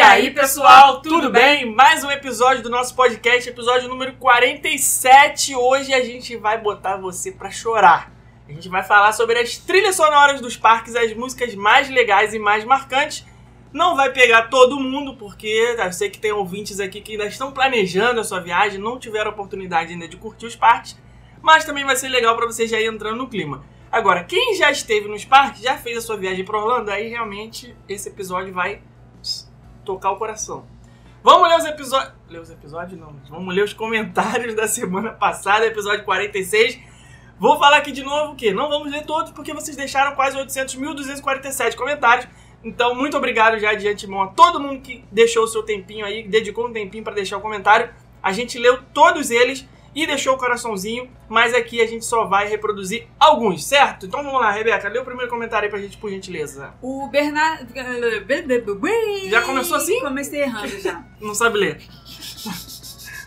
E aí, pessoal, tudo bem? Mais um episódio do nosso podcast, episódio número 47. Hoje a gente vai botar você pra chorar. A gente vai falar sobre as trilhas sonoras dos parques, as músicas mais legais e mais marcantes. Não vai pegar todo mundo, porque eu sei que tem ouvintes aqui que ainda estão planejando a sua viagem, não tiveram oportunidade ainda de curtir os parques, mas também vai ser legal para você já ir entrando no clima. Agora, quem já esteve nos parques, já fez a sua viagem para Orlando, aí realmente esse episódio vai tocar o coração. Vamos ler os episódios. Ler os episódios não, vamos ler os comentários da semana passada, episódio 46. Vou falar aqui de novo que não vamos ler todos porque vocês deixaram quase 800.247 comentários. Então, muito obrigado já de antemão a todo mundo que deixou o seu tempinho aí, dedicou um tempinho para deixar o comentário. A gente leu todos eles e deixou o coraçãozinho, mas aqui a gente só vai reproduzir alguns, certo? Então vamos lá, Rebeca, lê o primeiro comentário aí pra gente, por gentileza. O Bernardo. Já começou assim? Comecei errando já. Não sabe ler.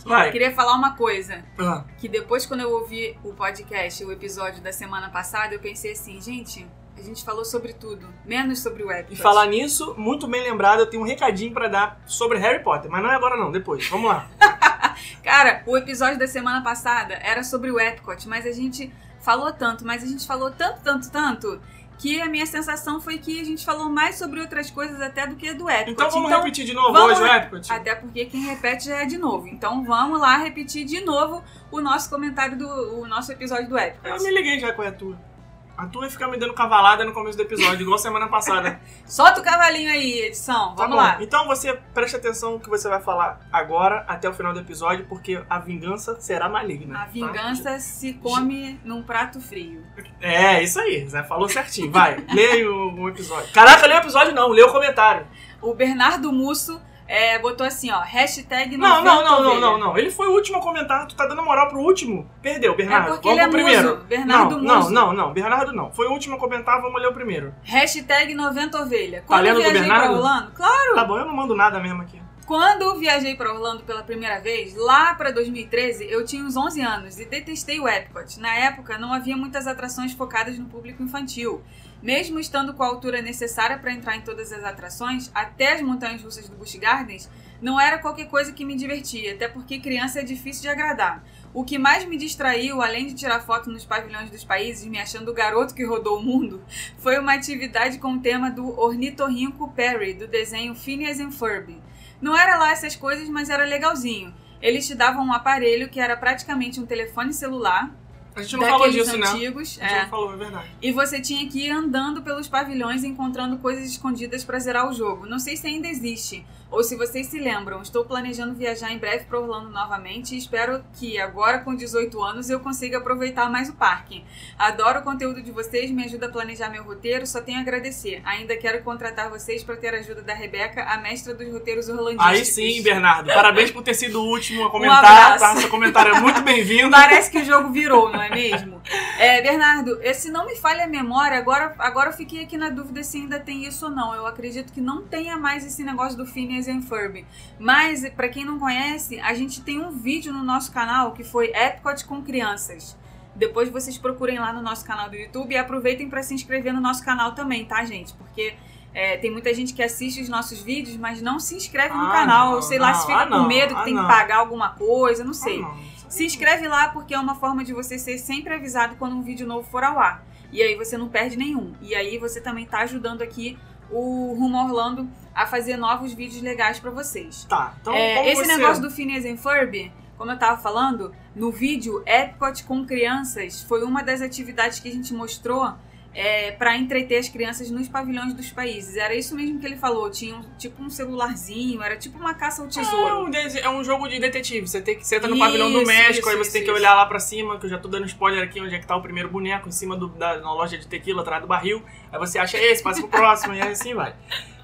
Vai. Queria falar uma coisa. Ah, Que depois, quando eu ouvi o podcast, o episódio da semana passada, eu pensei assim, gente, a gente falou sobre tudo, menos sobre o e Epcot. falar nisso, muito bem lembrado, eu tenho um recadinho pra dar sobre Harry Potter, mas não é agora não, depois. Vamos lá. Cara, o episódio da semana passada era sobre o Epcot, mas a gente falou tanto, mas a gente falou tanto, tanto, tanto, que a minha sensação foi que a gente falou mais sobre outras coisas até do que do Epcot. Então vamos repetir de novo vamos hoje o Epcot? Até porque quem repete já é de novo. Então vamos lá repetir de novo o nosso comentário do o nosso episódio do Epcot. Eu me liguei já é a tua. A tua ia ficar me dando cavalada no começo do episódio, igual semana passada. Solta o cavalinho aí, edição. Tá Vamos bom. lá. Então você preste atenção no que você vai falar agora até o final do episódio, porque a vingança será maligna. A tá? vingança se come num prato frio. É, isso aí. Zé falou certinho. Vai, leia o, o episódio. Caraca, lê o episódio não, lê o comentário. O Bernardo Musso é, botou assim, ó, hashtag Não, não, 90 não, não, não, não. Ele foi o último a comentar. Tu tá dando moral pro último. Perdeu, Bernardo. É porque vamos ele é pro primeiro. muso. Bernardo não, Muso. não, não, não. Bernardo não. Foi o último a comentar, vamos ler o primeiro. Hashtag 90 ovelha. Quando lendo eu do viajei pra Bernardo? Orlando, claro, Tá bom, eu não mando nada mesmo aqui. quando eu viajei pra Orlando pela primeira vez, lá pra 2013, eu tinha uns 11 anos e detestei o Epcot. Na época, não havia muitas atrações focadas no público infantil. Mesmo estando com a altura necessária para entrar em todas as atrações, até as montanhas russas do Busch Gardens, não era qualquer coisa que me divertia, até porque criança é difícil de agradar. O que mais me distraiu, além de tirar foto nos pavilhões dos países, me achando o garoto que rodou o mundo, foi uma atividade com o tema do ornitorrinco Perry, do desenho Phineas and Ferb. Não era lá essas coisas, mas era legalzinho. Eles te davam um aparelho que era praticamente um telefone celular, A gente não falou disso, né? antigos, A gente é, não falou, é verdade. e você tinha que ir andando pelos pavilhões encontrando coisas escondidas pra zerar o jogo. Não sei se ainda existe, ou se vocês se lembram. Estou planejando viajar em breve para Orlando novamente e espero que agora com 18 anos eu consiga aproveitar mais o parque. Adoro o conteúdo de vocês, me ajuda a planejar meu roteiro, só tenho a agradecer. Ainda quero contratar vocês para ter a ajuda da Rebeca, a mestra dos roteiros orlandísticos. Aí sim, Bernardo. Parabéns por ter sido o último a Um comentar. abraço. tá? Seu comentário é muito bem-vindo. Parece que o jogo virou, não é mesmo? É, Bernardo, eh, se não me falha a memória, agora, agora eu fiquei aqui na dúvida se ainda tem isso ou não. Eu acredito que não tenha mais esse negócio do Phineas and Ferb. Mas, pra quem não conhece, a gente tem um vídeo no nosso canal que foi Epcot com crianças. Depois vocês procurem lá no nosso canal do YouTube e aproveitem pra se inscrever no nosso canal também, tá, gente? Porque é, tem muita gente que assiste os nossos vídeos, mas não se inscreve no Ah, canal. não, sei lá, não, se fica ah, com medo que ah, tem não. que pagar alguma coisa, não sei. Ah, não. Se inscreve lá porque é uma forma de você ser sempre avisado quando um vídeo novo for ao ar. E aí você não perde nenhum. E aí você também tá ajudando aqui o Rumo Orlando a fazer novos vídeos legais pra vocês. Tá, então É, esse você... negócio do Phineas and Ferb, como eu tava falando, no vídeo Epcot com crianças foi uma das atividades que a gente mostrou é, para entreter as crianças nos pavilhões dos países. Era isso mesmo que ele falou. Tinha um- tipo um celularzinho, era tipo uma caça ao É tesouro. um, dese- é um jogo de detetive. Você tem que entra no Isso, pavilhão do México, isso, aí você isso, tem que olhar lá pra cima, que eu já tô dando spoiler aqui onde é que tá o primeiro boneco, em cima do, da na loja de tequila, atrás do barril. Aí você acha esse, passa pro próximo, e assim vai.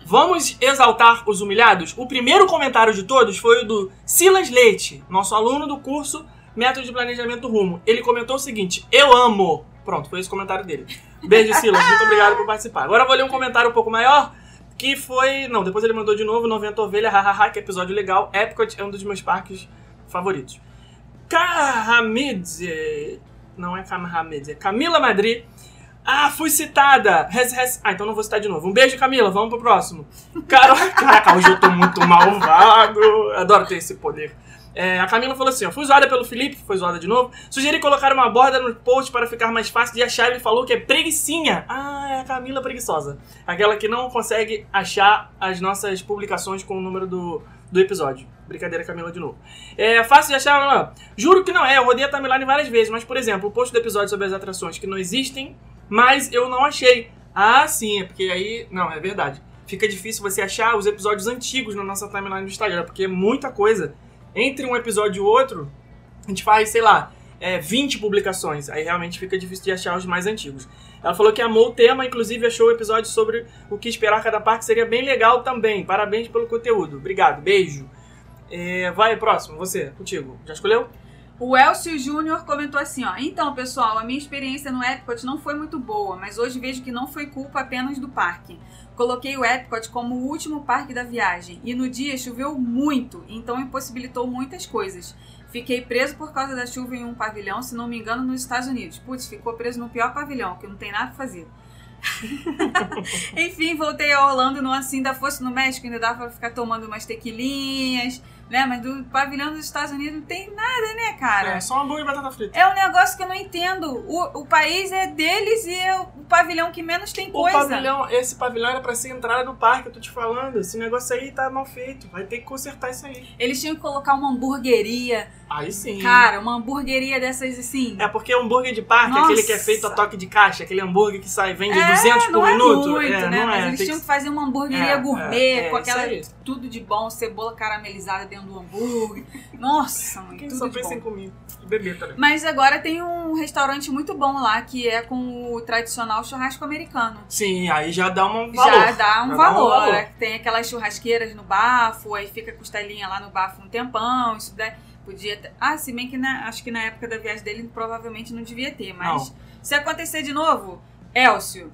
Vamos exaltar os humilhados? O primeiro comentário de todos foi o do Silas Leite, nosso aluno do curso Método de Planejamento Rumo. Ele comentou o seguinte: Eu amo. Pronto, foi esse o comentário dele. Beijo, Silas. Muito obrigado por participar. Agora eu vou ler um comentário um pouco maior. Que foi. Não, depois ele mandou de novo 90 Ovelha, hahaha, que episódio legal. Epcot é um dos meus parques favoritos. Kahamidze. Não é Kahamidze, é Camila Madri. Ah, fui citada! Res, res... Ah, então não vou citar de novo. Um beijo, Camila. Vamos pro próximo. Carol... Caraca, hoje eu tô muito malvado. Adoro ter esse poder. É, a Camila falou assim: ó, fui zoada pelo Felipe, foi zoada de novo. Sugeri colocar uma borda no post para ficar mais fácil de achar. Ele falou que é preguiçinha. Ah, é a Camila preguiçosa. Aquela que não consegue achar as nossas publicações com o número do, do episódio. Brincadeira, Camila, de novo. É fácil de achar, não. Juro que não é. Eu rodei a timeline várias vezes, mas, por exemplo, o post do episódio sobre as atrações que não existem, mas eu não achei. Ah, sim, é porque aí. Não, é verdade. Fica difícil você achar os episódios antigos na nossa timeline do Instagram, porque é muita coisa entre um episódio e outro, a gente faz, sei lá, é, 20 publicações. Aí realmente fica difícil de achar os mais antigos. Ela falou que amou o tema, inclusive achou o episódio sobre o que esperar cada parque seria bem legal também. Parabéns pelo conteúdo. Obrigado, beijo. É, vai, próximo, você, contigo. Já escolheu? O Elcio Júnior comentou assim, ó. Então, pessoal, a minha experiência no Epcot não foi muito boa, mas hoje vejo que não foi culpa apenas do parque. Coloquei o Epcot como o último parque da viagem e no dia choveu muito, então impossibilitou muitas coisas. Fiquei preso por causa da chuva em um pavilhão, se não me engano, nos Estados Unidos. Putz, ficou preso no pior pavilhão, que não tem nada pra fazer. Enfim, voltei a Orlando, não assim, ainda fosse no México, ainda dava pra ficar tomando umas tequilinhas, né? Mas do pavilhão dos Estados Unidos não tem nada, né, cara? É, só hambúrguer e batata frita. É um negócio que eu não entendo. O, o país é deles e é o pavilhão que menos tem O coisa. pavilhão, esse pavilhão era pra ser entrada do parque, eu tô te falando. Esse negócio aí tá mal feito. Vai ter que consertar isso aí. Eles tinham que colocar uma hamburgueria. Aí sim. Cara, uma hamburgueria dessas assim. É porque hambúrguer de parque, Nossa. aquele que é feito a toque de caixa, aquele hambúrguer que sai, vende É, 200 por não é minuto. muito, é, né? não Mas é. eles tem tinham que- fazer uma hamburgueria É, gourmet, é, com é, aquela tudo de bom, cebola caramelizada dentro do hambúrguer. Nossa, mãe, Quem tudo só pensa em comida e beber também. Mas agora tem um restaurante muito bom lá, que é com o tradicional churrasco americano. Sim, aí já dá um valor. Já dá um Já valor. né? Tem aquelas churrasqueiras no bafo, aí fica costelinha lá no bafo um tempão. Isso daí podia ter. Ah, se bem que na, acho que na época da viagem dele provavelmente não devia ter. Mas Não. se acontecer de novo, Elcio,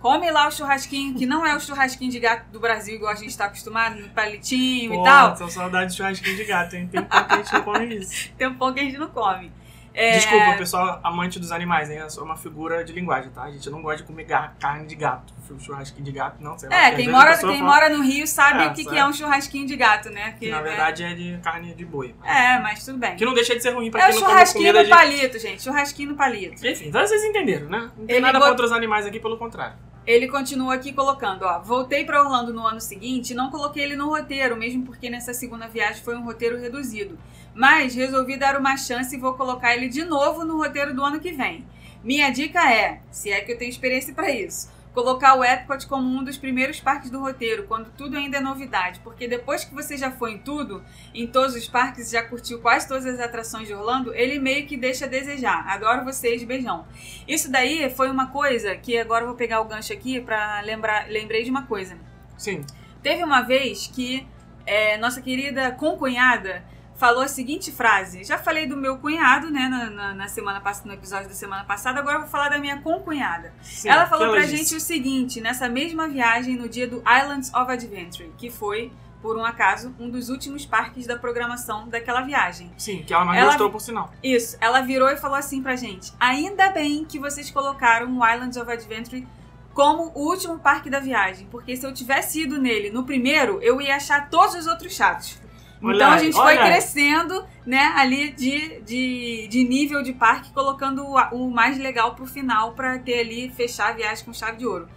come lá o churrasquinho, que não é o churrasquinho de gato do Brasil, igual a gente tá acostumado, no palitinho Pô, e tal. São saudades de churrasquinho de gato, hein? Tem um pouco que a gente não come isso. Tem um pouco que a gente não come. É, Desculpa, pessoal amante dos animais, hein? Eu sou uma figura de linguagem, tá? A gente não gosta de comer carne de gato. Churrasquinho de gato, não, sei lá. É, quem, mora, quem fala mora no Rio sabe É, o que, que é um churrasquinho de gato, né? Que Que, na né? verdade é de carne de boi. É, mas tudo bem. Que não deixa de ser ruim pra É o quem não come churrasquinho comida no de... palito, gente. Churrasquinho no palito. Enfim, então vocês entenderam, né? Não tem Ele nada bot- contra os animais aqui, pelo contrário. Ele continua aqui colocando, ó. Voltei pra Orlando no ano seguinte e não coloquei ele no roteiro, mesmo porque nessa segunda viagem foi um roteiro reduzido. Mas resolvi dar uma chance e vou colocar ele de novo no roteiro do ano que vem. Minha dica é, se é que eu tenho experiência pra isso, colocar o Epcot como um dos primeiros parques do roteiro, quando tudo ainda é novidade, porque depois que você já foi em tudo, em todos os parques e já curtiu quase todas as atrações de Orlando, ele meio que deixa a desejar. Adoro vocês, beijão. Isso daí foi uma coisa que agora eu vou pegar o gancho aqui pra lembrar, lembrei de uma coisa. Sim. Teve uma vez que é, nossa querida concunhada falou a seguinte frase. Já falei do meu cunhado, né, na, na, na semana passada, no episódio da semana passada, agora eu vou falar da minha concunhada. sim. ela falou pra disse? gente o seguinte, nessa mesma viagem no dia do Islands of Adventure, que foi, por um acaso, um dos últimos parques da programação daquela viagem. Sim, que ela mais Ela- gostou, por sinal. Isso, ela virou e falou assim pra gente: ainda bem que vocês colocaram o Islands of Adventure como o último parque da viagem, porque se eu tivesse ido nele no primeiro, eu ia achar todos os outros chatos. Olha então a gente olha foi crescendo, né, ali de, de, de nível de parque, colocando o, o mais legal pro final pra ter ali, fechar a viagem com chave de ouro.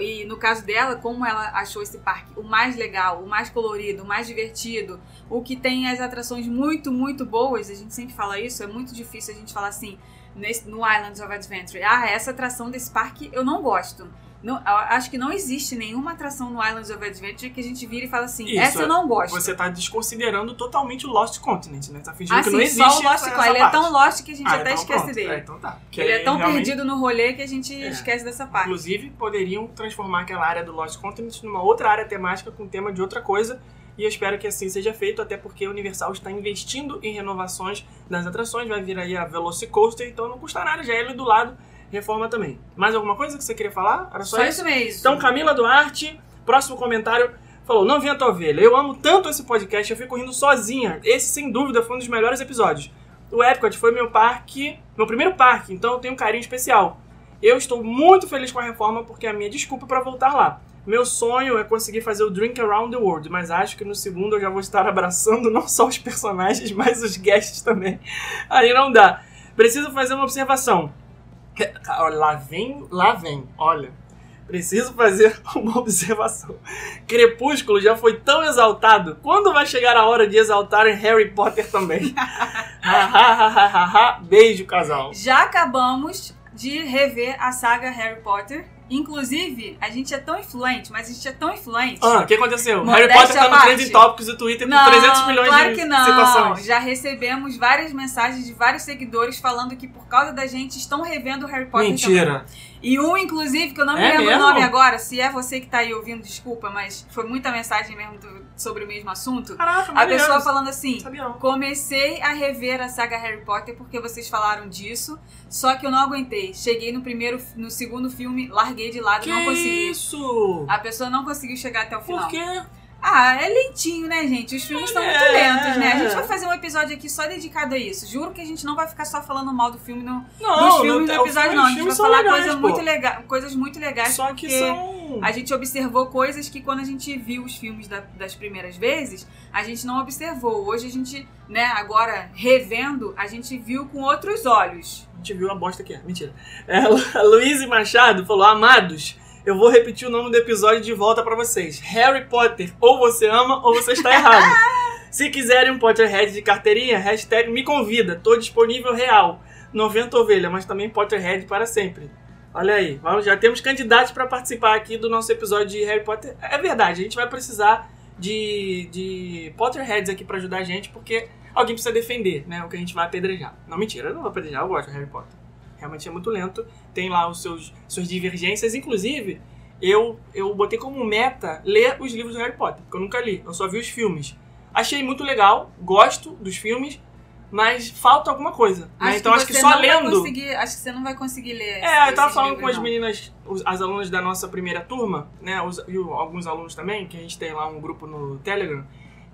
E no caso dela, como ela achou esse parque o mais legal, o mais colorido, o mais divertido, o que tem as atrações muito, muito boas, a gente sempre fala isso, é muito difícil a gente falar assim, nesse- no Islands of Adventure, ah, essa atração desse parque eu não gosto. Não, acho que não existe nenhuma atração no Islands of Adventure que a gente vira e fala assim, Isso, essa eu não gosto. Você tá desconsiderando totalmente o Lost Continent, né? Tá fingindo Ah, que sim, não existe só o Lost essa. Ele é parte. tão Lost que a gente Ah, até então esquece pronto. dele. É, então tá. Porque Ele é tão realmente, perdido no rolê que a gente É. esquece dessa parte. Inclusive, poderiam transformar aquela área do Lost Continent numa outra área temática com tema de outra coisa. E eu espero que assim seja feito, até porque a Universal está investindo em renovações das atrações. Vai vir aí a Velocicoaster, então não custa nada, já é ali do lado, reforma também. Mais alguma coisa que você queria falar? Era só, Só isso? isso mesmo. Então, Camila Duarte, próximo comentário, falou: Não vinha tua ovelha. Eu amo tanto esse podcast, eu fico rindo sozinha. Esse, sem dúvida, foi um dos melhores episódios. O Epcot foi meu parque, meu primeiro parque, então eu tenho um carinho especial. Eu estou muito feliz com a reforma porque é a minha desculpa para voltar lá. Meu sonho é conseguir fazer o Drink Around the World, mas acho que no segundo eu já vou estar abraçando não só os personagens, mas os guests também. Aí não dá. Preciso fazer uma observação. Lá vem, lá vem, olha. Preciso fazer uma observação. Crepúsculo já foi tão exaltado. Quando vai chegar a hora de exaltar Harry Potter também? Beijo, casal. Já acabamos de rever a saga Harry Potter. Inclusive, a gente é tão influente, mas a gente é tão influente. Ah, o que aconteceu? Modéstia Harry Potter tá no. Trending Topics do Twitter com Não, 300 milhões claro de que não. citações. Já recebemos várias mensagens de vários seguidores falando que por causa da gente estão revendo Harry Potter também. E um, inclusive, que eu não me É lembro mesmo? o nome agora, se é você que tá aí ouvindo, desculpa, mas foi muita mensagem mesmo do- sobre o mesmo assunto. Caraca, A pessoa falando assim: não. Comecei a rever a saga Harry Potter porque vocês falaram disso, só que eu não aguentei. Cheguei no primeiro, no segundo filme, larguei de lado, Que não consegui. isso? A pessoa não conseguiu chegar até o final. Por quê? Ah, é lentinho, né, gente? Os filmes estão muito É. lentos, né? A gente vai fazer um episódio aqui só dedicado a isso. Juro que a gente não vai ficar só falando mal do filme no, Não, dos filmes não, no episódio, os não. A gente vai falar legais, coisa muito lega coisas muito legais. Só que são... A gente observou coisas que quando a gente viu os filmes da- das primeiras vezes, a gente não observou. Hoje a gente, né, agora revendo, a gente viu com outros olhos. A gente viu a bosta que é. Mentira. É, Luíse Machado falou: Amados, eu vou repetir o nome do episódio de volta pra vocês. Harry Potter, ou você ama ou você está errado. Se quiserem um Potterhead de carteirinha, hashtag me convida. Tô disponível real. 90 ovelha, mas também Potterhead para sempre. Olha aí, já temos candidatos para participar aqui do nosso episódio de Harry Potter. É verdade, a gente vai precisar de, de Potterheads aqui para ajudar a gente, porque alguém precisa defender, né? O que a gente vai apedrejar. Não, mentira, eu não vou apedrejar, eu gosto de Harry Potter. Realmente é muito lento, tem lá os seus suas divergências. Inclusive, eu, eu botei como meta ler os livros do Harry Potter, porque eu nunca li, eu só vi os filmes. Achei muito legal, gosto dos filmes, mas falta alguma coisa. né? Então acho que só lendo. acho que você não vai conseguir ler. É, eu tava falando livros, com as não. meninas, os- as alunas da nossa primeira turma, né? os- e alguns alunos também, que a gente tem lá um grupo no Telegram,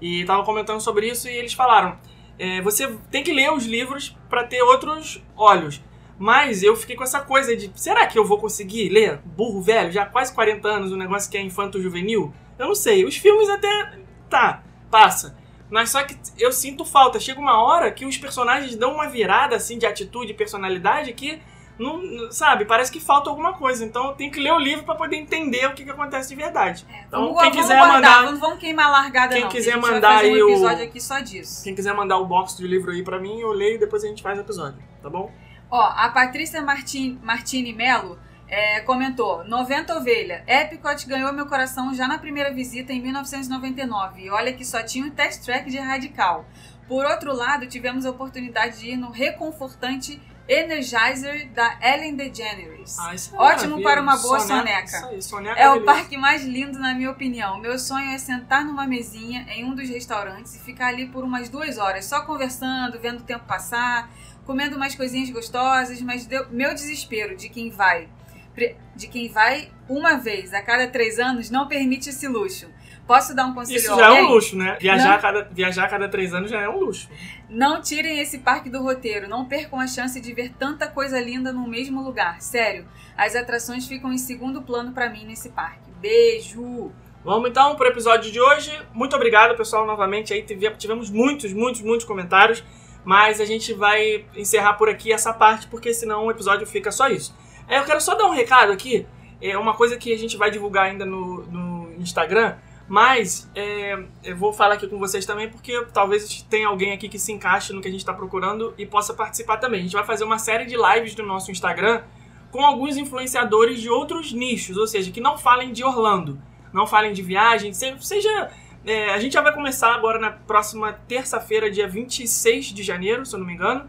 e tava comentando sobre isso e eles falaram: é, você tem que ler os livros pra ter outros olhos. Mas eu fiquei com essa coisa de, será que eu vou conseguir ler? Burro velho, já quase 40 anos, um negócio que é infanto-juvenil? Eu não sei. Os filmes até. tá, passa. Mas só que eu sinto falta. Chega uma hora que os personagens dão uma virada assim de atitude e personalidade que não, sabe, parece que falta alguma coisa. Então tenho que ler o livro pra poder entender o que, que acontece de verdade. Então Vamos- quem vamos quiser guardar, mandar, Não vamos queimar a largada, quem não. quiser mandar aí um o- episódio aqui só disso. quem quiser mandar o box do livro aí pra mim, eu leio e depois a gente faz o episódio, tá bom? Ó, a Patrícia Martin, Martini Melo é, comentou: 90 ovelha. Epcot ganhou meu coração já na primeira visita em 1999. E olha que só tinha um test track de radical. Por outro lado, tivemos a oportunidade de ir no reconfortante Energizer da Ellen DeGeneres. Ah, isso é Ótimo maravilha. para uma boa soneca. Isso aí, soneca É o parque mais lindo, na minha opinião. Meu sonho é sentar numa mesinha em um dos restaurantes e ficar ali por umas duas horas, só conversando, vendo o tempo passar, comendo umas coisinhas gostosas, mas deu- meu desespero de quem vai. De quem vai uma vez a cada três anos não permite esse luxo. Posso dar um conselho Isso já é um luxo, né? Viajar Não. a, cada, viajar a cada três anos já é um luxo. Não tirem esse parque do roteiro, não percam a chance de ver tanta coisa linda no mesmo lugar. Sério, as atrações ficam em segundo plano pra mim nesse parque. Beijo! Vamos então pro episódio de hoje. Muito obrigado, pessoal, novamente. Aí tive- tivemos muitos, muitos, muitos comentários. Mas a gente vai encerrar por aqui essa parte, porque senão o episódio fica só isso. É, eu quero só dar um recado aqui. É uma coisa que a gente vai divulgar ainda no, no Instagram. Mas é, eu vou falar aqui com vocês também, porque talvez tenha alguém aqui que se encaixe no que a gente está procurando e possa participar também. A gente vai fazer uma série de lives no nosso Instagram com alguns influenciadores de outros nichos, ou seja, que não falem de Orlando, não falem de viagem, se- seja. É, a gente já vai começar agora na próxima terça-feira, dia 26 de janeiro, se eu não me engano,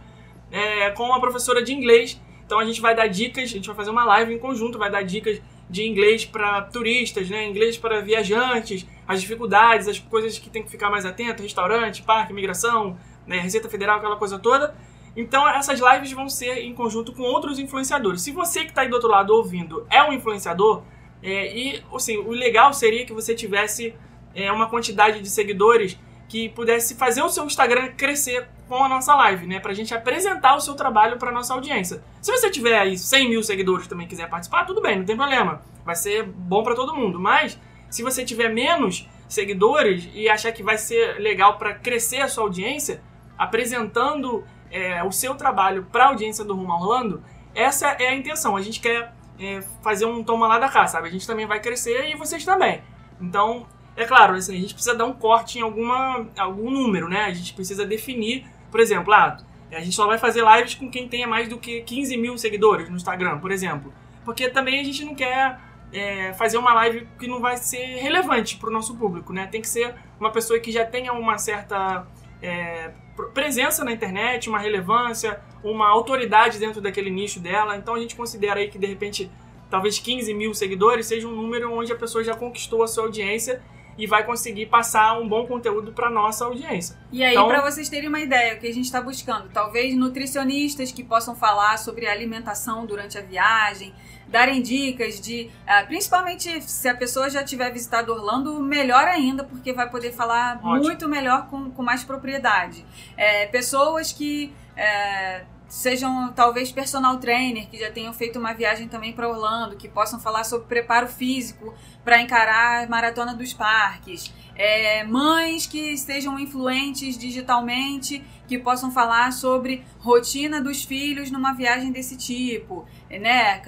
é, com uma professora de inglês. Então a gente vai dar dicas, a gente vai fazer uma live em conjunto, vai dar dicas de inglês para turistas, né? Inglês para viajantes, as dificuldades, as coisas que tem que ficar mais atento, restaurante, parque, imigração, né? Receita Federal, aquela coisa toda. Então essas lives vão ser em conjunto com outros influenciadores. Se você que está aí do outro lado ouvindo é um influenciador, é, e assim, o legal seria que você tivesse é, uma quantidade de seguidores que pudesse fazer o seu Instagram crescer com a nossa live, né? Pra gente apresentar o seu trabalho pra nossa audiência. Se você tiver aí 100 mil seguidores também quiser participar, tudo bem, não tem problema. Vai ser bom pra todo mundo. Mas, se você tiver menos seguidores e achar que vai ser legal pra crescer a sua audiência, apresentando é, o seu trabalho pra audiência do Rumo a Orlando, essa é a intenção. A gente quer é, fazer um toma lá da cá, sabe? A gente também vai crescer e vocês também. Então, é claro, assim, a gente precisa dar um corte em alguma, algum número, né? A gente precisa definir, por exemplo, ah, a gente só vai fazer lives com quem tenha mais do que 15 mil seguidores no Instagram, por exemplo. Porque também a gente não quer é, fazer uma live que não vai ser relevante para o nosso público, né? Tem que ser uma pessoa que já tenha uma certa é, presença na internet, uma relevância, uma autoridade dentro daquele nicho dela. Então a gente considera aí que de repente talvez 15 mil seguidores seja um número onde a pessoa já conquistou a sua audiência e vai conseguir passar um bom conteúdo para nossa audiência. E aí, Então- para vocês terem uma ideia, o que a gente está buscando, talvez nutricionistas que possam falar sobre alimentação durante a viagem, darem dicas de, ah, principalmente se a pessoa já tiver visitado Orlando, melhor ainda, porque vai poder falar Ótimo. muito melhor com, com mais propriedade. É, pessoas que é, sejam talvez personal trainer, que já tenham feito uma viagem também para Orlando, que possam falar sobre preparo físico para encarar a maratona dos parques. É, mães que estejam influentes digitalmente, que possam falar sobre rotina dos filhos numa viagem desse tipo, né?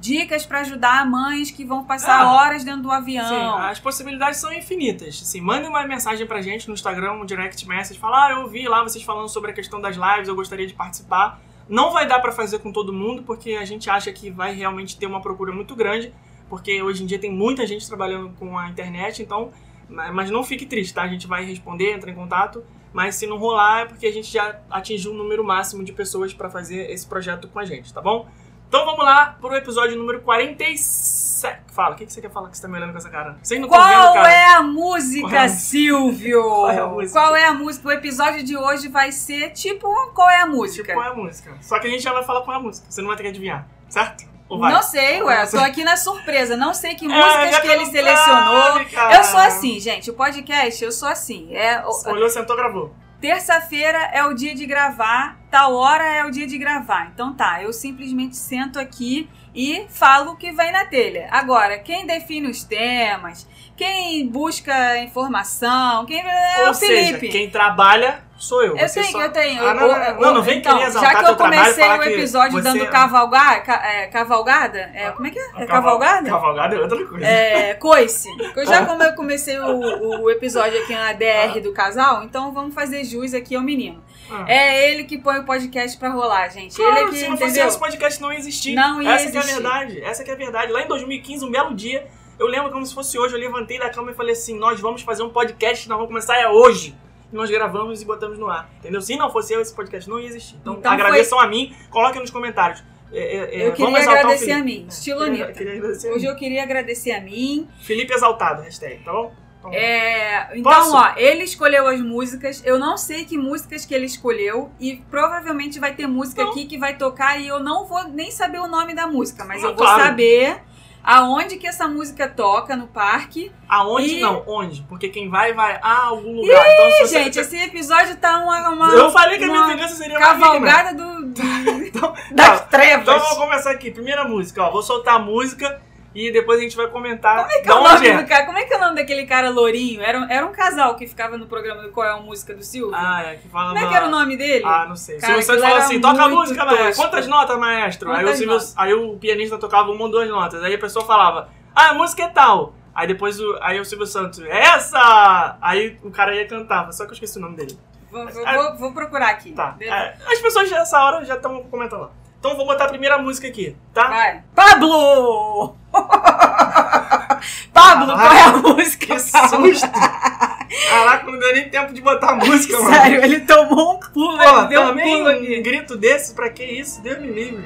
Dicas para ajudar mães que vão passar Ah. horas dentro do avião. Sim, as possibilidades são infinitas. Assim, mande uma mensagem pra gente no Instagram, um direct message, fala, ah, eu vi lá vocês falando sobre a questão das lives, eu gostaria de participar. Não vai dar pra fazer com todo mundo, porque a gente acha que vai realmente ter uma procura muito grande, porque hoje em dia tem muita gente trabalhando com a internet, então, mas não fique triste, tá? A gente vai responder, entra em contato, mas se não rolar é porque a gente já atingiu o número máximo de pessoas pra fazer esse projeto com a gente, tá bom? Então vamos lá pro episódio número 47. Fala, o que que você quer falar que você tá me olhando com essa cara? Vocês não tão vendo, Qual cara. é a música, Qual é a- Silvio? Qual é a música? Qual é a música? O episódio de hoje vai ser tipo qual é a música? Tipo, qual é a música? Só que a gente já vai falar qual é a música. Você não vai ter que adivinhar, certo? Não sei, ué, Você- tô aqui na surpresa. Não sei que É, músicas já que ele não selecionou. cara. Eu sou assim, gente. O podcast, eu sou assim. É, Olhou, sentou, gravou. Terça-feira é o dia de gravar, tal hora é o dia de gravar. Então tá, eu simplesmente sento aqui e falo o que vem na telha. Agora, quem define os temas, quem busca informação, quem é Ou o seja, Felipe. quem trabalha sou eu. Eu tenho, só- eu tenho. Ah, não, não, não, não vem então, querer Já que eu comecei o episódio você- dando cavalgar, ca- é, cavalgada, é, como é que é? É Caval- cavalgada? Cavalgada é outra coisa. É, coice. Eu já como eu comecei o, o episódio aqui na DR do casal, então vamos fazer jus aqui ao menino. Ah. É ele que põe o podcast pra rolar, gente. Claro, ele é que, se não fosse esse podcast não ia existir. Não ia essa que é a existir. verdade. Essa que é a verdade. Lá em 2015, um belo dia, eu lembro como se fosse hoje, eu levantei da cama e falei assim, nós vamos fazer um podcast, nós vamos começar é hoje. Nós gravamos e botamos no ar. Entendeu? Se não fosse eu, esse podcast não ia existir. Então, Então agradeçam a mim, coloquem nos comentários. É, é, é, Eu queria agradecer a mim, estilo Anitta. Hoje eu queria agradecer a mim. Felipe exaltado, hashtag, tá bom? Então, É, então, Posso? ó, ele escolheu as músicas. Eu não sei que músicas que ele escolheu. E provavelmente vai ter música Não. aqui que vai tocar e eu não vou nem saber o nome da música, mas Não, eu vou claro. saber aonde que essa música toca no parque. Aonde E- não? Onde? Porque quem vai, vai a algum lugar. então, Ih, você... gente, esse episódio tá uma, uma Eu falei que a minha uma vingança seria cavalgada do, do- Então, das tá, trevas. Então vamos começar aqui. Primeira música, ó. Vou soltar a música e depois a gente vai comentar Como é que é o nome é. do cara? Como é que é o nome daquele cara lourinho? Era, um- era um casal que ficava no programa do Qual é a Música do Silvio? Ah, é que. Como é que era o nome dele? Ah, não sei. Cara, Silvio Santos fala assim: toca a música, maestro. Quantas notas, maestro? Aí o, Quantas Silvio- notas? aí o pianista tocava uma ou duas notas. Aí a pessoa falava: Ah, a música é tal. Aí depois o, aí o Silvio Santos, essa! Aí o cara ia cantar, só que eu esqueci o nome dele. Vou, vou- vou- vou procurar aqui. Tá. É, as pessoas nessa hora já estão comentando lá. Então eu vou botar a primeira música aqui, tá? Vai. Pablo! Pablo, qual é a música? Que susto! Caraca, não deu nem tempo de botar a música, mano. Sério, ele tomou um pulo, Pô, ele deu um também pulo um grito desse, pra que isso? Deus me livre.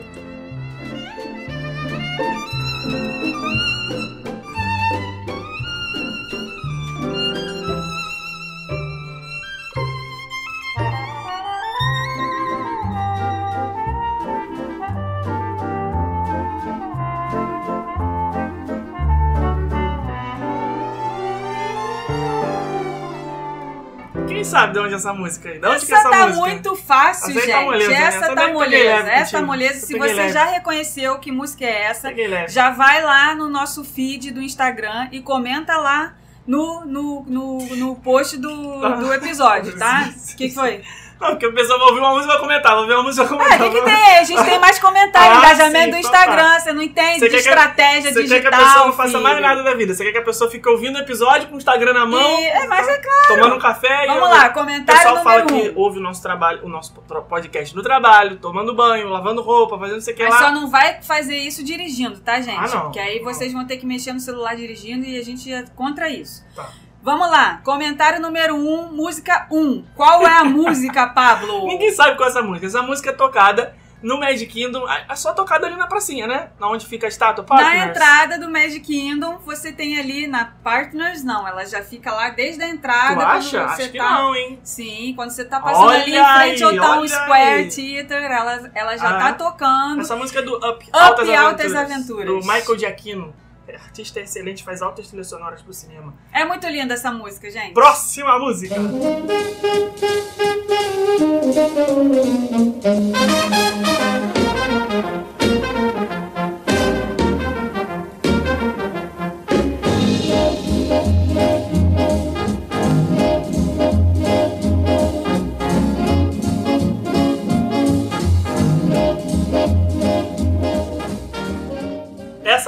Ninguém sabe de onde é essa música aí. De onde que é Essa essa tá música? muito fácil, Essa aí gente. tá moleza, né? essa Essa tá moleza. Essa tá moleza. Se você leve. já reconheceu que música é essa, já vai lá no nosso feed do Instagram e comenta lá no, no, no, no post do, do episódio, tá? O que, que foi? Não, porque o pessoal vai ouvir uma música e vai comentar. Vai ouvir uma música e vai Ah, comentar. o que, que tem? A gente tem mais comentário, Ah, engajamento sim, do Instagram. Você não entende Você de quer estratégia Você digital. quer que a pessoa não faça mais nada da vida. Você quer que a pessoa fique ouvindo o episódio com o Instagram na mão, E- é, mas é claro. tomando um café e... Vamos lá, O comentário pessoal fala número que um. ouve o nosso trabalho, o nosso podcast no trabalho, tomando banho, lavando roupa, fazendo não sei o que Mas lá. só não vai fazer isso dirigindo, tá, gente? Ah, não. Porque aí vocês vão ter que mexer no celular dirigindo e a gente é contra isso. Tá. Vamos lá, comentário número 1, um, música 1. Um. Qual é a música, Pablo? Ninguém sabe qual é essa música. Essa música é tocada no Magic Kingdom, é só tocada ali na pracinha, né? Na onde fica a estátua Na Partners. entrada do Magic Kingdom, você tem ali na Partners, não, ela já fica lá desde a entrada. Tu acha? Você Acho que tá... não, hein? Sim, quando você tá passando Olha ali em frente ao Town Square. Theater, ela, ela já Ah. tá tocando. Essa música é do Up, Up Altas, e Altas Aventuras, Aventuras. Do Michael Giacchino. É, Artista excelente, faz altas trilhas sonoras pro cinema. É muito linda essa música, gente. Próxima música.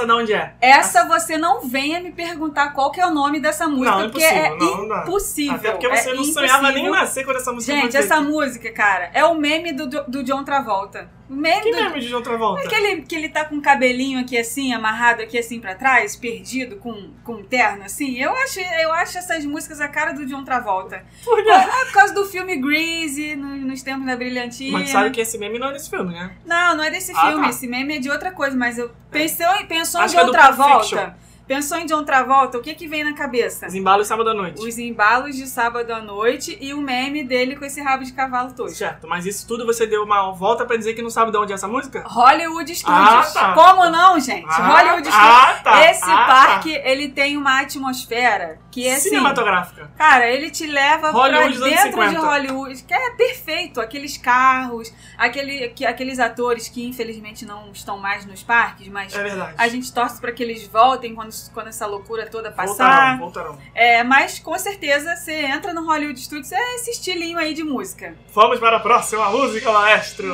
Essa de onde é? Essa você não venha me perguntar qual que é o nome dessa música, Não, porque é impossível, não, não impossível. Até porque você é não sonhava nem impossível. nascer quando essa música Gente, essa música, cara, é o meme do, do John Travolta. Meme Que do. meme de outra volta? Aquele que ele tá com o cabelinho aqui assim, amarrado aqui assim pra trás, perdido, com, com um terno assim. Eu acho, eu acho essas músicas a cara do John Travolta. Por quê? É por causa do filme Greasy, no- nos tempos da Brilhantina. Mas sabe que esse meme não é desse filme, né? Não, não é desse Ah, filme. tá. Esse meme é de outra coisa, mas eu pensou, em- pensou Acho em é John Pulp Travolta. Pensou em John Travolta, o que que vem na cabeça? Os embalos sábado à noite. Os embalos de sábado à noite e o meme dele com esse rabo de cavalo todo. Certo, mas isso tudo você deu uma volta pra dizer que não sabe de onde é essa música? Hollywood Studios. Ah, tá. Como não, gente? Ah, Hollywood Studios. ah, tá. Esse Ah, parque, ele tem uma atmosfera que é assim... Cinematográfica. Cara, ele te leva Hollywood pra dentro de 50. Hollywood, que é perfeito. Aqueles carros, aquele, que- aqueles atores que infelizmente não estão mais nos parques, mas É a gente torce pra que eles voltem quando, quando essa loucura toda Voltarão, passar. voltarão. É, mas com certeza você entra no Hollywood Studios, é esse estilinho aí de música. Vamos para a próxima música, maestro.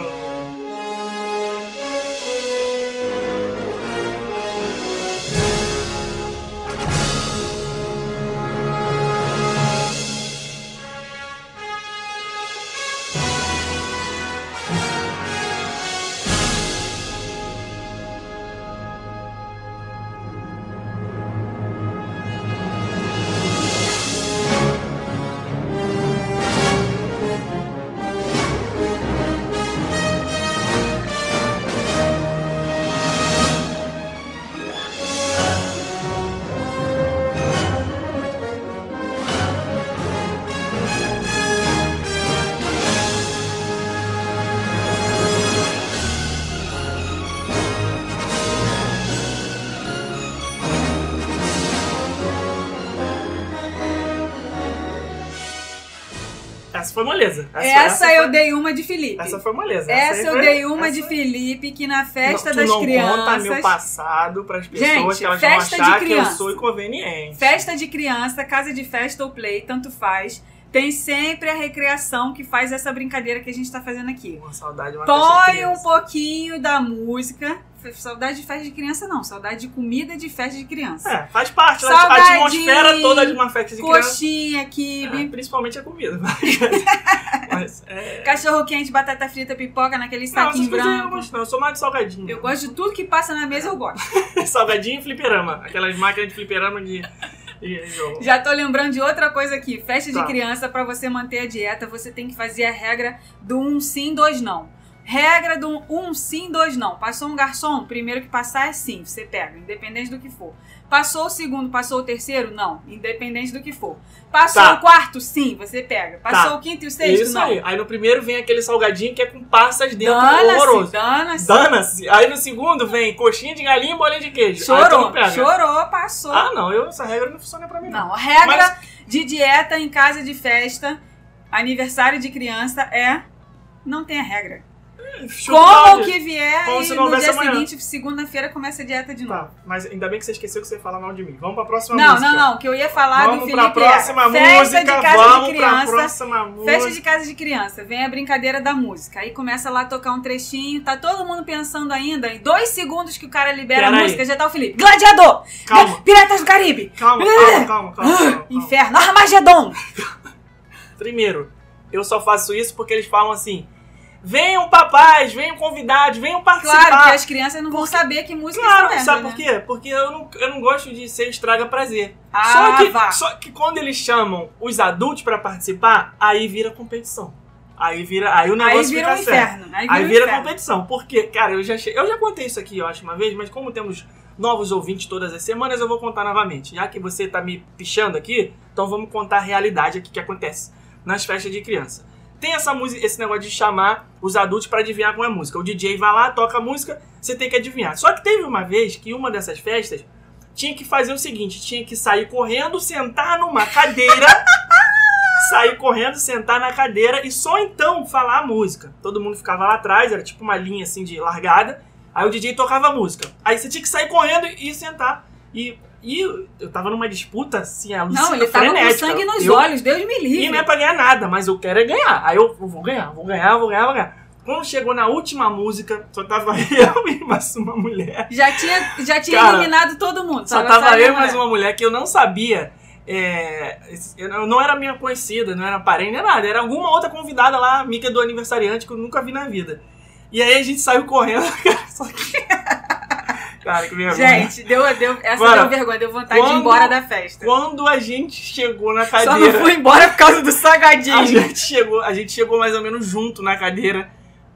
Foi moleza. Essa, eu foi, dei uma de Felipe. Essa foi moleza. Essa aí eu foi- dei uma essa de Felipe, que na festa não, das não crianças. conta meu passado pras pessoas Gente, que elas festa vão achar de que eu criança. sou inconveniente. Festa de criança, casa de festa ou play, tanto faz. Tem sempre a recreação que faz essa brincadeira que a gente tá fazendo aqui. Uma saudade, uma Põe um criança. pouquinho da música. Saudade de festa de criança, não. Saudade de comida de festa de criança. É, faz parte da Salgadinho, atmosfera toda de uma festa de criança. Coxinha, É, quibe, principalmente a comida. Mas, é... cachorro quente, batata frita, pipoca naquele saquinho coisas eu branco. gosto, não. Eu sou mais de salgadinho. Eu gosto de tudo que passa na mesa, eu gosto. salgadinho e fliperama. Aquelas máquinas de fliperama de, de. Já tô lembrando de outra coisa aqui. Festa de Tá. criança, pra você manter a dieta, você tem que fazer a regra do um sim, dois não. Regra do um sim, dois não. Passou um garçom, primeiro que passar é sim, você pega, independente do que for. Passou o segundo, passou o terceiro? Não, independente do que for. Passou Tá. o quarto? Sim, você pega. Passou Tá. o quinto e o sexto? Isso não. aí. Aí no primeiro vem aquele salgadinho que é com passas dentro Dana-se, horroroso. dana-se. Dana-se. Aí no segundo vem coxinha de galinha e bolinha de queijo. Chorou, chorou, passou. Ah, não. Eu, essa regra não funciona pra mim, não. Não, regra Mas- de dieta em casa de festa. aniversário de criança é. Não tem a regra. Chuta Como que vier Como e não no dia amanhã. seguinte, segunda-feira, começa a dieta de novo. Tá, mas ainda bem que você esqueceu que você ia falar mal de mim. Vamos pra próxima Não, música. não, não. O que eu ia falar Vamos do pra Felipe próxima é festa música, de casa vamos de criança. pra próxima música. Festa de casa de criança, vem a brincadeira da música. Aí começa lá a tocar um trechinho, tá todo mundo pensando ainda, em dois segundos que o cara libera Pera a aí. música, já tá o Felipe. Gladiador! Calma. Piratas do Caribe! Calma, calma, calma, calma, calma, calma. Inferno! Armagedon! Primeiro, eu só faço isso porque eles falam assim: venham papais, venham convidados, venham participar. Claro que as crianças não vão saber que música é Claro, essa merda, sabe né? por quê? Porque eu não, eu não gosto de ser estraga prazer. Ah, só, que, vá. só que quando eles chamam os adultos pra participar, aí vira competição. Aí vira, aí o negócio Aí vira um fica sério. inferno. Aí vira, Aí um vira competição. Porque, cara, eu já, che... eu já contei isso aqui, eu acho, uma vez, mas como temos novos ouvintes todas as semanas, eu vou contar novamente. Já que você tá me pichando aqui, então vamos contar a realidade aqui que acontece nas festas de criança. Tem essa música, esse negócio de chamar os adultos pra adivinhar qual é a música. O DJ vai lá, toca a música, você tem que adivinhar. Só que teve uma vez que uma dessas festas tinha que fazer o seguinte: tinha que sair correndo, sentar numa cadeira, sair correndo, sentar na cadeira e só então falar a música. Todo mundo ficava lá atrás, era tipo uma linha assim de largada. Aí o DJ tocava a música. Aí você tinha que sair correndo e sentar. E, e eu tava numa disputa assim, alucina, Não, ele tava com frenética. sangue nos Eu- olhos, Deus me livre. e não é pra ganhar nada, mas eu quero é ganhar. Aí eu vou ganhar, vou ganhar, vou ganhar, vou ganhar. Quando chegou na última música, só tava eu e mais uma mulher. Já tinha, já tinha Cara, eliminado todo mundo. Só tava a eu e mais uma mulher que eu não sabia. é, eu não era minha conhecida, não era parente, nem nada. Era alguma outra convidada lá, amiga do aniversariante, que eu nunca vi na vida. E aí a gente saiu correndo, cara. Só que. Cara, que vergonha. Gente, deu, deu, essa Mano, deu vergonha, deu vontade de quando- ir embora da festa. Quando a gente chegou na Só não cadeira. fui embora por causa do A salgadinho. gente, chegou, a gente chegou mais ou menos junto na cadeira.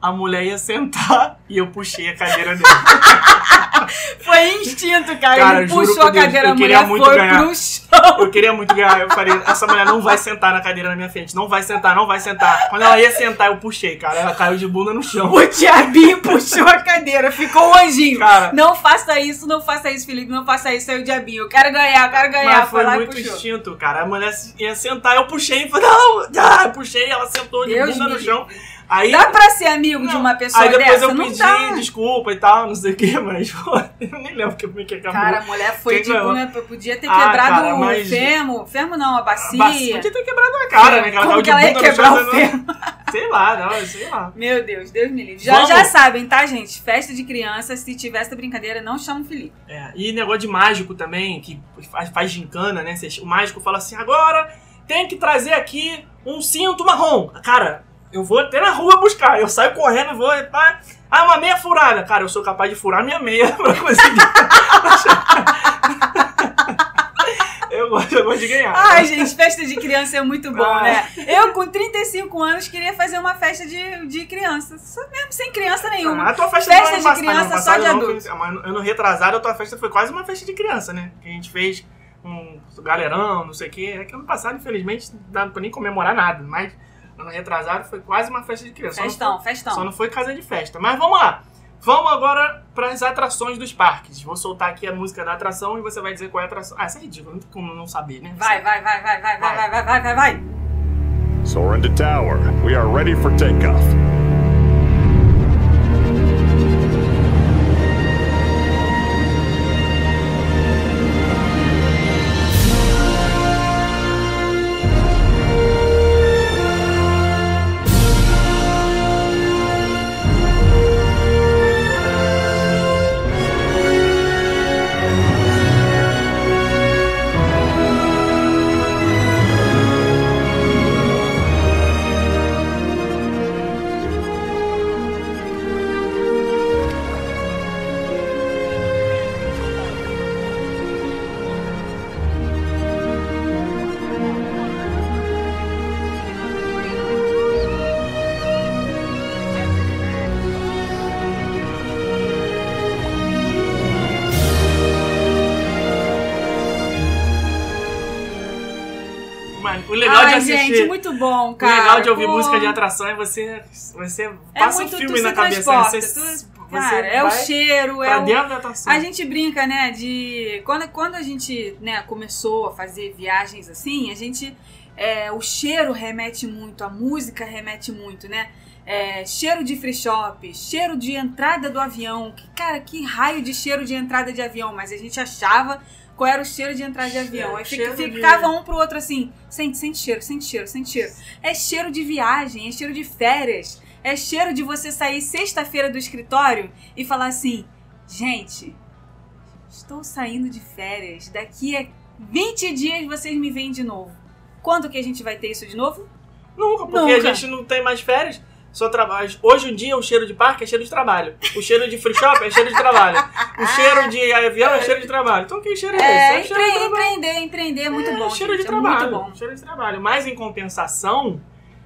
A mulher ia sentar e eu puxei a cadeira dele. Foi instinto, cara. Cara, Ele puxou a Deus, cadeira, eu queria mulher muito foi ganhar. pro chão. Eu queria muito ganhar. Eu falei, essa mulher não vai sentar na cadeira na minha frente. Não vai sentar, não vai sentar. Quando ela ia sentar, eu puxei, cara. Ela caiu de bunda no chão. O diabinho puxou a cadeira, ficou o anjinho. Cara. Não faça isso, não faça isso, Felipe, não faça isso, aí o diabinho. Eu quero ganhar, eu quero ganhar. Mas foi lá muito instinto, cara. A mulher ia sentar, eu puxei e falei, não, ah, puxei, ela sentou de Deus bunda me no chão. Aí, Dá pra ser amigo de Não. uma pessoa aí depois dessa? eu não pedi dá. desculpa e tal, não sei o que, mas pô, eu nem lembro como é que acabou. Cara, a mulher foi Quem de bunda, podia ter Ah, quebrado cara, o mas- fêmur. Fêmur não, a bacia. Bacia. Podia ter quebrado a cara, né? Que ela Como que de ela ia quebrar o né? fêmur? Sei lá, não, sei lá. Meu Deus, Deus me livre. Já, Vamos. já sabem, tá, gente? Festa de criança, se tiver essa brincadeira, não chama o Felipe. É, e negócio de mágico também, que faz, faz gincana, né? O mágico fala assim, agora tem que trazer aqui um cinto marrom. Cara, eu vou até na rua buscar. Eu saio correndo, vou... Pá, ah, uma meia furada. Cara, eu sou capaz de furar minha meia pra conseguir. eu, gosto, eu gosto de ganhar. Ai, gente, festa de criança é muito bom, Ah. né? Eu, com 35 anos, queria fazer uma festa de, de criança. Só mesmo sem criança nenhuma. Ah, a tua festa, Festa não é de criança passado, só de adulto. não, Ano retrasado, a tua festa foi quase uma festa de criança, né? Que a gente fez um galerão, não sei o quê. É que ano passado, infelizmente, não dá pra nem comemorar nada. Mas ano retrasado foi quase uma festa de criança. Festão, foi- festão. Só não foi casa de festa. Mas vamos lá. Vamos agora para as atrações dos parques. Vou soltar aqui a música da atração e você vai dizer qual é a atração. Ah, isso é ridículo, não tem como não saber, né? Vai, vai, vai, vai, vai, vai, Vai. vai, vai, vai, vai, vai. Soaring to tower. We are ready for takeoff. Legal de ouvir música de atração é você, você É passa muito- um filme na cabeça. né? Você tu- Cara, é o cheiro, é o. A gente brinca, né, de. Quando, quando a gente né, começou a fazer viagens assim, a gente. é, o cheiro remete muito, a música remete muito, né? É, cheiro de free shop, cheiro de entrada do avião. Que, cara, que raio de cheiro de entrada de avião, mas a gente achava qual era o cheiro de entrada de avião. Aí fica- cheiro de- ficava um pro outro assim: sente, sente cheiro, sente cheiro, sente cheiro. É cheiro de viagem, é cheiro de férias. É cheiro de você sair sexta-feira do escritório e falar assim: gente, estou saindo de férias. Daqui a 20 dias vocês me veem de novo. Quando que a gente vai ter isso de novo? Nunca, porque Nunca. a gente não tem mais férias. Só trabalho. Hoje em dia o cheiro de parque é cheiro de trabalho. O cheiro de free shop é cheiro de trabalho. O cheiro de avião é cheiro de trabalho. Então que cheiro é, É, esse? É cheiro de empre- trabalho. empreender, empreender é muito É, bom. cheiro gente, de é trabalho. muito bom. Cheiro de trabalho. Mas em compensação,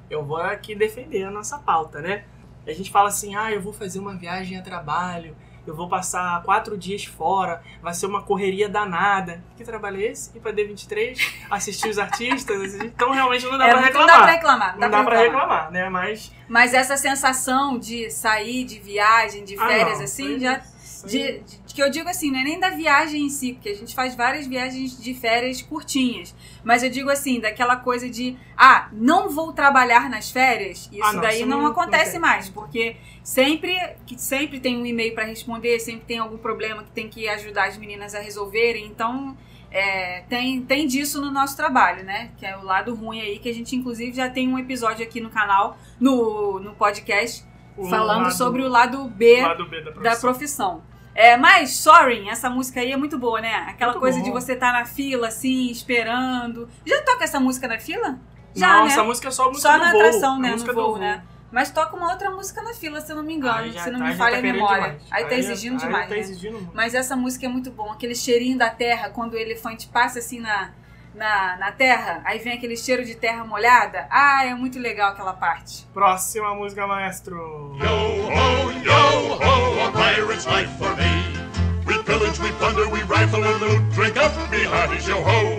eu vou aqui defender a nossa pauta, né? A gente fala assim, ah, eu vou fazer uma viagem a trabalho, eu vou passar quatro dias fora, vai ser uma correria danada. Que trabalho é esse? Ir pra D23, assistir os artistas, então realmente não dá É, pra não reclamar. dá pra reclamar. Não Não dá pra reclamar, né? Mas. Mas essa sensação de sair de viagem, de ah, férias, não, assim, já. isso De, de- que eu digo assim, não é nem da viagem em si, porque a gente faz várias viagens de férias curtinhas. Mas eu digo assim, daquela coisa de, ah, não vou trabalhar nas férias. Isso Ah, não, daí isso não, não- acontece não mais, porque sempre que sempre tem um e-mail para responder, sempre tem algum problema que tem que ajudar as meninas a resolverem. Então, é, tem, tem disso no nosso trabalho, né? Que é o lado ruim aí, que a gente inclusive já tem um episódio aqui no canal, no, no podcast, o falando lado- sobre o lado B lado B da da profissão. É, mas Soaring, essa música aí é muito boa, né? Aquela Muito coisa bom. de você estar na fila, assim, esperando. Já toca essa música na fila? Já, não, né? essa música é só a música Só do na voo. atração, a né? No música do voo, né? Mas toca uma outra música na fila, se eu não me engano, Aí se não tá- me já falha tá a memória. demais. Aí tá exigindo aí demais, tá né? exigindo muito. Mas essa música é muito bom, aquele cheirinho da terra, quando o elefante passa assim na, na, na terra, aí vem aquele cheiro de terra molhada. Ah, é muito legal aquela parte. Próxima música, maestro. Yo ho, yo ho, a pirate's life for me. We pillage, we plunder, we rifle and loot. Drink up, me hearties, yo ho.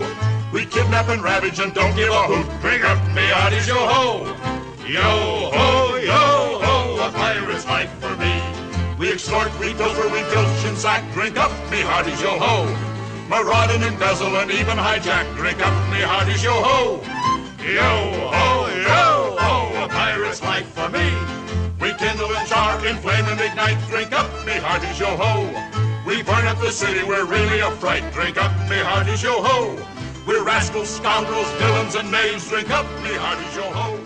We kidnap and ravage and don't give a hoot. Drink up, me hearties, yo ho. Yo ho, yo ho, a pirate's life for me. We extort, we pilfer, we filch and sack. Drink up, me hearties, yo ho. Maraud and embezzle and even hijack. Drink up, me hearties, yo ho. Yo ho, yo ho, a pirate's life for me. We kindle and char, inflame and ignite. Drink up, me hearties, yo ho. We burn up the city, we're really a fright. Drink up, me hearties, yo ho. We're rascals, scoundrels, villains, and knaves. Drink up, me hearties, yo ho.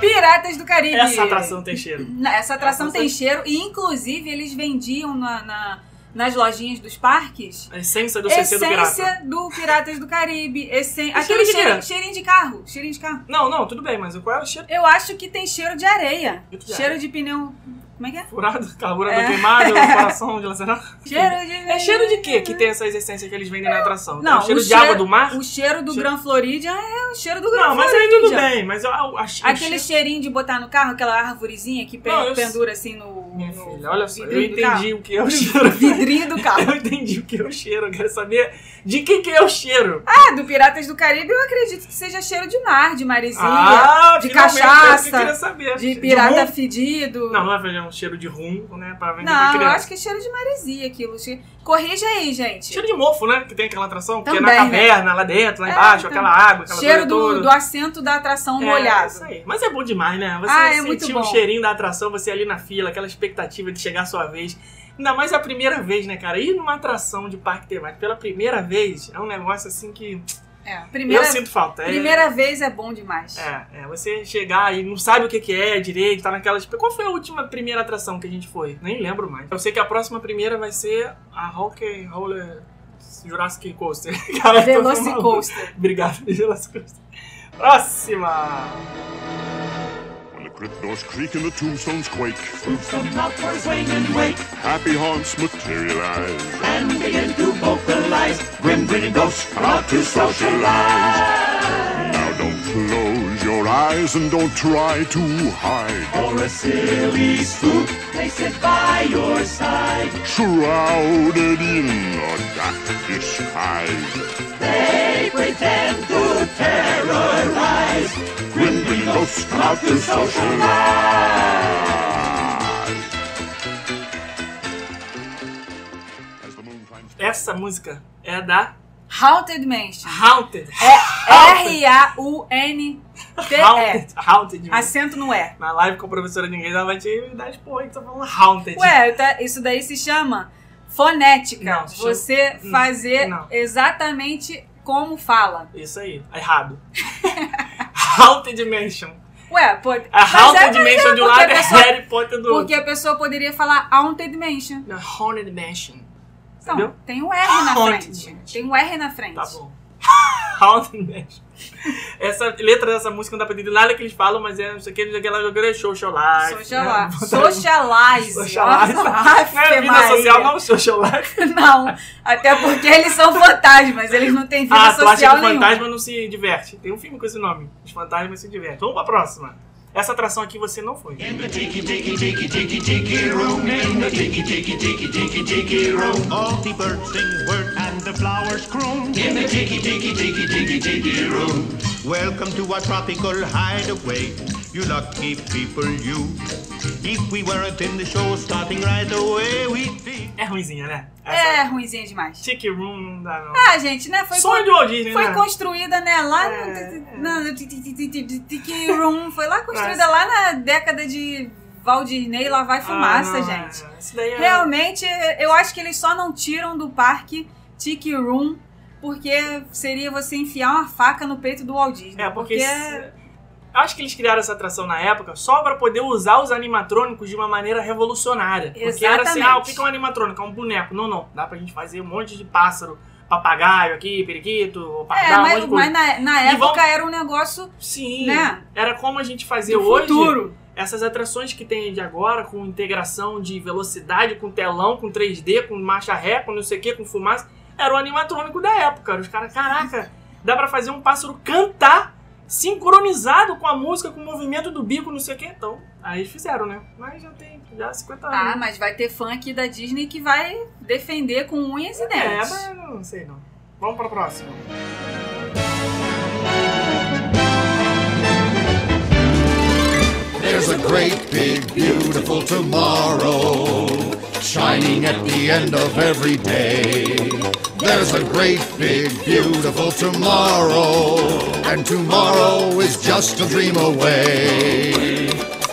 Piratas do Caribe! Essa atração tem cheiro. Essa atração Essa- tem cheiro e, inclusive, eles vendiam na, na- nas lojinhas dos parques A essência do CC do pirata. essência do Piratas do Caribe. Essen... Aquele cheiro, quê? cheirinho de carro. Cheirinho de carro. Não, não, tudo bem, mas qual é o cheiro? Eu acho que tem cheiro de areia. De cheiro de pneu. Como é que é? Furado, carburador É. queimado, coração dilacerado. Cheiro de. É cheiro de quê que tem essas essências que eles vendem na atração? Não, é o cheiro o de água do mar? O cheiro do Cheiro- Gran Floridian é o cheiro do Gran Não, mas aí tudo bem, mas eu, eu acho Aquele cheirinho de botar no carro, aquela arvorezinha que pe- Não, eu- pendura assim no. Minha no filha, olha só, eu entendi o que é o cheiro. Vidrinho do carro. Eu entendi o que é o cheiro, eu quero saber de que que é o cheiro. Ah, do Piratas do Caribe eu acredito que seja cheiro de mar, de maresia, Ah, de cachaça, é que eu queria saber. de pirata rum? fedido. Não, não é fazer um cheiro de rum, né? Pra vender Não, pra eu acho que é cheiro de maresia aquilo. Corrija aí, gente. Cheiro de mofo, né? Que tem aquela atração, que é Também, na né? caverna, lá dentro, lá É, embaixo, então. aquela água, aquela cheiro do, do assento da atração É, molhado. isso aí. Mas é bom demais, né? Você Ah, é sentir o cheirinho da atração, você ali na fila, aquela expectativa de chegar a sua vez. Ainda mais a primeira vez, né, cara? Ir numa atração de parque temático pela primeira vez é um negócio assim que É, primeira, eu sinto falta. É- primeira vez é bom demais. É, é, você chegar e não sabe o que, que é direito, tá naquela. Qual foi a última primeira atração que a gente foi? Nem lembro mais. Eu sei que a próxima primeira vai ser a Rock Roller Jurassic Coaster. Cara. Velocicoaster. Obrigado, Jurassic Coaster. Próxima! When crypt doors creak and the tombstones quake, Spooks come out for swing and wake happy haunts materialize. and begin to vocalize. Grim grinning ghosts come out to socialize. Now don't close your eyes and don't try to hide. For a silly spook, they sit by your side. Shrouded in a dark disguise. They pretend to terrorize. Essa música é da Haunted Mansion. Haunted. É R-A-U-N-T-E. Haunted. Haunted. Acento no E. Na live com a professora de inglês, ela vai te dar expor aí que tá falando Haunted. Ué, tá- isso daí se chama fonética. Não, se chama- Você Hum, fazer não. exatamente como fala. Isso aí, errado. Haunted Mansion. Ué, pode. A é, Haunted mas Mansion é de um porque lado a é Harry Potter do Porque outro. a pessoa poderia falar Haunted Mansion. Não, Haunted Mansion. Então, Entendeu? tem um R na Haunted frente. Mansion. Tem um R na frente. Tá bom. Haunted Mansion. Essa letra dessa música não dá pra entender nada que eles falam, mas é não sei o que, aquela jogando é socialize. Socialize. né? Socialize. Socialize. Não é vida Maria. social, não, socialize. Não, até porque eles são fantasmas, eles não têm vida Ah, tu acha que social o fantasma não se diverte. Tem um filme com esse nome. Os fantasmas se divertem. Vamos pra próxima. Essa atração aqui você não foi. Welcome to our tropical hideaway, you lucky people, you. If we weren't in the show starting right away, we'd be. É ruimzinha, né? É ruimzinha demais. Tiki Room não dá, não. Ah, gente, né? Foi, Sonho de Walt Disney, foi né? construída, né? Lá É, no, Tiki Room. Foi lá construída lá na década de Valdirnei lá vai fumaça, Ah, não, gente. é. Isso daí é... Realmente, eu acho que eles só não tiram do parque Tiki Room porque seria você enfiar uma faca no peito do Walt Disney. É, porque... esse- Acho que eles criaram essa atração na época só pra poder usar os animatrônicos de uma maneira revolucionária. Porque era assim, Exatamente. ah, o que é um animatrônico? É um boneco. Não, não. Dá pra gente fazer um monte de pássaro, papagaio aqui, periquito, É, pardal, um monte mas, de coisa. mas na, na época vamos- era um negócio Sim, né? era como a gente fazia do hoje. futuro. Essas atrações que tem de agora, com integração de velocidade, com telão, com 3D, com marcha ré, com não sei o que, com fumaça, era o animatrônico da época. Os caras, caraca, dá pra fazer um pássaro cantar sincronizado com a música, com o movimento do bico, não sei o que. Então, aí fizeram, né? Mas já tem já 50 anos. Ah, mas vai ter fã aqui da Disney que vai defender com unhas e É, dentes. mas não sei não. Vamos pra próxima. There's a great, big, beautiful tomorrow shining at the end of every day. There's a great, big, beautiful tomorrow, and tomorrow is just a dream away.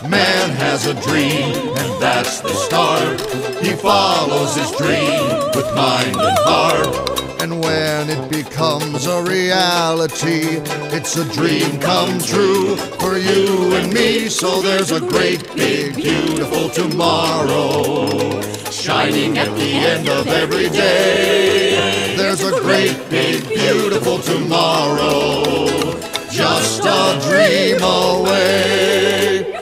Man has a dream, and that's the start. He follows his dream with mind and heart. And when it becomes a reality, it's a dream come true for you and me. So there's a great, big, beautiful tomorrow shining at the end of every day. There's a great, big, beautiful tomorrow just a dream away.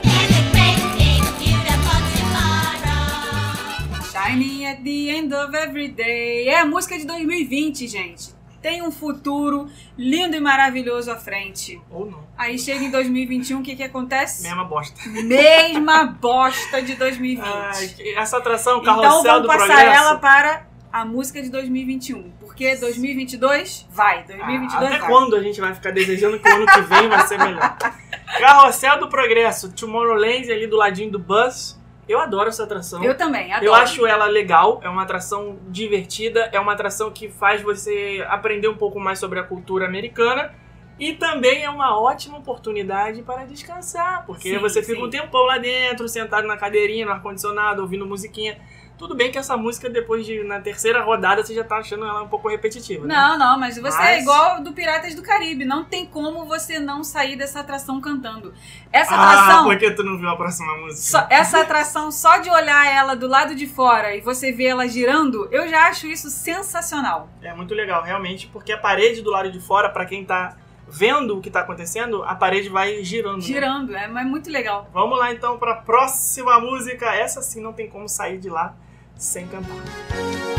Shining at the end of every day. É a música de 2020, gente. Tem um futuro lindo e maravilhoso à frente. Ou não. Aí chega em 2021, o que que acontece? Mesma bosta. Mesma bosta de 2020. Ai, essa atração, o então carrossel vamos do passar progresso. ela para a música de 2021. Porque 2022 vai. 2022 Ah, Até vai. quando a gente vai ficar desejando que o ano que vem vai ser melhor? Carrossel do Progresso, Tomorrowland ali do ladinho do Bus. Eu adoro essa atração. Eu também, adoro. Eu acho ela legal, é uma atração divertida, é uma atração que faz você aprender um pouco mais sobre a cultura americana e também é uma ótima oportunidade para descansar, porque Sim, você fica sim. um tempão lá dentro, sentado na cadeirinha, no ar-condicionado, ouvindo musiquinha. Tudo bem que essa música, depois de na terceira rodada, você já tá achando ela um pouco repetitiva. né? Não, não, mas você é Mas- igual do Piratas do Caribe. Não tem como você não sair dessa atração cantando. Essa Ah, atração. por que tu não viu a próxima música? só- essa atração, só de olhar ela do lado de fora e você ver ela girando, eu já acho isso sensacional. É muito legal, realmente, porque a parede do lado de fora, pra quem tá vendo o que tá acontecendo, a parede vai girando. né? Girando, é, é muito legal. Vamos lá então pra próxima música. Essa sim não tem como sair de lá sem cantar.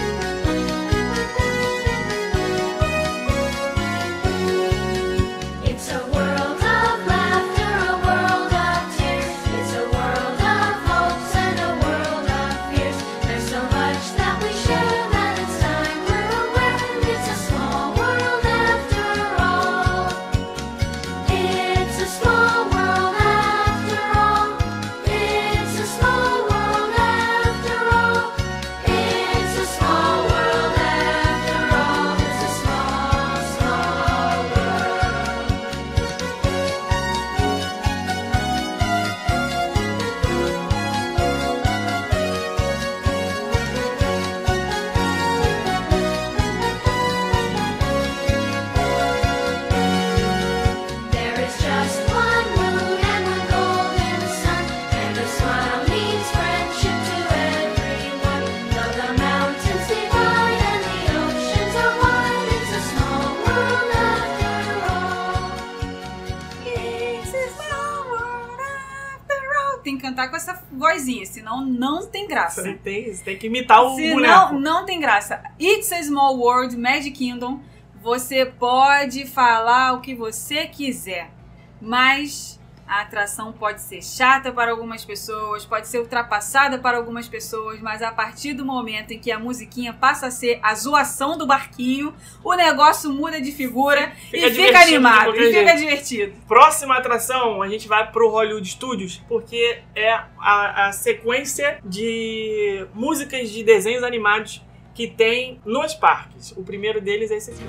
Senão não tem graça. Você tem, você tem que imitar o Se boneco. não, não tem graça. It's a Small World, Magic Kingdom, você pode falar o que você quiser, mas a atração pode ser chata para algumas pessoas, pode ser ultrapassada para algumas pessoas, mas a partir do momento em que a musiquinha passa a ser a zoação do barquinho, o negócio muda de figura Fica e fica animado, e fica jeito. divertido. Próxima atração, a gente vai pro Hollywood Studios, porque é a, a sequência de músicas de desenhos animados que tem nos parques. O primeiro deles é esse aqui.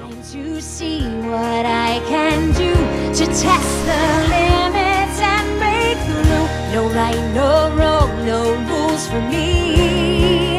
To see what I can do to test the limits and break through. No right, no wrong, no rules for me.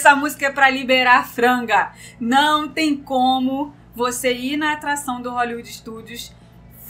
Essa música é pra liberar franga. Não tem como você ir na atração do Hollywood Studios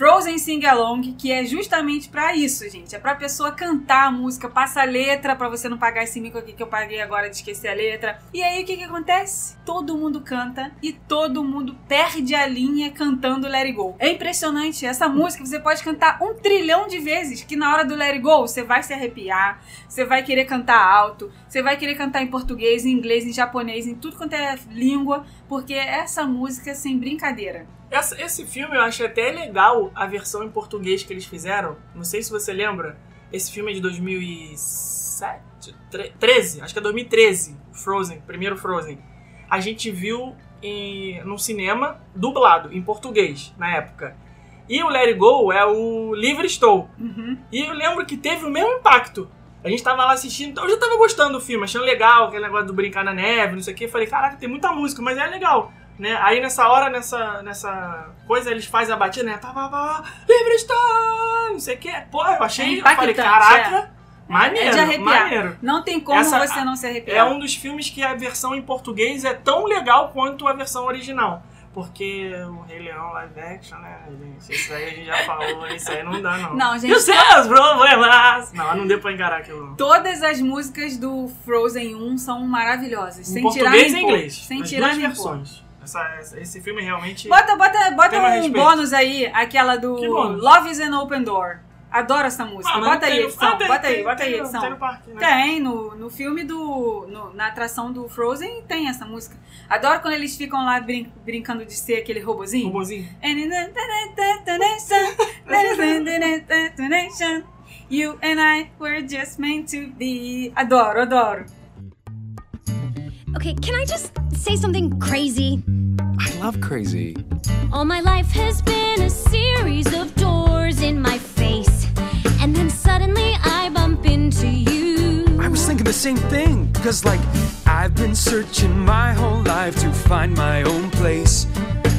Frozen Sing Along, que é justamente pra isso, gente. É pra pessoa cantar a música, passa a letra pra você não pagar esse mico aqui que eu paguei agora de esquecer a letra. E aí o que que acontece? Todo mundo canta e todo mundo perde a linha cantando Let It Go. É impressionante, essa música você pode cantar um trilhão de vezes, que na hora do Let It Go você vai se arrepiar, você vai querer cantar alto, você vai querer cantar em português, em inglês, em japonês, em tudo quanto é língua, porque essa música é sem brincadeira. Essa- esse filme eu acho até legal a versão em português que eles fizeram. Não sei se você lembra. Esse filme é de 2007, tre- 13, acho que é 2013. Frozen, primeiro Frozen. A gente viu em, no cinema dublado em português na época. E o Let It Go é o Livre Estou. Uhum. E eu lembro que teve o mesmo impacto. A gente tava lá assistindo, então eu já tava gostando do filme, achando legal, aquele negócio do brincar na neve, não sei o que. Falei, caraca, tem muita música, mas é legal. Né? Aí nessa hora, nessa, nessa coisa, eles fazem a batida, né? Pá, pá, pá, não sei o que. Pô, eu achei, É eu falei, caraca, maneiro, é de arrepiar. maneiro. Não tem como Essa- você não se arrepiar. É um dos filmes que a versão em português é tão legal quanto a versão original. Porque o Rei Leão live action, né? Isso aí a gente já falou, isso aí não dá, não. Não, gente, E os seus problemas! Não, não deu pra encarar aquilo. Todas as músicas do Frozen 1 são maravilhosas. Em sem português tirar e inglês. Sem as tirar duas pôr. Essa, esse filme realmente. Bota, bota, bota um bônus aí, aquela do? Love is an Open Door. Adoro essa música. Ah, bota aí, no- edição. ah, tem- bota aí, tem- bota aí, tem no- edição. Tem no parque, né? Tem, no, no filme do. no- na atração do Frozen tem essa música. Adoro quando eles ficam lá brin- brincando de ser aquele robozinho. Robozinho. You and I were just meant to be. Adoro, adoro. Okay, can I just say something crazy? I love crazy. All my life has been a series of doors in my face. And then suddenly I bump into you. I was thinking the same thing because, like, I've been searching my whole life to find my own place.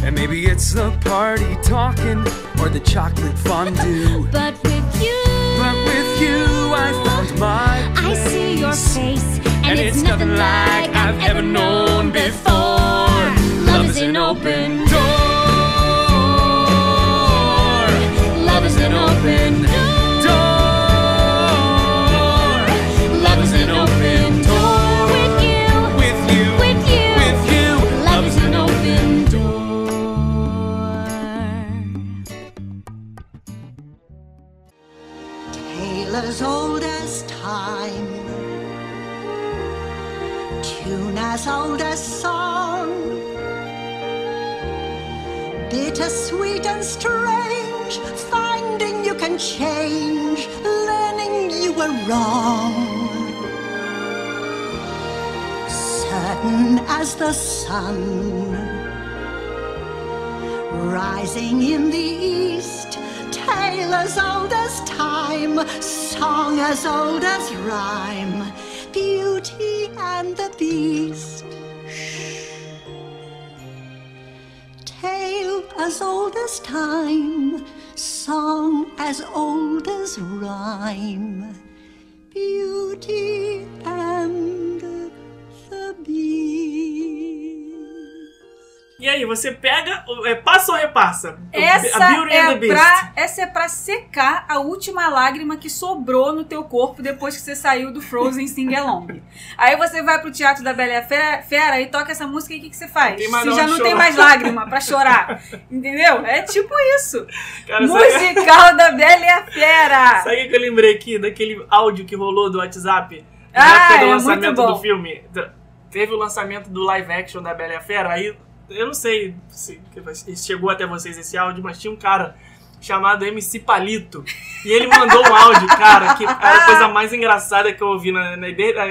And maybe it's the party talking or the chocolate fondue. But with you, But with you, I found my place. I see your face and, and it's nothing like I've ever known before. Love is an open door. Love is an open door. Love is an open door. With you, with you, with you, with you. Love is an open door. Taylor's old. As old as song. Bittersweet and strange, finding you can change, learning you were wrong. Certain as the sun, rising in the east, tale as old as time, song as old as rhyme, Beauty and the Beast. Tale as old as time, song as old as rhyme, Beauty and the Beast. E aí, você pega, é, passa ou repassa? Essa a Beauty and é, pra, essa é pra secar a última lágrima que sobrou no teu corpo depois que você saiu do Frozen Sing Along. Aí você vai pro Teatro da Bela Fera, Fera e toca essa música e o que, que você faz? Onde já não tem mais lágrima pra chorar. Entendeu? É tipo isso. Cara, sabe- Musical da Bela Fera. Sabe o que eu lembrei aqui daquele áudio que rolou do WhatsApp? Ah, Na época do é lançamento do filme. Teve o lançamento do live action da Bela Fera, aí eu não sei se chegou até vocês esse áudio, mas tinha um cara chamado MC Palito. E ele mandou um áudio, cara, que era a coisa mais engraçada que eu ouvi na, na,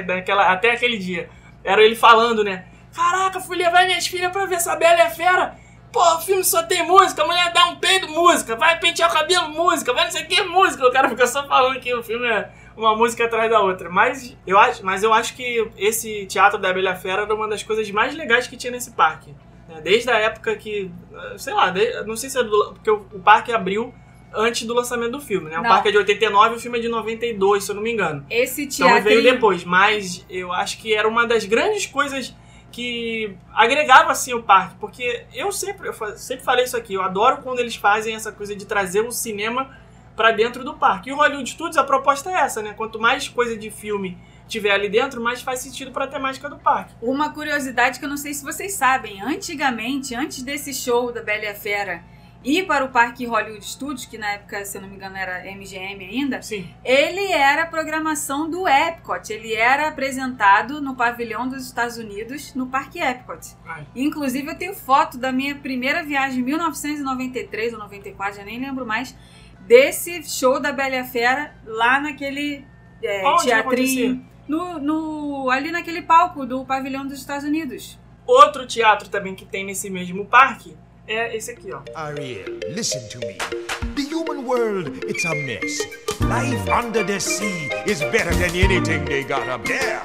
naquela, até aquele dia. Era ele falando, né? Caraca, fui levar minhas filhas pra ver essa Bela a Fera. Pô, o filme só tem música, a mulher dá um peido, música, vai pentear o cabelo, música, vai não sei o que, música. O cara fica só falando que o filme é uma música atrás da outra. Mas eu acho, mas eu acho que esse teatro da Bela e a Fera era uma das coisas mais legais que tinha nesse parque. Né? Desde a época que, sei lá, não sei se é do, porque o, o parque abriu antes do lançamento do filme, né? O Não. parque é de 89 e o filme é de 92, se eu não me engano. Esse Então ele veio teatro. depois, mas eu acho que era uma das grandes coisas que agregava assim o parque, porque eu sempre, eu sempre falei isso aqui, eu adoro quando eles fazem essa coisa de trazer um cinema pra dentro do parque. E o Hollywood Studios, a proposta é essa, né? Quanto mais coisa de filme tiver ali dentro, mais faz sentido pra temática do parque. Uma curiosidade que eu não sei se vocês sabem. Antigamente, antes desse show da Bela e a Fera ir para o Parque Hollywood Studios, que na época, se eu não me engano, era MGM ainda, Sim. ele era a programação do Epcot. Ele era apresentado no pavilhão dos Estados Unidos, no Parque Epcot. Ai. Inclusive, eu tenho foto da minha primeira viagem em 1993 ou 94, já nem lembro mais, desse show da Bela a Fera lá naquele é, teatrinho. No, no, ali naquele palco do pavilhão dos Estados Unidos. Outro teatro também que tem nesse mesmo parque é esse aqui, ó. Ariel, listen to me. The human world, it's a mess. Life under the sea is better than anything they got up there.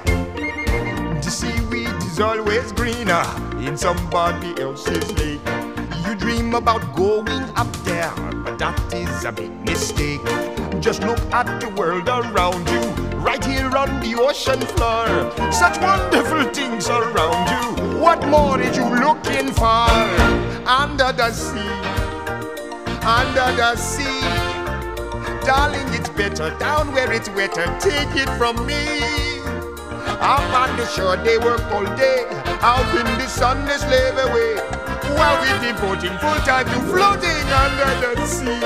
The seaweed is always greener in somebody else's lake. Dream about going up there, but that is a big mistake. Just look at the world around you, right here on the ocean floor. Such wonderful things around you. What more is you looking for? Under the sea, under the sea. Darling, it's better down where it's wetter. Take it from me. Up on the shore, they work all day. Out in the sun, they slave away. While we devoting full time to floating under the sea.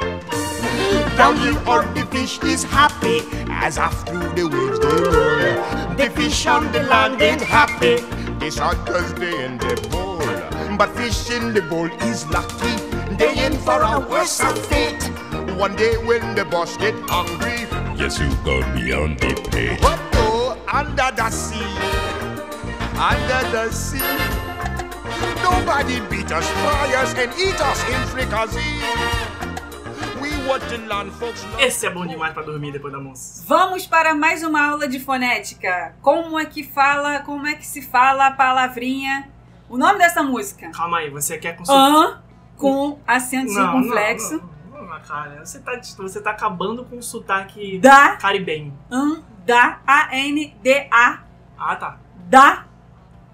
Down here, the fish is happy as through the waves they roll. The fish on the land ain't happy. They shot cause they in the bowl. But fish in the bowl is lucky. They in for a worse fate. One day when the boss get hungry, Yes, you go beyond the pay. but go under the sea, under the sea. Nobody beat us, fry us, and eat us in fricassee. Esse é bom demais pra dormir depois da almoço. Vamos para mais uma aula de fonética. Como é que fala, como é que se fala a palavrinha? O nome dessa música? Calma aí, você quer consultar? An com acento circunflexo. Não, não, não, cara, você tá, você tá acabando com o sotaque Da. caribenho. An, da, A-N-D-A, Ah, tá. da,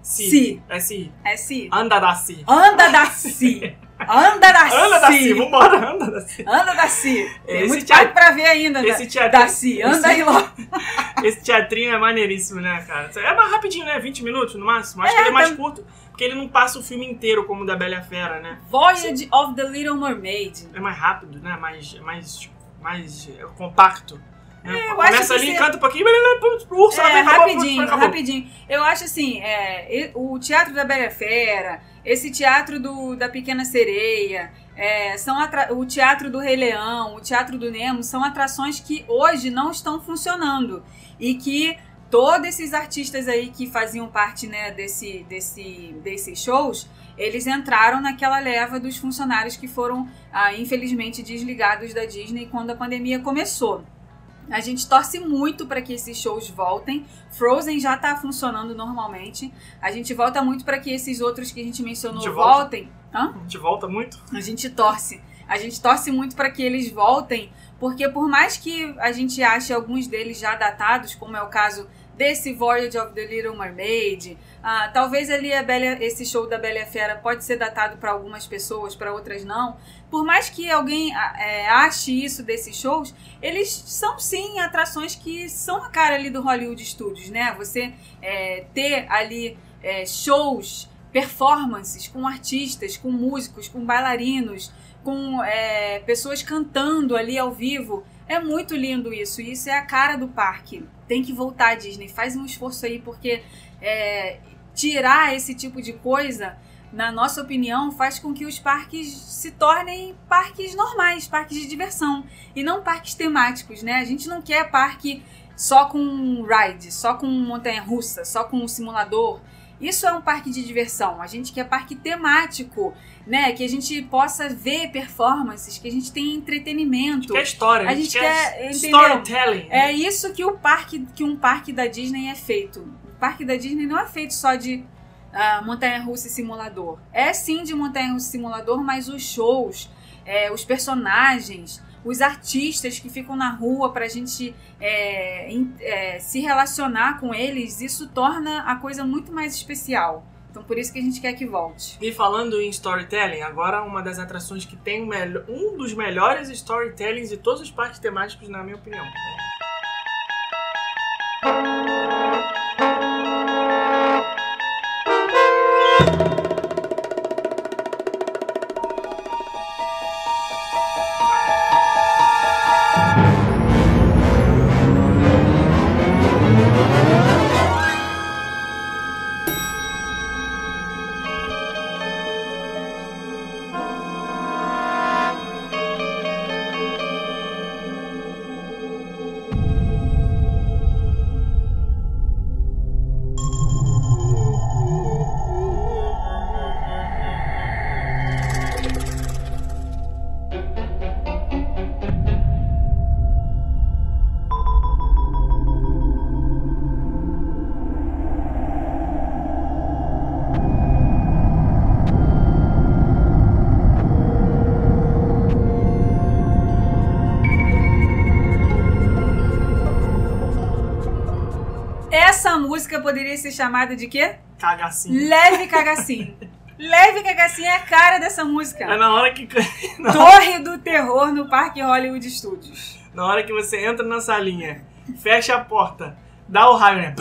Si. Si. É si. é si. Anda da si. Anda da si. Anda da Anda da si, si. vambora, anda da si. Anda da si. Tem Esse muito teatro- pra ver ainda. esse da, teatro- da si. Anda esse- aí logo. Esse teatrinho é maneiríssimo, né, cara? É mais rapidinho, né? 20 minutos no máximo. Acho que ele é mais tam- curto, porque ele não passa o filme inteiro como o da Bela Fera, né? Voyage of the Little Mermaid. É mais rápido, né? Mais, mais, mais é, compacto. Acho Começa ali, se- canta um pouquinho, o urso, É, rapidinho, acabou. rapidinho. Eu acho assim, é, o Teatro da Bela Fera, esse teatro do, da Pequena Sereia, é, são atra- o Teatro do Rei Leão, o Teatro do Nemo, são atrações que hoje não estão funcionando. E que todos esses artistas aí que faziam parte né, desse, desse, desses shows, eles entraram naquela leva dos funcionários que foram, ah, infelizmente, desligados da Disney quando a pandemia começou. A gente torce muito para que esses shows voltem. Frozen já tá funcionando normalmente. A gente volta muito para que esses outros que a gente mencionou A gente volta? voltem. Hã? A gente volta muito. A gente torce. A gente torce muito para que eles voltem, porque por mais que a gente ache alguns deles já datados, como é o caso desse Voyage of the Little Mermaid, ah, talvez ali Bela, esse show da Bela Fera pode ser datado para algumas pessoas, para outras não. Por mais que alguém ah, é, ache isso desses shows, eles são sim atrações que são a cara ali do Hollywood Studios, né? Você é, ter ali é, shows, performances com artistas, com músicos, com bailarinos, com é, pessoas cantando ali ao vivo. É muito lindo isso. Isso é a cara do parque. Tem que voltar, Disney. Faz um esforço aí, porque é, tirar esse tipo de coisa, na nossa opinião, faz com que os parques se tornem parques normais, parques de diversão. E não parques temáticos, né? A gente não quer parque só com ride, só com montanha russa, só com simulador. Isso é um parque de diversão. A gente quer parque temático, né? Que a gente possa ver performances, que a gente tenha entretenimento. Que é história, A gente quer, entendeu? storytelling. É isso que o parque, que um parque da Disney é feito. Parque da Disney não é feito só de ah, montanha-russa e simulador. É sim de montanha-russa e simulador, mas os shows, é, os personagens, os artistas que ficam na rua pra gente é, em- é, se relacionar com eles, isso torna a coisa muito mais especial. Então por isso que a gente quer que volte. E falando em storytelling, agora uma das atrações que tem um dos melhores storytellings de todos os parques temáticos, na minha opinião. Ser chamada de quê? Cagacinho. Leve Cagacinho. Leve Cagacinho é a cara dessa música. É na hora que. na- Torre do Terror no Parque Hollywood Studios. Na hora que você entra na salinha, fecha a porta, dá o raio, né?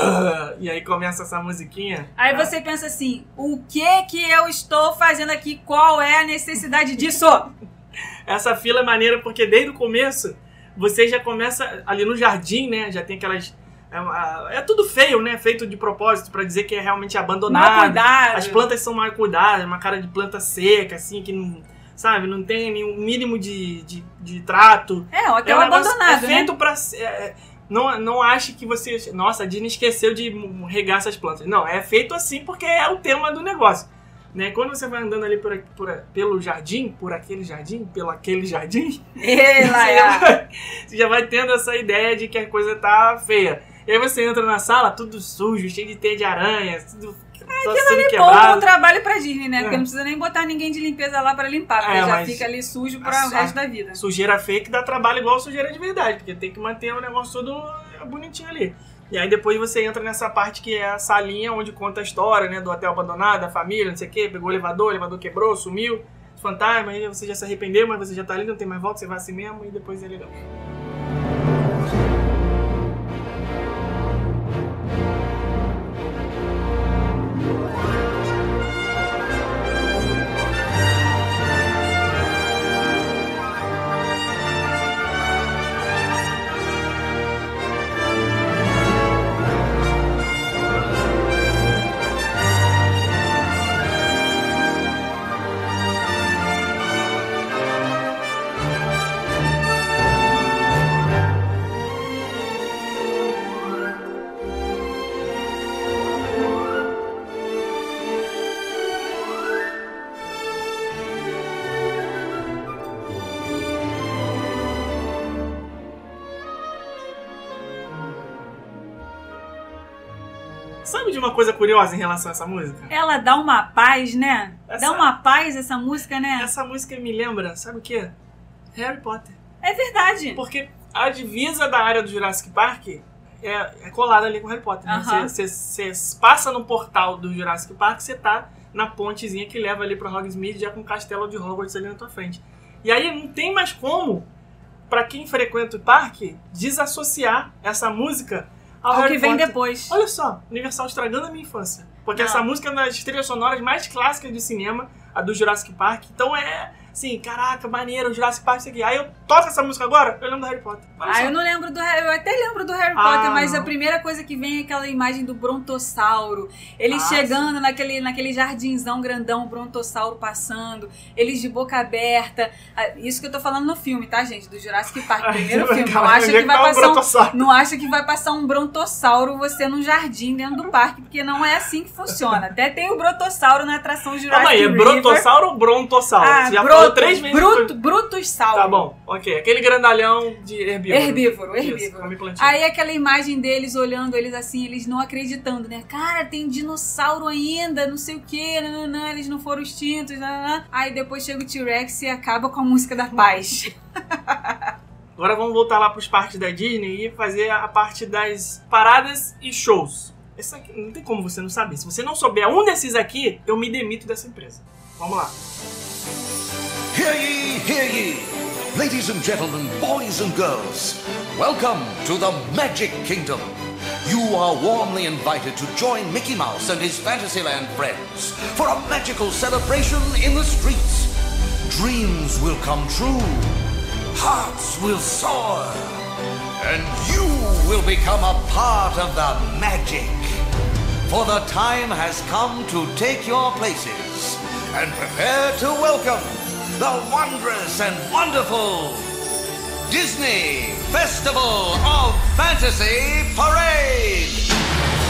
E aí começa essa musiquinha. Aí você pensa assim: o que que eu estou fazendo aqui? Qual é a necessidade disso? Essa fila é maneira porque desde o começo você já começa ali no jardim, né? Já tem aquelas. É, é tudo feio, né? Feito de propósito pra dizer que é realmente abandonado. Mal cuidado. As plantas são mal cuidadas, uma cara de planta seca, assim, que não. Sabe, não tem nenhum mínimo de, de, de trato. É, um hotel um negócio- abandonado, É né? feito pra. ser- é, é, não, não ache que você. Nossa, a Disney esqueceu de regar essas plantas. Não, é feito assim porque é o tema do negócio. Né? Quando você vai andando ali por, por- pelo jardim, por aquele jardim, pelo aquele jardim, Ela você, é. já vai, você já vai tendo essa ideia de que a coisa tá feia. E aí você entra na sala, tudo sujo, cheio de teia de aranha, tudo sendo Bom, bom quebrado. trabalho pra Disney, né? É. Porque não precisa nem botar ninguém de limpeza lá pra limpar, porque É, já fica ali sujo para a- o resto da vida. Sujeira fake dá trabalho igual sujeira de verdade, porque tem que manter o negócio todo bonitinho ali. E aí depois você entra nessa parte que é a salinha onde conta a história, né? Do hotel abandonado, da família, não sei o quê, pegou o elevador, o elevador quebrou, sumiu, fantasma, aí você já se arrependeu, mas você já tá ali, não tem mais volta, você vai assim mesmo e depois ele não. Coisa curiosa em relação a essa música? Ela dá uma paz, né? Essa- Dá uma paz essa música, né? Essa música me lembra, sabe o quê? Harry Potter. É verdade. Porque a divisa da área do Jurassic Park é, é colada ali com Harry Potter. né? Você você passa no portal do Jurassic Park, você tá na pontezinha que leva ali pra Hogsmeade, já com o castelo de Hogwarts ali na tua frente. E aí não tem mais como, pra quem frequenta o parque, desassociar essa música ao, Ao que vem Potter. depois. Olha só, Universal estragando a minha infância. Porque Não. essa música é uma das trilhas sonoras mais clássicas de cinema, a do Jurassic Park. Então é assim, caraca, maneiro, Jurassic Park, isso aqui. Aí eu toco essa música agora, eu lembro do Harry Potter. Olha Ah, só. eu não lembro do Harry, eu até lembro do Harry Ah, Potter, mas não. a primeira coisa que vem é aquela imagem do brontossauro. Eles Ah, chegando naquele, naquele jardinzão grandão, o brontossauro passando, eles de boca aberta. Ah, Isso que eu tô falando no filme, tá, gente? Do Jurassic Park, primeiro filme. Não acha que vai passar brontossauro? um, não acha que vai passar um brontossauro você num jardim dentro do parque, porque não é assim que funciona. Até tem o brontossauro na atração Jurassic Calma aí, é brontossauro ou brontossauro? Ah, Você já broto, falou três vezes. bruto, brutossauro. Tá bom, ok. Aquele grandalhão de herbívoro. Herbívoro, Isso, herbívoro. plantinha. Aí aquela imagem deles olhando eles assim, eles não acreditando, né? Cara, tem dinossauro ainda, não sei o que, nananã, eles não foram extintos, nananã. Aí depois chega o T-Rex e acaba com a música da paz. Agora vamos voltar lá pros parques da Disney e fazer a parte das paradas e shows. Essa aqui, não tem como você não saber. Se você não souber um desses aqui, eu me demito dessa empresa. Vamos lá. Hear ye, hear ye! Ladies and gentlemen, boys and girls, welcome to the Magic Kingdom. You are warmly invited to join Mickey Mouse and his Fantasyland friends for a magical celebration in the streets. Dreams will come true, hearts will soar, and you will become a part of the magic. For the time has come to take your places and prepare to welcome the wondrous and wonderful Disney Festival of Fantasy Parade.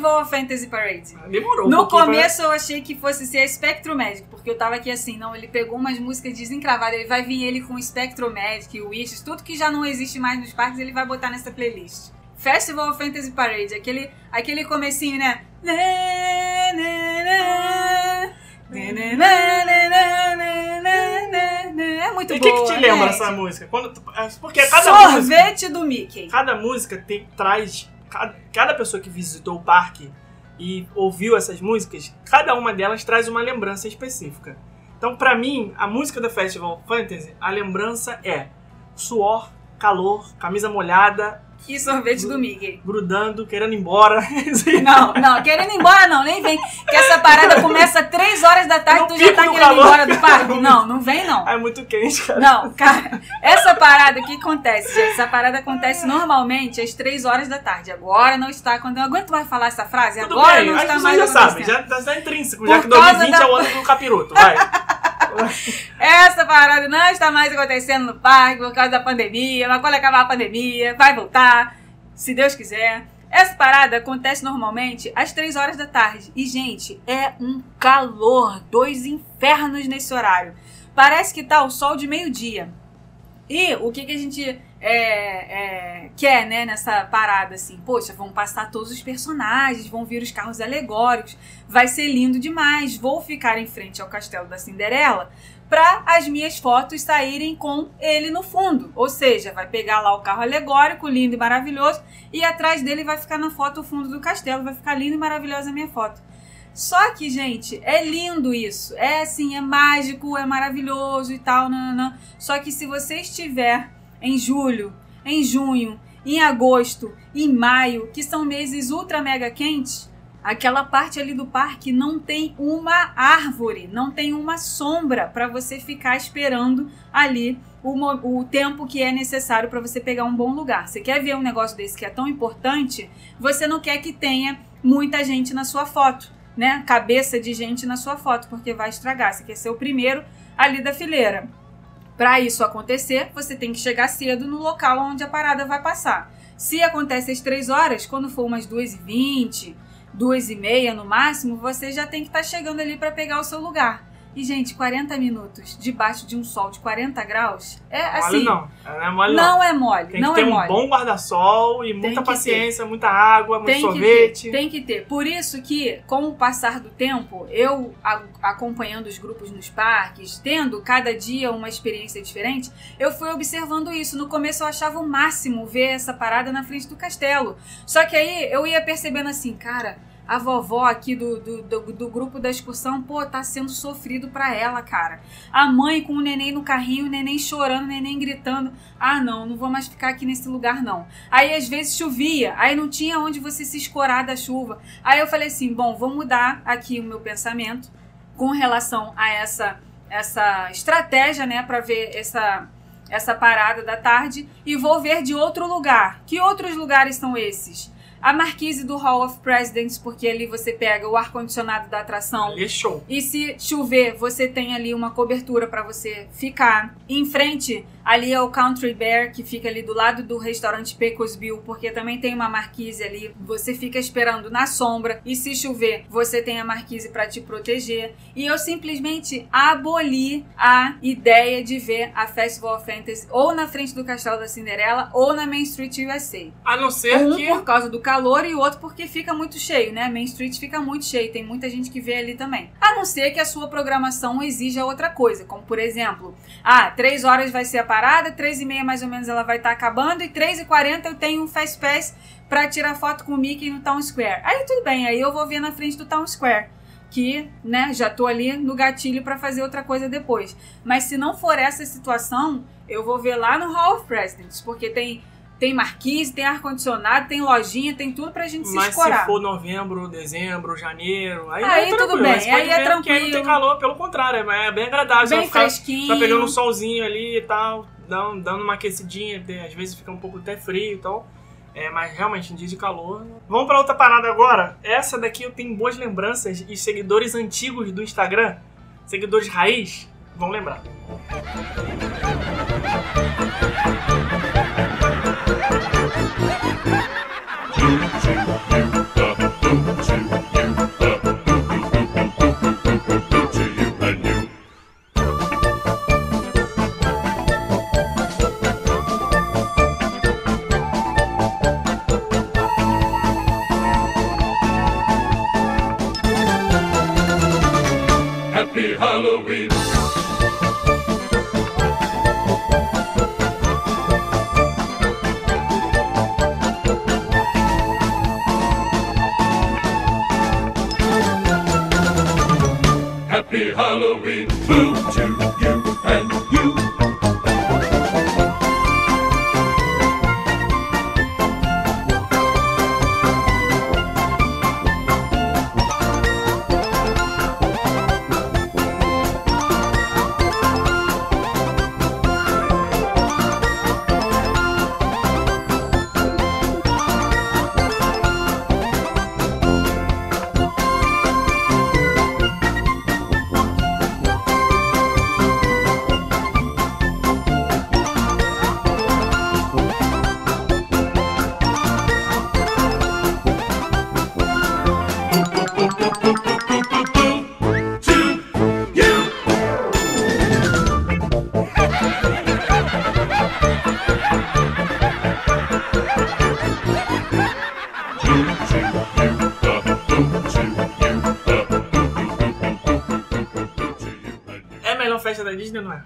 Festival of Fantasy Parade. Demorou um No pouquinho pra- começo eu achei que fosse ser Spectro Magic, porque eu tava aqui assim, não, ele pegou umas músicas desencravadas, ele vai vir ele com Spectro Magic, Wishes, tudo que já não existe mais nos parques, ele vai botar nessa playlist. Festival of Fantasy Parade, aquele, aquele comecinho, né? É muito E o que, te lembra gente. essa música? Quando, é, porque cada música, Sorvete do Mickey. cada música tem, traz. Cada, cada pessoa que visitou o parque e ouviu essas músicas, cada uma delas traz uma lembrança específica. Então, pra mim, a música da Festival Fantasy, a lembrança é suor, calor, camisa molhada, E sorvete do Mickey. grudando, querendo ir embora. Não, não, querendo ir embora não, nem vem. Que essa parada começa 3 horas da tarde, No tu já tá do querendo ir calor. embora do parque? Não, não vem não. É muito quente, cara. Não, cara, essa parada, que acontece, gente? Essa parada acontece normalmente às 3 horas da tarde. Agora não está. Quando eu aguento mais falar essa frase, Tudo agora bem, não está mais já sabem, acontecendo. já tá intrínseco, Por já que causa 2020 da- é o ano do capiroto, vai. Essa parada não está mais acontecendo no parque por causa da pandemia, mas quando acabar a pandemia, vai voltar, se Deus quiser. Essa parada acontece normalmente às 3 horas da tarde. E, gente, é um calor, dois infernos nesse horário. Parece que tá o sol de meio-dia. E o que, que a gente é, é, quer, né, nessa parada, assim? Poxa, vão passar todos os personagens, vão vir os carros alegóricos, vai ser lindo demais. Vou ficar em frente ao castelo da Cinderela para as minhas fotos saírem com ele no fundo. Ou seja, vai pegar lá o carro alegórico, lindo e maravilhoso, e atrás dele vai ficar na foto o fundo do castelo, vai ficar lindo e maravilhosa a minha foto. Só que, gente, é lindo isso. É assim, é mágico, é maravilhoso e tal. Só que se você estiver em julho, em junho, em agosto, em maio, que são meses ultra mega quentes, aquela parte ali do parque não tem uma árvore, não tem uma sombra para você ficar esperando ali o, o tempo que é necessário para você pegar um bom lugar. Você quer ver um negócio desse que é tão importante, você não quer que tenha muita gente na sua foto, né? Cabeça de gente na sua foto, porque vai estragar. Você quer ser o primeiro ali da fileira. Para isso acontecer, você tem que chegar cedo no local onde a parada vai passar. Se acontece às 3 horas, quando for umas 2h20, 2h30 no máximo, você já tem que estar chegando ali para pegar o seu lugar. E, gente, 40 minutos debaixo de um sol de 40 graus é Mole assim. não. Não é mole não não. é mole, Tem não que ter é um mole. bom guarda-sol e muita que paciência, muita água, muito Tem que, sorvete. ter, tem que ter. Por isso que, com o passar do tempo, eu acompanhando os grupos nos parques, tendo cada dia uma experiência diferente, eu fui observando isso. No começo eu achava o máximo ver essa parada na frente do castelo. Só que aí eu ia percebendo assim, cara, a vovó aqui do, do, do, do grupo da excursão, pô, tá sendo sofrido pra ela, cara. A mãe com o neném no carrinho, o neném chorando, o neném gritando. Ah, não, não vou mais ficar aqui nesse lugar, não. Aí às vezes chovia, aí não tinha onde você se escorar da chuva. Aí eu falei assim: bom, vou mudar aqui o meu pensamento com relação a essa, essa estratégia, né, para ver essa, essa parada da tarde e vou ver de outro lugar. Que outros lugares são esses? A marquise do Hall of Presidents, porque ali você pega o ar-condicionado da atração. Ali é show. E se chover, você tem ali uma cobertura para você ficar. Em frente, ali é o Country Bear, que fica ali do lado do restaurante Pecos Bill, porque também tem uma marquise ali. Você fica esperando na sombra. E se chover, você tem a marquise para te proteger. E eu simplesmente aboli a ideia de ver a Festival of Fantasy ou na frente do Castelo da Cinderela ou na Main Street USA. A não ser um que. por causa do calor e o outro porque fica muito cheio, né? Main Street fica muito cheio, tem muita gente que vê ali também. A não ser que a sua programação exija outra coisa, como por exemplo, ah, 3 horas vai ser a parada, 3 e meia mais ou menos ela vai estar acabando e 3 e 40 eu tenho um Fast Pass pra tirar foto com o Mickey no Town Square. Aí tudo bem, aí eu vou ver na frente do Town Square. Que, né, já tô ali no gatilho pra fazer outra coisa depois. Mas se não for essa situação, eu vou ver lá no Hall of Presidents, porque tem tem marquise, tem ar-condicionado, tem lojinha, tem tudo pra gente se Mas escorar. se for novembro, dezembro, janeiro, aí, Aí é tudo tranquilo. bem, Mas pode aí é que aí não tranquilo. tem calor, pelo contrário, é bem agradável. Bem ficar, fresquinho. Tá pegando um solzinho ali e tal, dando, dando uma aquecidinha, às vezes fica um pouco até frio e tal. É, mas realmente, em dia de calor. Vamos pra outra parada agora. Essa daqui eu tenho boas lembranças e seguidores antigos do Instagram, seguidores raiz, vão lembrar. Happy Disney, não é?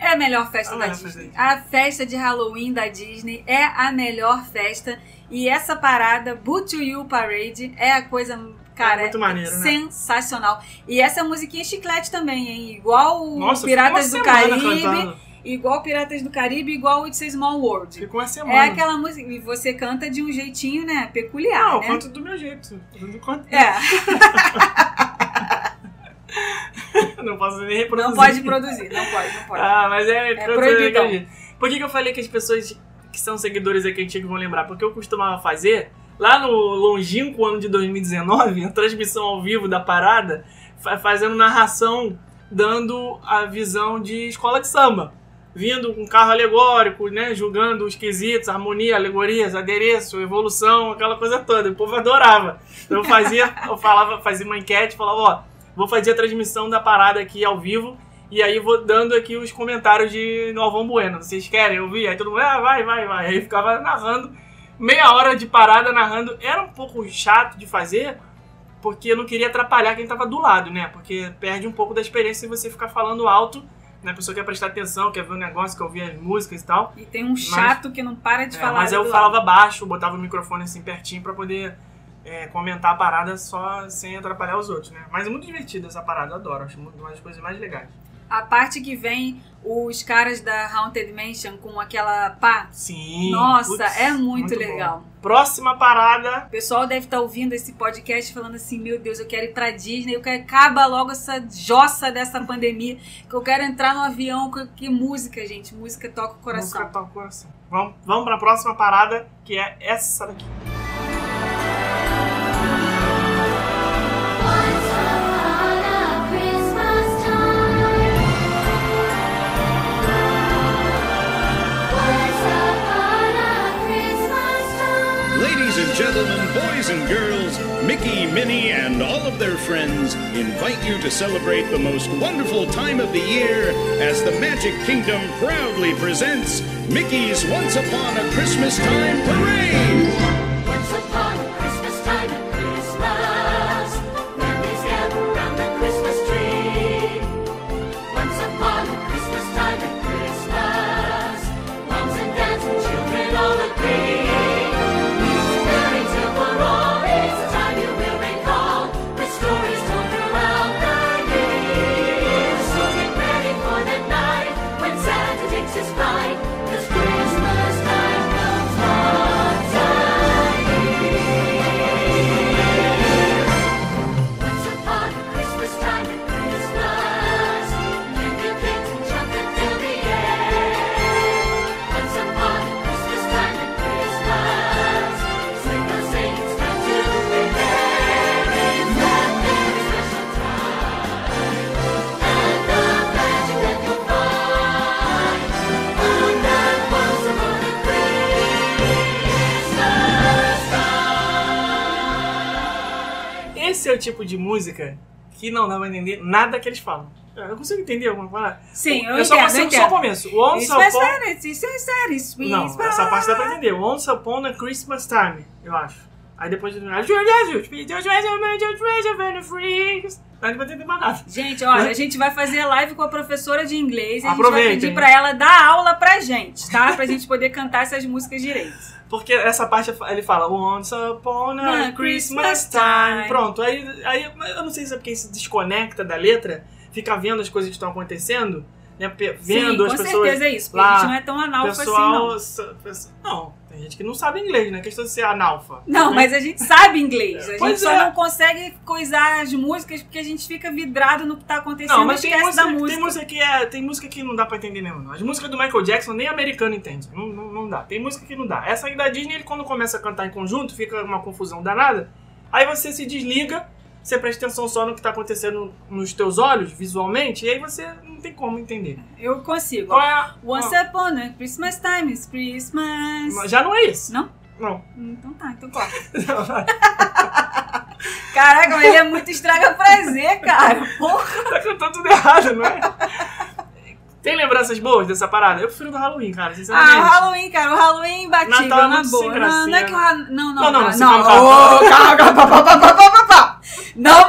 É a melhor festa A da melhor Disney. festa A festa de Halloween da Disney é a melhor festa. E essa parada, Boot to You Parade, é a coisa, cara, É muito maneiro, né? sensacional. E essa musiquinha é chiclete também, hein? Igual Nossa, Piratas do Caribe. cantando. Igual Piratas do Caribe, igual It's a Small World. Fica uma semana. É aquela música. E você canta de um jeitinho, né? Peculiar. Não, né? eu canto do meu jeito. Eu não canto- É. não posso nem reproduzir. Não pode produzir, não pode, não pode. Ah, mas é, É daquele jeito. Por que, que eu falei que as pessoas que são seguidores aqui antigos vão lembrar? Porque eu costumava fazer, lá no longínquo ano de 2019, a transmissão ao vivo da parada, fa- fazendo narração, dando a visão de escola de samba. Vindo com carro alegórico, né? Julgando os quesitos, harmonia, alegorias, adereço, evolução, aquela coisa toda. O povo adorava. Então eu fazia, eu falava, fazia uma enquete, falava, ó, vou fazer a transmissão da parada aqui ao vivo. E aí vou dando aqui os comentários de Novão Bueno. Vocês querem ouvir? Aí todo mundo, ah, vai, vai, vai. Aí ficava narrando, meia hora de parada narrando. Era um pouco chato de fazer, porque eu não queria atrapalhar quem tava do lado, né? Porque perde um pouco da experiência se você ficar falando alto, né? A pessoa quer prestar atenção, quer ver o negócio, quer ouvir as músicas e tal. E tem um chato que não para de É, falar. mas eu lado. falava baixo, botava o microfone assim pertinho pra poder é, comentar a parada só sem atrapalhar os outros, né? Mas é muito divertido essa parada, eu adoro. Acho muito- uma das coisas mais legais. A parte que vem os caras da Haunted Mansion com aquela pá. Sim. Nossa, putz, é muito, bom. legal. Próxima parada. O pessoal deve estar ouvindo esse podcast falando assim: Meu Deus, eu quero ir pra Disney, eu quero acaba logo essa jossa dessa pandemia, que eu quero entrar no avião. Que, que música, gente. Música toca o coração. Música toca o coração. Vamos, vamos pra próxima parada, que é essa daqui. And girls, Mickey, Minnie, and all of their friends invite you to celebrate the most wonderful time of the year as the Magic Kingdom proudly presents Mickey's Once Upon a Christmas Time Parade. Esse é o tipo de música que não dá pra entender nada que eles falam. Eu consigo entender alguma coisa? Sim, eu é só, entendo, só, eu só o começo. O Once Isso é Upon... é Não, essa parte dá pra entender. Once Upon a Christmas Time, eu acho. Aí depois... Aí não vai entender mais nada. Gente, olha, a gente vai fazer live com a professora de inglês e a gente vai pedir pra ela dar aula pra gente, tá? Pra gente poder cantar essas músicas direito. Porque essa parte ele fala Once upon a Christmas time. time. Pronto, aí, aí eu não sei se é porque se desconecta da letra, fica vendo as coisas que estão acontecendo, né? Vendo Sim, as com pessoas. certeza é isso, porque lá, a gente não é tão analfa pessoal, assim, pessoa- não, tem gente que não sabe inglês, né? A questão de ser analfa. Não, né? mas a gente sabe inglês. A gente Pois só é. não consegue coisar as músicas porque a gente fica vidrado no que tá acontecendo Não, mas tem música, da música. tem música que é, tem música que não dá pra entender mesmo. não. As músicas do Michael Jackson nem americano entende. Não, não, não dá. Tem música que não dá. Essa aí da Disney, ele quando começa a cantar em conjunto, fica uma confusão danada. Aí você se desliga, você presta atenção só no que tá acontecendo nos teus olhos, visualmente, e aí você não tem como entender. Eu consigo. Qual é a- Once qual- upon a Christmas time is Christmas. Mas Já não é isso. Não? Não. Então tá, então corta. Caraca, mas ele é muito estraga prazer, cara. Porra. Tá cantando tudo errado, não é? Tem lembranças boas dessa parada? Eu prefiro do Halloween, cara, Ah, sinceramente. o Halloween, cara, o Halloween imbatível, Natal é na boa. Não, não é gracinha. que o Halloween. Não, não, Não, não, não. não. pá, pá, pá, pá, pá, pá. Não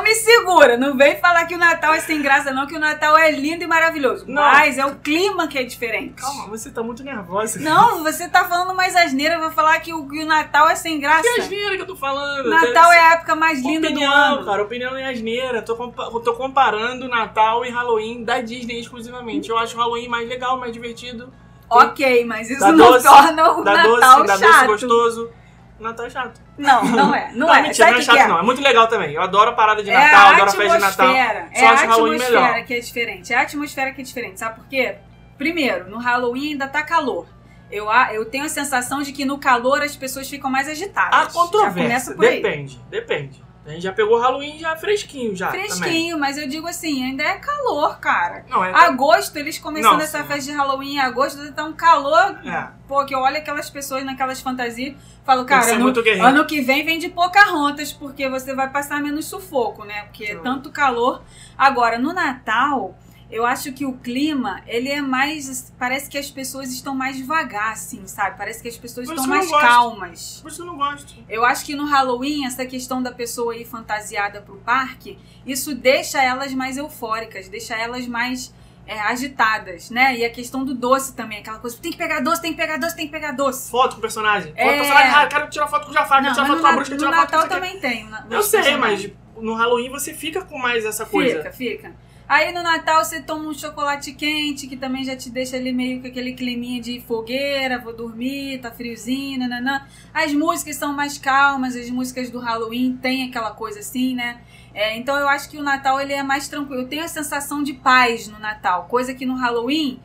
me segura, não vem falar que o Natal é sem graça, não, que o Natal é lindo e maravilhoso. Não. Mas é o clima que é diferente. Calma, você tá muito nervosa. Não, você tá falando mais asneira, vai falar que o, que o Natal é sem graça. Que asneira que eu tô falando? Natal é a época mais linda opinião, do ano. cara. Opinião não é asneira. Tô, tô comparando Natal e Halloween da Disney exclusivamente. Eu acho o Halloween mais legal, mais divertido. Ok, mas isso não doce, torna o dá Natal doce, chato. doce gostoso. Natal é chato. Não, não é. Não, é. mentira, Sabe não é chato é? não. É muito legal também. Eu adoro a parada de É Natal, a adoro a festa de Natal. É a atmosfera melhor. que é diferente. É a atmosfera que é diferente. Sabe por quê? Primeiro, no Halloween ainda tá calor. Eu, a- eu tenho a sensação de que no calor as pessoas ficam mais agitadas. Já controvérsia. Depende, depende. A gente já pegou o Halloween já fresquinho já. também. Fresquinho, mas eu digo assim, ainda é calor, cara. Não, é- Agosto, eles começando Não, essa sim. festa de Halloween em agosto, tá um calor. É. Pô, que eu olho aquelas pessoas naquelas fantasias, falo, cara, ano, ano que vem vem de Pocahontas, porque você vai passar menos sufoco, né? Porque é tanto calor. Agora, no Natal, eu acho que o clima, ele é mais. Parece que as pessoas estão mais devagar, assim, sabe? Parece que as pessoas Por estão mais calmas. Por isso eu não gosto. Eu acho que no Halloween, essa questão da pessoa ir fantasiada pro parque, isso deixa elas mais eufóricas, deixa elas mais é, agitadas, né? E a questão do doce também, aquela coisa, tem que pegar doce, tem que pegar doce, tem que pegar doce. Foto com o personagem. Foto É. com o personagem. Ah, quero tirar foto com o Jafar, quero tirar mas foto com a bruxa, quero tirar foto com Natal o quê. também tem. na- Eu sei, personagens. mas no Halloween você fica com mais essa coisa. Fica, fica. Aí no Natal você toma um chocolate quente, que também já te deixa ali meio com aquele climinha de fogueira, vou dormir, tá friozinho, nananã. As músicas são mais calmas, as músicas do Halloween tem aquela coisa assim, né? É, então eu acho que o Natal ele é mais tranquilo. Eu tenho a sensação de paz no Natal, coisa que no Halloween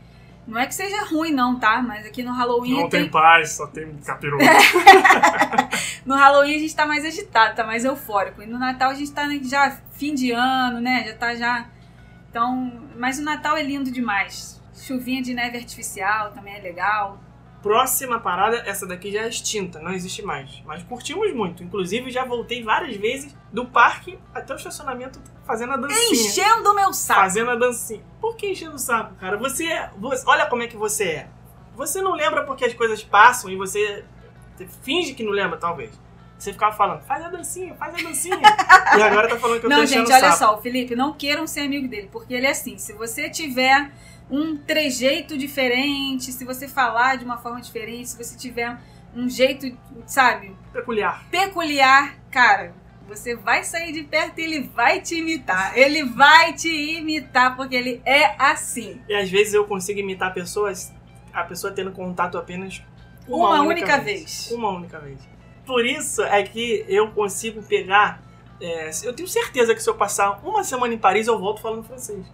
não é que seja ruim não, tá? Mas aqui no Halloween Não tem tem paz, só tem capiroto. no Halloween a gente tá mais agitado, tá mais eufórico. E no Natal a gente tá já fim de ano, né? Já tá já. Então. Mas o Natal é lindo demais. Chuvinha de neve artificial também é legal. Próxima parada, essa daqui já é extinta, não existe mais. Mas curtimos muito. Inclusive, já voltei várias vezes do parque até o estacionamento fazendo a dancinha. Enchendo o meu saco. Fazendo a dancinha. Por que enchendo o saco, cara? Você, é- você olha como é que você é. Você não lembra porque as coisas passam e você finge que não lembra, talvez. Você ficava falando, faz a dancinha, faz a dancinha. e agora tá falando que eu tô Não, gente, olha saco. só, o Felipe, não queiram ser amigo dele, porque ele é assim. Se você tiver um trejeito diferente, se você falar de uma forma diferente, se você tiver um jeito, sabe, Peculiar. peculiar, cara, você vai sair de perto e ele vai te imitar. Ele vai te imitar, porque ele é assim. E às vezes eu consigo imitar pessoas, a pessoa tendo contato apenas Uma única vez. Uma única vez. Por isso é que eu consigo pegar. é, eu tenho certeza que se eu passar uma semana em Paris, eu volto falando francês.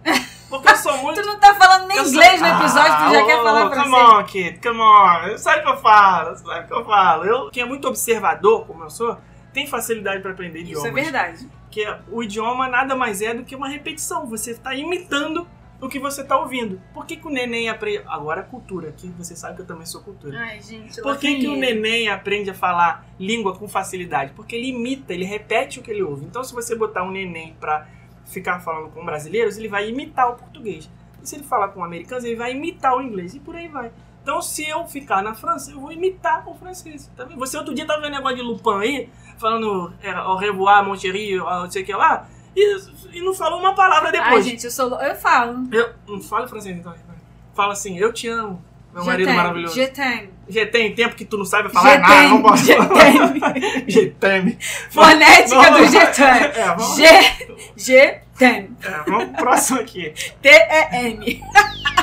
Porque eu sou muito. Tu não tá falando nem Eu sou- inglês no episódio, tu já Ah, quer falar Come francês. on, kid, come on. Sabe o que eu falo, sabe o que eu falo. Eu, quem é muito observador, como eu sou, tem facilidade para aprender idiomas. Isso é verdade. Porque o idioma nada mais é do que uma repetição. Você está imitando o que você está ouvindo. Por que, que o neném aprende. Agora, cultura, que você sabe que eu também sou cultura. Ai, gente, Por que, que o neném aprende a falar língua com facilidade? Porque ele imita, ele repete o que ele ouve. Então, se você botar um neném pra ficar falando com brasileiros, ele vai imitar o português. E se ele falar com americanos, ele vai imitar o inglês. E por aí vai. Então, se eu ficar na França, eu vou imitar o francês. Tá vendo? Você outro dia tava vendo negócio de Lupin aí, falando é, au revoir, mon chéri, não sei o que lá, e, e não falou uma palavra Ai, depois. gente, eu sou. Eu falo. Eu, não fala francês então. Fala assim, eu te amo, meu Je marido t'aime, maravilhoso. Je t'aime. Tem tempo que tu não sabe falar Je nada, não posso je falar. t'aime. Je t'aime. Fonética do Je t'aime. É, vamos, Je, je t'aime. é, vamos pro próximo aqui. T-E-M.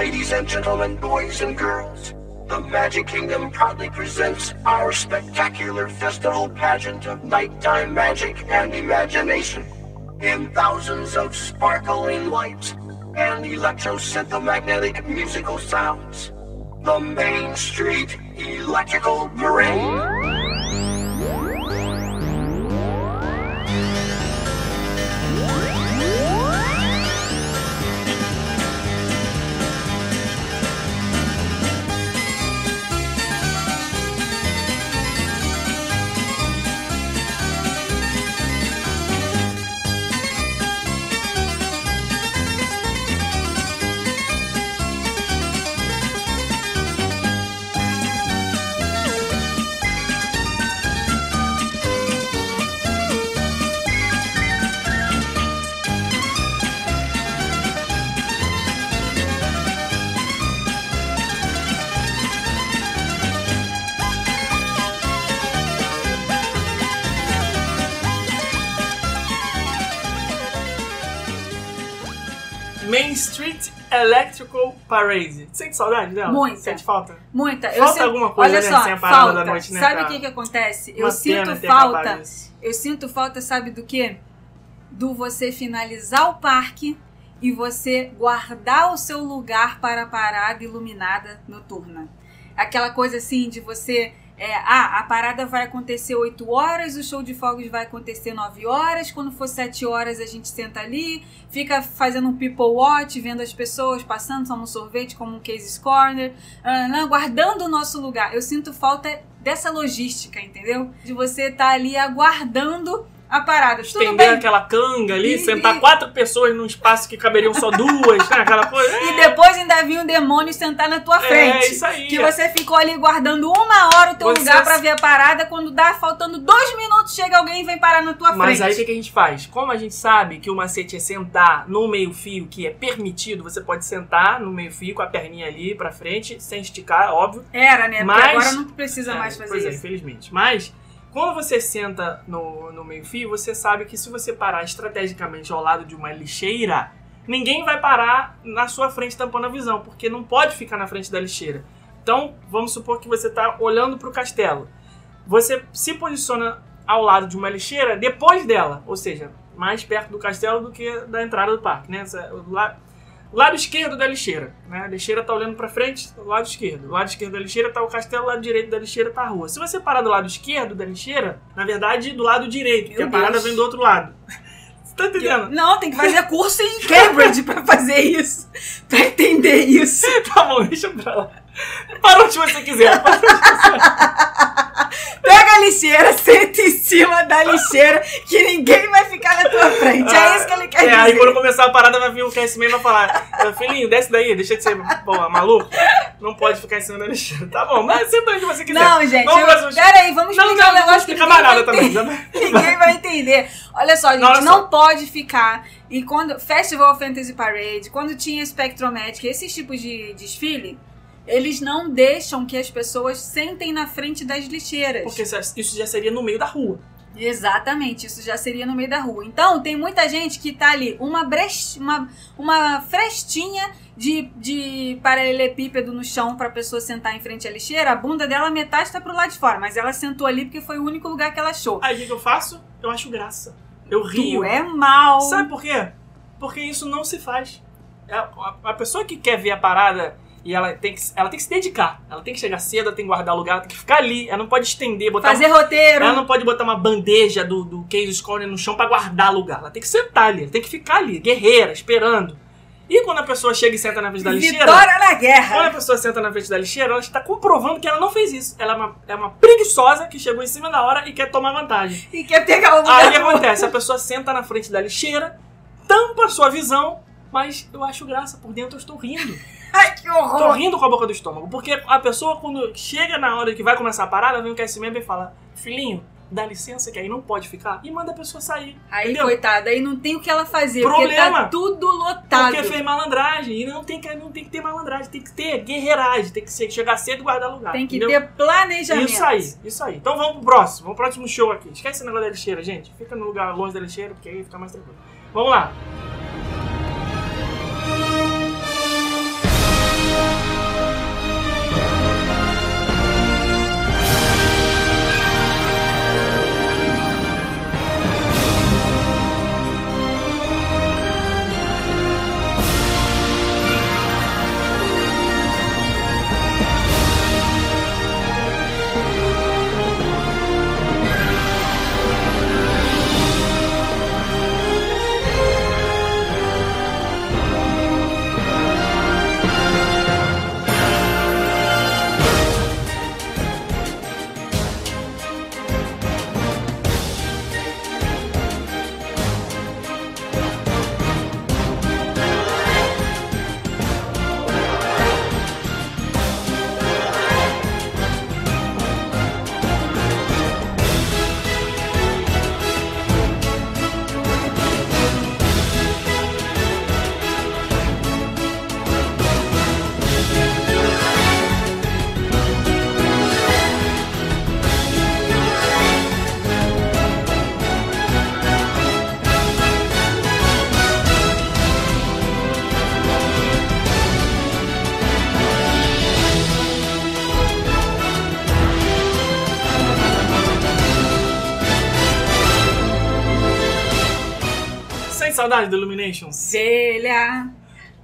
Ladies and gentlemen, boys and girls, the Magic Kingdom proudly presents our spectacular festival pageant of nighttime magic and imagination. In thousands of sparkling lights and electromagnetic musical sounds, the Main Street Electrical Parade. Parade. Sente saudade dela? Muita. Sente falta? Muita. Eu Falta sinto- alguma coisa, Olha né, só, sem a parada falta. da noite, né, Sabe o que que acontece? Eu sinto falta. Eu sinto falta, sabe do quê? Do você finalizar o parque e você guardar o seu lugar para a parada iluminada noturna. Aquela coisa assim de você. É, ah, a parada vai acontecer 8 horas, o show de fogos vai acontecer 9 horas. Quando for 7 horas, a gente senta ali, fica fazendo um people watch, vendo as pessoas passando, toma sorvete como um Cases Corner, ah, não, guardando o nosso lugar. Eu sinto falta dessa logística, entendeu? De você estar ali aguardando a parada. Estender aquela canga ali, E- sentar e- quatro pessoas num espaço que caberiam só duas, né? Aquela coisa. E depois ainda vinha um demônio sentar na tua É, frente. isso aí. Que você ficou ali guardando uma hora o teu Você- lugar pra ver a parada. Quando dá faltando dois minutos, chega alguém e vem parar na tua Mas frente. aí o que, a gente faz? Como a gente sabe que o macete é sentar no meio-fio, que é permitido, você pode sentar no meio-fio com a perninha ali pra frente, sem esticar, óbvio. Era, né? Porque Mas- agora não precisa É, mais fazer pois é, isso. infelizmente. Mas, quando você senta no, no meio-fio, você sabe que se você parar estrategicamente ao lado de uma lixeira, ninguém vai parar na sua frente tampando a visão, porque não pode ficar na frente da lixeira. Então, vamos supor que você está olhando para o castelo. Você se posiciona ao lado de uma lixeira depois dela, ou seja, mais perto do castelo do que da entrada do parque, né? O lado esquerdo da lixeira, né? A lixeira tá olhando pra frente, do lado esquerdo. Do lado esquerdo da lixeira tá o castelo, do lado direito da lixeira tá a rua. Se você parar do lado esquerdo da lixeira, na verdade, do lado direito, porque Meu a parada Deus. vem do outro lado. Você tá entendendo? Não, tem que fazer curso em Cambridge pra fazer isso. Pra entender isso. tá bom, deixa pra lá. Para onde você quiser. Pega a lixeira, senta em cima da lixeira, que ninguém vai ficar na tua frente. É isso que ele quer É, dizer. aí quando começar a parada vai vir o Cassie Man e vai falar "Ah, Filhinho, desce daí, deixa de ser pô, maluco. Não pode ficar em cima da lixeira. Tá bom, mas senta onde você quiser. Não, gente, Vamos eu- pro próximo- peraí, vamos Não, explicar não, um negócio não que ninguém vai também. entender. Ninguém vai entender. Olha só, gente, Não, olha não, só. pode ficar. E quando. Festival Fantasy Parade, quando tinha Spectromatic, esses tipos de desfile, eles não deixam que as pessoas sentem na frente das lixeiras. Porque isso já seria no meio da rua. Exatamente, isso já seria no meio da rua. Então, tem muita gente que tá ali, uma, brech, uma, uma frestinha de, de paralelepípedo no chão pra pessoa sentar em frente à lixeira, a bunda dela metade tá pro lado de fora, mas ela sentou ali porque foi o único lugar que ela achou. Aí o que eu faço? Eu acho graça. Eu rio. Tu é mal. Sabe por quê? Porque isso não se faz. É, A, a pessoa que quer ver a parada e ela tem, que, ela tem que se dedicar. Ela tem que chegar cedo, ela tem que guardar lugar, ela tem que ficar ali. Ela não pode estender, botar. Fazer uma- roteiro. Ela não pode botar uma bandeja do, do Case Corner no chão pra guardar lugar. Ela tem que sentar ali, ela tem que ficar ali, guerreira, esperando. E quando a pessoa chega e senta na frente da lixeira. Vitória na guerra. Quando a pessoa senta na frente da lixeira, ela está comprovando que ela não fez isso. Ela é uma, é uma preguiçosa que chegou em cima da hora e quer tomar vantagem. E quer pegar o lugar Aí o que acontece? A pessoa senta na frente da lixeira, tampa a sua visão, mas eu acho graça. Por dentro eu estou rindo. Ai, que horror. Tô rindo com a boca do estômago. Porque a pessoa, quando chega na hora que vai começar a parada, vem o Cassie Member e fala: Filhinho, dá licença que aí não pode ficar. E manda a pessoa sair. Aí, entendeu? coitada, aí não tem o que ela fazer, porque Problema. tá tudo lotado. Porque fez malandragem. E não tem, que, não tem que ter malandragem, tem que ter guerreiragem, tem que ser, chegar cedo e guardar lugar. Tem que entendeu? ter planejamento. Isso aí, isso aí. Então vamos pro próximo, vamos pro próximo show aqui. Esquece esse negócio da lixeira, gente. Fica no lugar longe da lixeira, porque aí fica mais tranquilo. Vamos lá. Saudade do Illumination. Velha,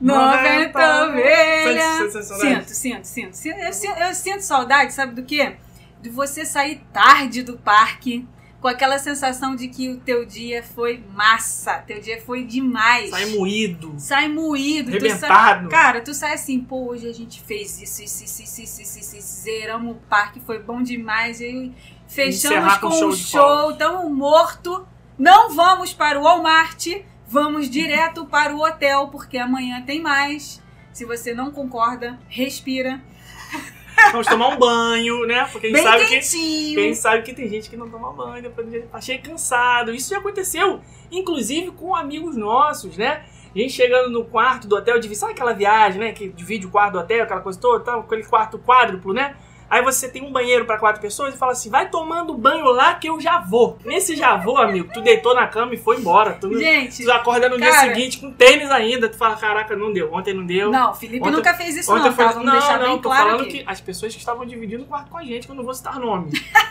90 velha. Sinto, sinto, sinto, sinto. Eu, sinto. saudade, sabe do quê? De você sair tarde do parque com aquela sensação de que o teu dia foi massa, teu dia foi demais. Sai moído. Sai moído. Rebentado. Tu sai, cara, tu sai assim, pô, hoje a gente fez isso, isso, isso, isso, isso, isso, isso, isso zeramos o parque, foi bom demais. E fechamos Encerrar com, com um show, show tão morto. Não vamos para o Walmart vamos direto para o hotel, porque amanhã tem mais. Se você não concorda, respira. Vamos tomar um banho, né? Porque a gente Bem sabe quentinho. que. Quem sabe que tem gente que não toma banho depois. Tá cheio cansado. Isso já aconteceu, inclusive, com amigos nossos, né? A gente chegando no quarto do hotel, divide, sabe aquela viagem, né? Que divide o quarto do hotel, aquela coisa toda, tal, aquele quarto quádruplo, né? Aí você tem um banheiro pra quatro pessoas e fala assim: vai tomando banho lá que eu já vou. Nesse já vou, amigo, tu deitou na cama e foi embora. Tu, Gente, tu acorda no dia cara- seguinte com tênis ainda. Tu fala: caraca, não deu. Ontem não deu. Não, Felipe nunca fez isso não, ontem tá? Vamos deixar bem tô claro falando aqui. que as pessoas que estavam dividindo o quarto com a gente, que eu não vou citar nome.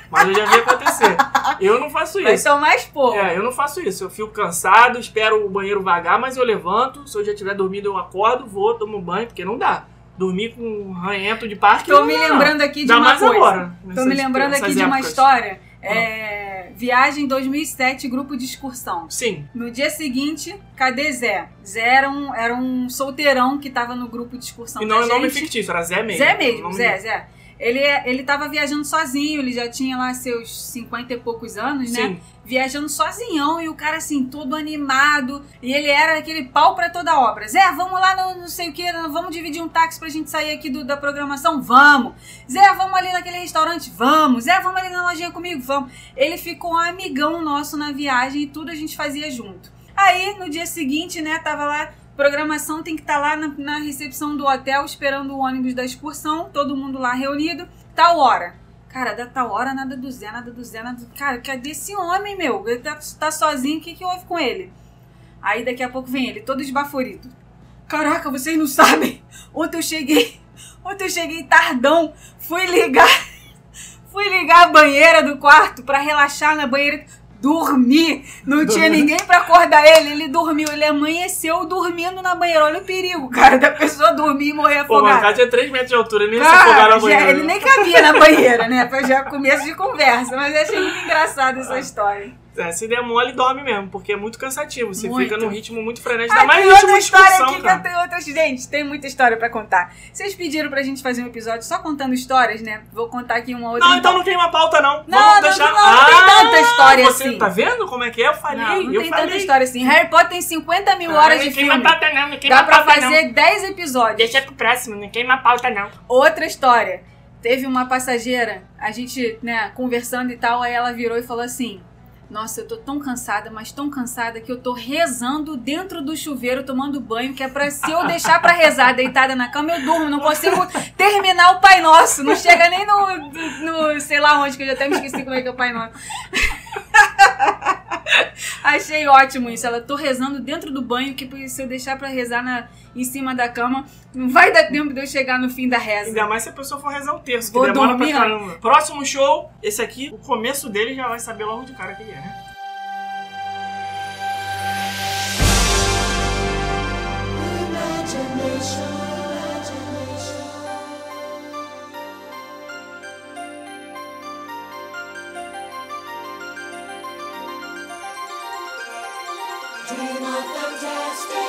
Mas eu já vi acontecer. Eu não faço isso. tomar esporro. É, eu não faço isso. Eu fico cansado, espero o banheiro vagar, mas eu levanto. Se eu já tiver dormido, eu acordo, vou, tomo banho, porque não dá. Dormir com um ranhento de parque. Tô não me lembrando não. aqui de Dá uma mais coisa. agora. Tô me lembrando aqui nessas de uma épocas. história. É, viagem 2007, grupo de excursão. Sim. No dia seguinte, cadê Zé? Zé era um, era um solteirão que tava no grupo de excursão E não é nome fictício, era Zé mesmo. Zé mesmo, Zé. Zé. Ele, ele tava viajando sozinho, ele já tinha lá seus 50 e poucos anos, né? Sim. Viajando sozinhão e o cara assim, todo animado. E ele era aquele pau pra toda obra. Zé, vamos lá no não sei o que, vamos dividir um táxi pra gente sair aqui do- da programação? Vamos. Zé, vamos ali naquele restaurante? Vamos. Zé, vamos ali na lojinha comigo? Vamos. Ele ficou um amigão nosso na viagem e tudo a gente fazia junto. Aí, no dia seguinte, né, tava lá, programação tem que estar lá na, na recepção do hotel esperando o ônibus da excursão, todo mundo lá reunido, tal hora. Cara, da tal hora, nada do Zé, nada do Zé, nada do... Cara, cadê esse homem, meu? Ele tá, tá sozinho, o que, que houve com ele? Aí daqui a pouco vem ele, todo esbaforido. Caraca, vocês não sabem? Ontem eu cheguei. Ontem eu cheguei tardão. Fui ligar. Fui ligar a banheira do quarto pra relaxar na banheira. Dormi. Não tinha ninguém pra acordar ele. Ele dormiu. Ele amanheceu dormindo na banheira. Olha o perigo, cara, da pessoa dormir e morrer Pô, mas o afogada. cara tinha 3 metros de altura, ele nem ia se afogar Cara, na já- banheira. ele nem cabia na banheira, né? Foi já começo de conversa. Mas eu achei muito engraçado essa história. É, se der mole, dorme mesmo, porque é muito cansativo. Você Muito. fica num ritmo muito frenético. Ainda mais tem ritmo outra história aqui que cara. eu tenho outras. Gente, tem muita história pra contar. Vocês pediram pra gente fazer um episódio só contando histórias, né? Vou contar aqui uma outra. Não, então não tem uma pauta, não. Não, Vamos não, deixar... não, não tem Ah, tanta história você assim. Tá vendo como é que é? Eu falei, Não, não eu tem falei. tanta história assim. Harry Potter tem 50 mil Ah, horas de não queima filme. pauta não, não queima Dá pra pauta fazer não. 10 episódios. Deixa pro próximo, não queima pauta não. Outra história. Teve uma passageira, a gente, né, conversando e tal, aí ela virou e falou assim: Nossa, eu tô tão cansada, mas tão cansada que eu tô rezando dentro do chuveiro, tomando banho, que é pra se eu deixar pra rezar deitada na cama, eu durmo, não consigo terminar o Pai Nosso. Não chega nem no, no sei lá onde, que eu já até me esqueci como é que é o Pai Nosso. Achei ótimo isso. Ela tô rezando dentro do banho, que se eu deixar pra rezar na, em cima da cama, não vai dar tempo de eu chegar no fim da reza. Ainda mais se a pessoa for rezar um terço, que Vou demora dormir, pra caramba. Próximo show, esse aqui, o começo dele já vai saber logo de cara que ele é, né? Dream a fantastic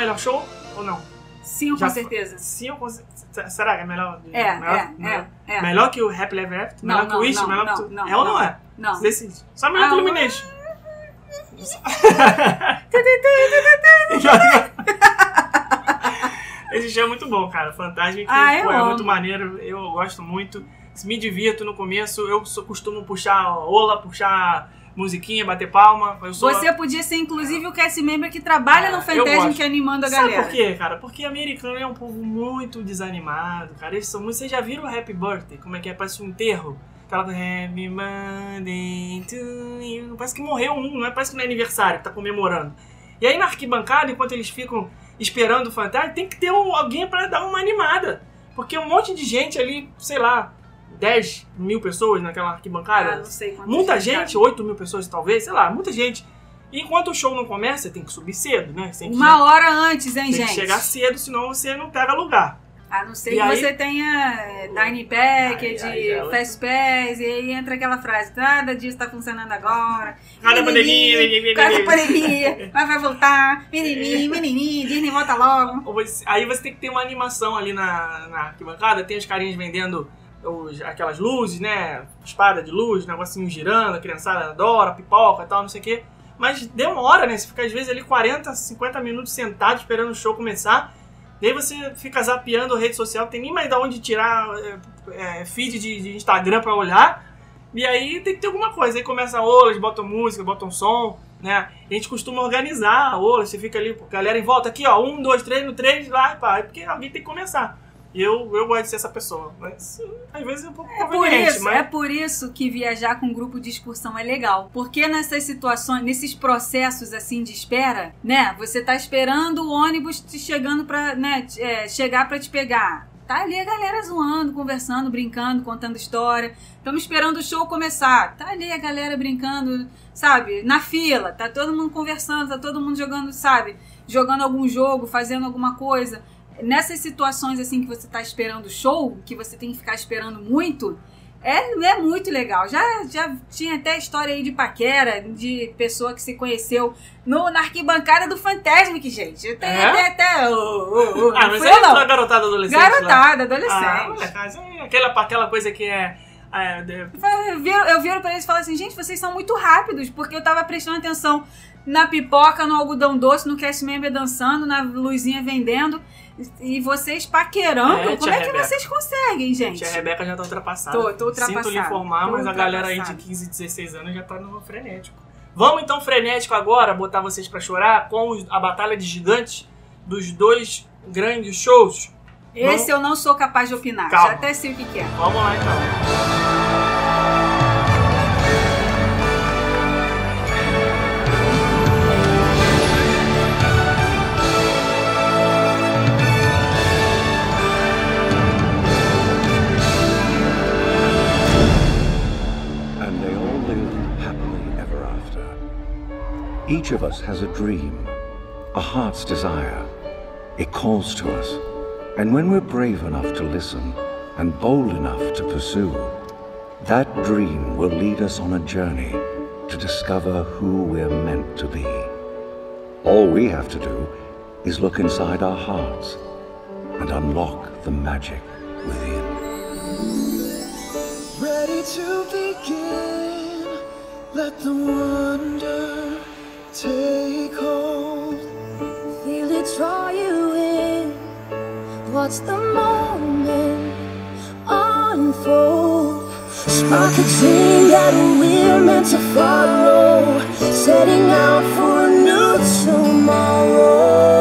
melhor show ou não? Sim, com certeza. Sim, com cer- Será que é melhor? É, melhor, é, melhor? é, É. Melhor que o Happy Ever After? Não, Melhor que não, o Wish? não, melhor não, que tu... não, É ou não, é? Não. Você decide. Só melhor Ah, que o o- Illumination. Esse show é muito bom, cara. Fantasma, que Ah, pô, é muito maneiro. Eu gosto muito. Me divirto no começo. Eu costumo puxar ola, puxar musiquinha, bater palma. Eu sou Você podia ser, inclusive, o cast member que trabalha no eu Fantasma gosto. que animando a Sabe galera. por quê, cara? Porque americano é um povo muito desanimado, cara. Eles são muito... Vocês já viram o Happy Birthday? Como é que é? Parece um enterro. Aquela coisa, Happy Monday to you. Parece que morreu um, não é? Parece que não é aniversário, que tá comemorando. E aí na arquibancada, enquanto eles ficam esperando o fantasma, tem que ter um- alguém pra dar uma animada. Porque um monte de gente ali, sei lá, 10 mil pessoas naquela arquibancada. Ah, não sei Muita gente gente, 8 mil pessoas talvez, sei lá, muita gente. E enquanto o show não começa, você tem que subir cedo, né? Tem que Uma hora antes, hein, tem gente? que chegar cedo, senão você não pega lugar. A não ser E que aí- você tenha é, Dine Package, Aí- já- Fast Pass, e aí entra aquela frase, nada disso tá funcionando agora. Cada pandemia, Cada pandemia, mas vai voltar, menininho, menininho, Disney volta logo. Aí você tem que ter uma animação ali na, na arquibancada, tem os carinhas vendendo os- aquelas luzes, né? Espada de luz, negocinho girando, a criançada adora, pipoca e tal, não sei o quê. Mas demora, né? Você fica às vezes ali 40, 50 minutos sentado esperando o show começar. Daí você fica zapeando a rede social, tem nem mais de onde tirar é, é, feed de, de Instagram pra olhar. E aí tem que ter alguma coisa. Aí começa a ola, eles botam música, botam som, né? A gente costuma organizar a ola, você fica ali, galera em volta aqui, ó, um, dois, três, no três, lá, pá, é porque alguém tem que começar. E eu, eu gosto de ser essa pessoa. Mas às vezes é um pouco É por, isso, mas. é por isso que viajar com um grupo de excursão é legal. Porque nessas situações, nesses processos assim de espera, né? Você tá esperando o ônibus te chegando pra, né, é, chegar pra te pegar. Tá ali a galera zoando, conversando, brincando, contando história. Estamos esperando o show começar. Tá ali a galera brincando, sabe? Na fila. Tá todo mundo conversando, tá todo mundo jogando, sabe? Jogando algum jogo, fazendo alguma coisa. Nessas situações assim que você tá esperando o show, que você tem que ficar esperando muito, é, é muito legal. Já, já tinha até história aí de paquera, de pessoa que se conheceu no, na arquibancada do Fantasmic, gente. Tem É? até. até oh, oh, oh, Ah, não mas é não. garotada adolescente. Garotada, lá. adolescente. Ah, é aquela, aquela coisa que é. é, Eu viro, eu viro pra eles e falo assim, gente, vocês são muito rápidos, porque eu tava prestando atenção na pipoca, no algodão doce, no cast member dançando, na luzinha vendendo, e vocês paquerando. É, Como é que Rebeca. vocês conseguem, gente? Tia Rebeca já tá ultrapassada. Tô, tô ultrapassada. Sinto lhe informar, Tô mas a galera aí de ultrapassada. 15, 16 anos já tá no frenético. Vamos então frenético agora, botar vocês pra chorar com a batalha de gigantes dos dois grandes shows. Esse eu não sou capaz de opinar. Calma. Já até sei o que, que é. Vamos lá então. Each of us has a dream, a heart's desire. It calls to us, and when we're brave enough to listen and bold enough to pursue, that dream will lead us on a journey to discover who we're meant to be. All we have to do is look inside our hearts and unlock the magic within. Ready to begin. Let the wonder take hold. Feel it draw you in. Watch the moment unfold. Spark a dream that we're meant to follow. Setting out for a new tomorrow.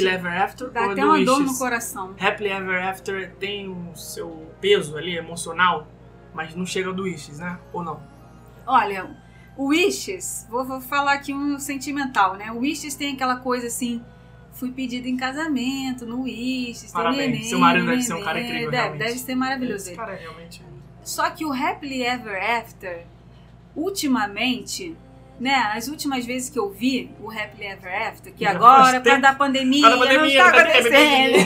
Happily Ever After Dá ou até uma dor no coração. Happily Ever After tem o seu peso ali, emocional, mas não chega do Wishes, né? Ou não? Olha, o Wishes, vou, vou falar aqui um sentimental, né? O Wishes tem aquela coisa assim. Fui pedido em casamento no Wishes, Parabéns, neném, seu marido deve ser um cara incrível, Deve, realmente. deve ser maravilhoso. Esse cara é realmente... Só que o Happily Ever After, ultimamente, né, as últimas vezes que eu vi o Happily Ever After, que agora, por causa da pandemia, não pandemia, está tá acontecendo.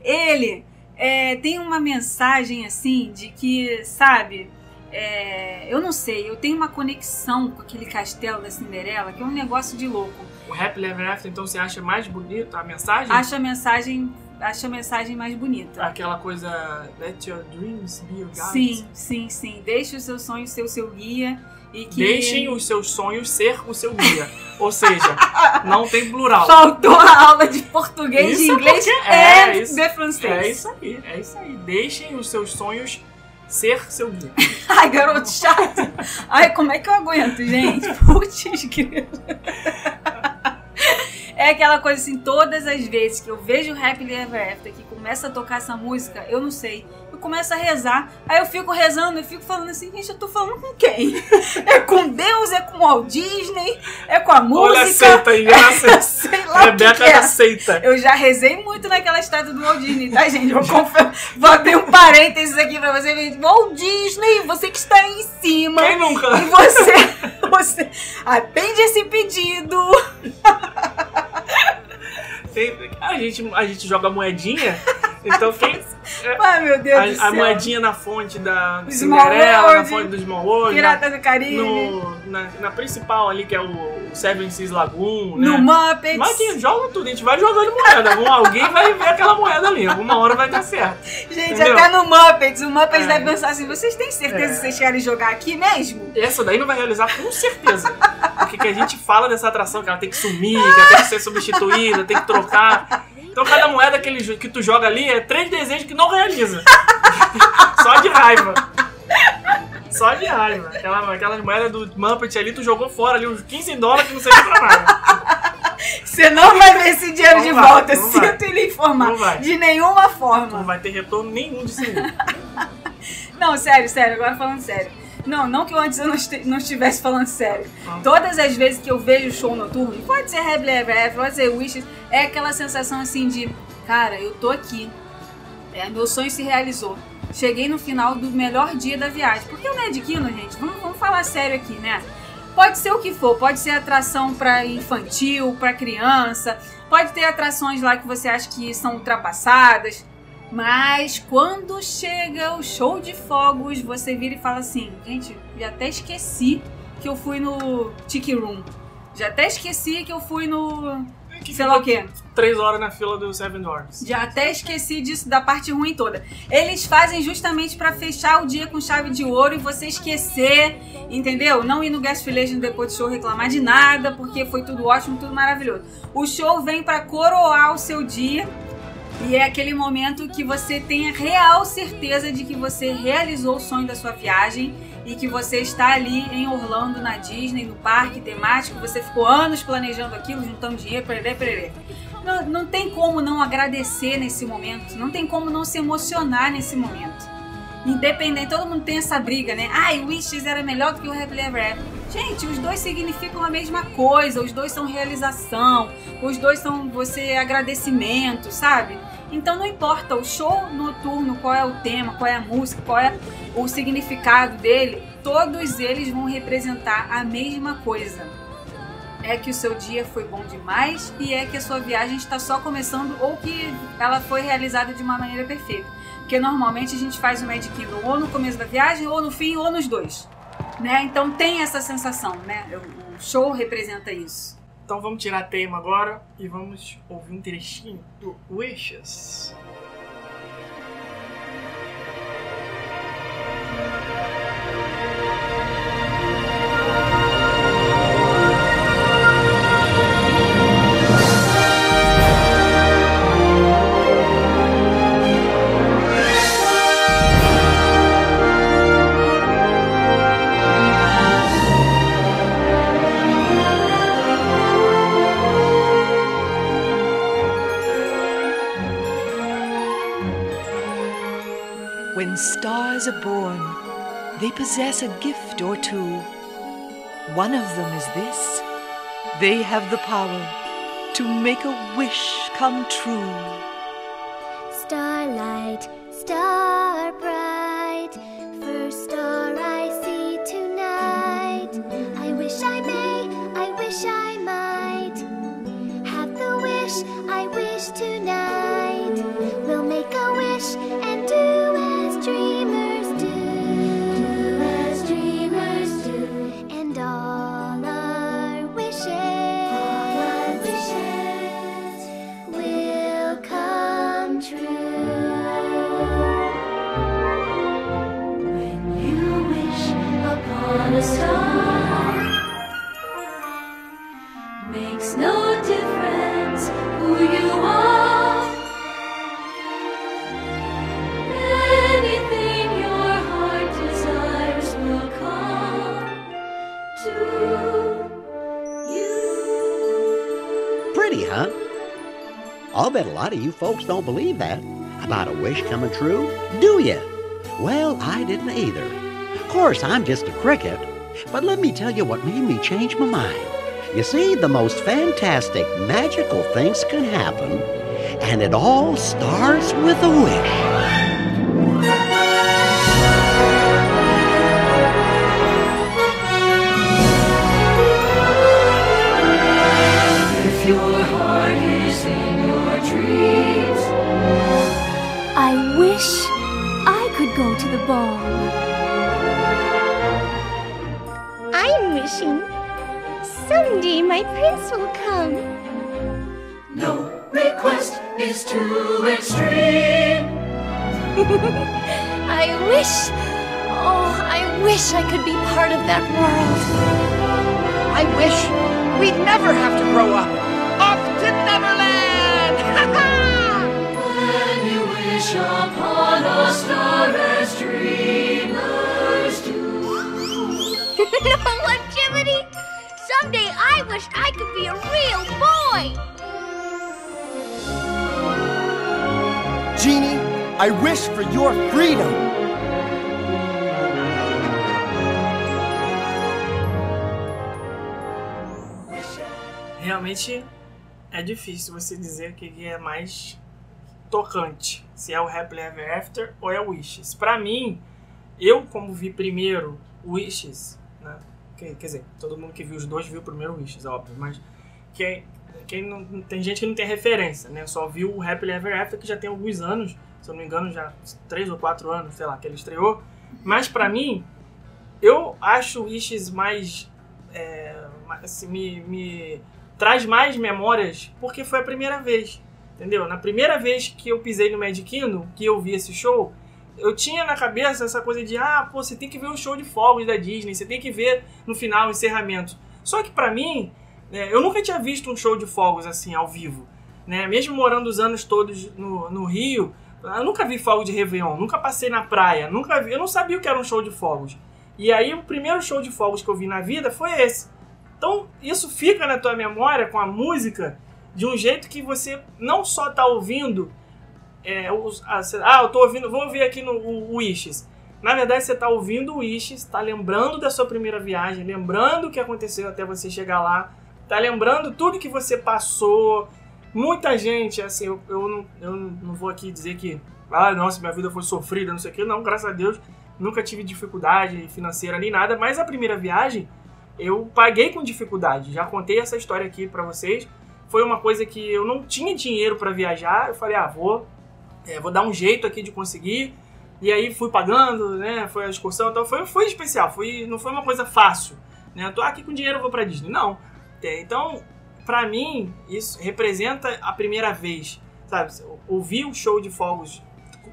Ele é, tem uma mensagem assim de que, sabe, é, eu não sei, eu tenho uma conexão com aquele castelo da Cinderela que é um negócio de louco. O Happily Ever After, então, você acha mais bonito a mensagem? Acho a mensagem, acho a mensagem mais bonita. Aquela coisa, let your dreams be your guides. Sim, sim, sim. Deixe os seus sonhos ser o seu guia e que Deixem os seus sonhos ser o seu guia. Ou seja, não tem plural. Faltou a aula de português, de Isso é inglês porque- e é, isso- de francês. É isso aí, é isso aí. Deixem os seus sonhos ser seu guia. Ai, garoto chato. Ai, como é que eu aguento, gente? Putz, grilo. É aquela coisa assim, todas as vezes que eu vejo o Happily Ever After que começa a tocar essa música, eu não sei. Eu começo a rezar, aí eu fico rezando, eu fico falando assim, gente, eu tô falando com quem? É com Deus, é com o Walt Disney, é com a música. Olha a seita aí, olha a seita. sei lá o que Rebeca que é. da seita. Eu já rezei muito naquela estátua do Walt Disney, tá, gente? Eu. Vou abrir um parênteses aqui pra você ver. Walt Disney, você que está aí em cima. Quem nunca? E você, você atende esse pedido. Tem- a, gente, a gente joga moedinha, então quem. Ai, meu Deus a, do a céu. moedinha na fonte da Cinderela, na fonte do Small World. Pirata do Caribe. no- na, na principal ali, que é o Seven Seas Lagoon. né? No Muppets. Imagina, joga tudo, a gente vai jogando moeda. Algum- alguém vai ver aquela moeda ali, alguma hora vai dar certo. Gente, Entendeu? até no Muppets, o Muppets É. deve pensar assim: vocês têm certeza É. que vocês querem jogar aqui mesmo? Essa daí não vai realizar com certeza. Porque que a gente fala dessa atração, que ela tem que sumir, que ela tem que ser substituída, tem que trocar. Então cada moeda que, ele, que tu joga ali é três desejos que não realiza. Só de raiva. Só de raiva. Aquela, aquelas moedas do Muppet ali, tu jogou fora ali uns 15 dólares que não serve pra nada. Você não vai ver esse dinheiro Não de vai, volta, não vai. sinto lhe informar. Não vai. De nenhuma forma. Não vai ter retorno nenhum disso. Não, sério, sério, agora falando sério. Não, não que antes eu não, estivesse falando sério. Todas as vezes que eu vejo show noturno, pode ser Happily Ever pode ser Wishes, é aquela sensação assim de, cara, eu tô aqui. É, meu sonho se realizou. Cheguei no final do melhor dia da viagem. Porque o Ned gente, vamos, vamos falar sério aqui, né? Pode ser o que for, pode ser atração pra infantil, pra criança, pode ter atrações lá que você acha que são ultrapassadas. Mas quando chega o show de fogos, você vira e fala assim: gente, já até esqueci que eu fui no Tiki Room. Já até esqueci que eu fui no. sei lá o quê. Três horas na fila do Seven Dwarfs. Já até esqueci disso, da parte ruim toda. Eles fazem justamente pra fechar o dia com chave de ouro e você esquecer, entendeu? Não ir no guest village no depois do show reclamar de nada, porque foi tudo ótimo, tudo maravilhoso. O show vem pra coroar o seu dia e é aquele momento que você tem a real certeza de que você realizou o sonho da sua viagem e que você está ali em Orlando, na Disney, no parque temático, você ficou anos planejando aquilo, juntando dinheiro, pererê, pererê. Não, não tem como não agradecer nesse momento, não tem como não se emocionar nesse momento. Independente, todo mundo tem essa briga, né? Ai, o Wishes era melhor do que o Happily Ever After. Gente, os dois significam a mesma coisa, os dois são realização, os dois são você agradecimento, sabe? Então não importa o show noturno, qual é o tema, qual é a música, qual é o significado dele, todos eles vão representar a mesma coisa. É que o seu dia foi bom demais e é que a sua viagem está só começando ou que ela foi realizada de uma maneira perfeita. Porque normalmente a gente faz o Magic Kingdom ou no começo da viagem, ou no fim, ou nos dois. Né? Então tem essa sensação, né? O show representa isso. Então vamos tirar tema agora e vamos ouvir um trechinho do Wishes. They possess a gift or two. One of them is this they have the power to make a wish come true. Starlight, star bright, first star I see tonight. I wish I may, I wish I might have the wish I wish tonight. I'll bet a lot of you folks don't believe that about a wish coming true, do ya? Well, I didn't either. Of course, I'm just a cricket, but let me tell you what made me change my mind. You see, the most fantastic, magical things can happen, and it all starts with a wish. Wish I could go to the ball. I'm wishing someday my prince will come. No request is too extreme. I wish, oh, I wish I could be part of that world. I wish we'd never have to grow up. Off to Neverland! When you wish upon a star as dreamers do. no longevity? Someday I wish I could be a real boy. Genie, I wish for your freedom. Realmente é difícil você dizer o que é mais tocante. Se é o Happily Ever After ou é o Wishes. Pra mim, eu como vi primeiro o Wishes, né? Quer, quer dizer, todo mundo que viu os dois viu primeiro o Wishes, é óbvio. Mas quem, quem não, tem gente que não tem referência, né? Só viu o Happily Ever After que já tem alguns anos. Se eu não me engano, já três ou quatro anos, sei lá, que ele estreou. Mas pra mim, eu acho o Wishes mais. É, assim, me, me traz mais memórias porque foi a primeira vez. Entendeu? Na primeira vez que eu pisei no Magic Kingdom, que eu vi esse show, eu tinha na cabeça essa coisa de, ah, pô, você tem que ver o show de fogos da Disney, você tem que ver no final o encerramento. Só que pra mim, né, eu nunca tinha visto um show de fogos assim, ao vivo. Né? Mesmo morando os anos todos no, no Rio, eu nunca vi fogo de Réveillon, nunca passei na praia, nunca vi, eu não sabia o que era um show de fogos. E aí o primeiro show de fogos que eu vi na vida foi esse. Então isso fica na tua memória com a música de um jeito que você não só tá ouvindo é, os- ah, eu tô ouvindo, vou ouvir aqui no o Wishes. Na verdade, você tá ouvindo o Wishes, tá lembrando da sua primeira viagem, lembrando o que aconteceu até você chegar lá, tá lembrando tudo que você passou. Muita gente, assim, eu, eu, não, eu não vou aqui dizer que, ah, nossa, minha vida foi sofrida, não sei o que, não, graças a Deus, nunca tive dificuldade financeira nem nada, mas a primeira viagem eu paguei com dificuldade. Já contei essa história aqui pra vocês. Foi uma coisa que eu não tinha dinheiro pra viajar, eu falei, ah, vou é, vou dar um jeito aqui de conseguir. E aí fui pagando, né? Foi a excursão, então foi, foi especial, foi, não foi uma coisa fácil. Né? Eu tô aqui com dinheiro, vou pra Disney. Não. É, Então, pra mim, isso representa a primeira vez, sabe? Ouvir o show de fogos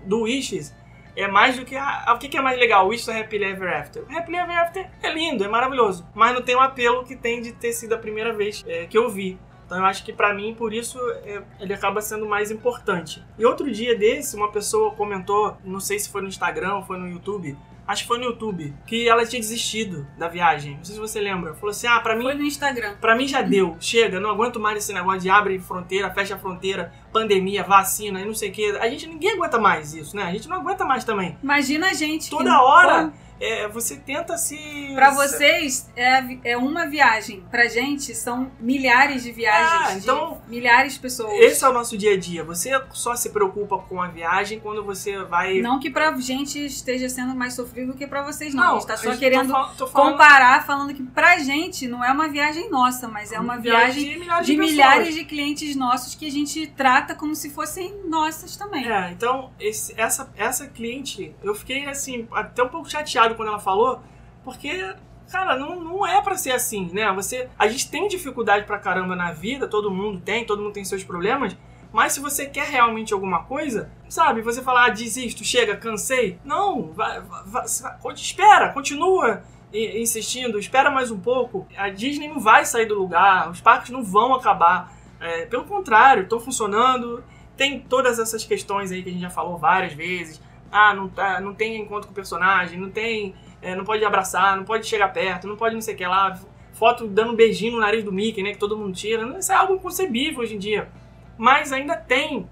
do Wishes é mais do que. A, o que, que é mais legal? Wishes ou Happy Ever After? Happy Ever After é lindo, é maravilhoso. Mas não tem o apelo que tem de ter sido a primeira vez é, que eu vi. Então eu acho que pra mim, por isso, é, ele acaba sendo mais importante. E outro dia desse, uma pessoa comentou, não sei se foi no Instagram ou foi no YouTube, acho que foi no YouTube, que ela tinha desistido da viagem. Não sei se você lembra. Falou assim: ah, pra mim. Foi no Instagram. Pra mim já deu. Chega, não aguento mais esse negócio de abre fronteira, fecha fronteira, pandemia, vacina e não sei o quê. A gente ninguém aguenta mais isso, né? A gente não aguenta mais também. Imagina a gente. Toda hora é, você tenta se. Pra vocês, é, é uma viagem. Pra gente, são milhares de viagens. Ah, então- de milhares de pessoas. Esse é o nosso dia a dia. Você só se preocupa com a viagem quando você vai. Não que pra gente esteja sendo mais sofrido do que pra vocês, não. Não, a gente tá só gente- querendo fal- falando- comparar, falando que pra gente não é uma viagem nossa, mas é uma Viagem viagem de milhares de, de milhares de clientes nossos que a gente trata como se fossem nossas também. É, então, esse- essa, essa cliente, eu fiquei assim, até um pouco chateado quando ela falou, porque, cara, não, não é pra ser assim, né? Você, a gente tem dificuldade pra caramba na vida, todo mundo tem, todo mundo tem seus problemas, mas se você quer realmente alguma coisa, sabe, você falar, ah, desisto, chega, cansei. Não, vai, vai, vai- espera, continua insistindo, espera mais um pouco. A Disney não vai sair do lugar, os parques não vão acabar. É, pelo contrário, estão funcionando. Tem todas essas questões aí que a gente já falou várias vezes. Ah, não, tá, não tem encontro com o personagem, não tem. é, não pode abraçar, não pode chegar perto, não pode não sei o que lá. Foto dando um beijinho no nariz do Mickey, né? Que todo mundo tira. Isso é algo inconcebível hoje em dia. Mas ainda tem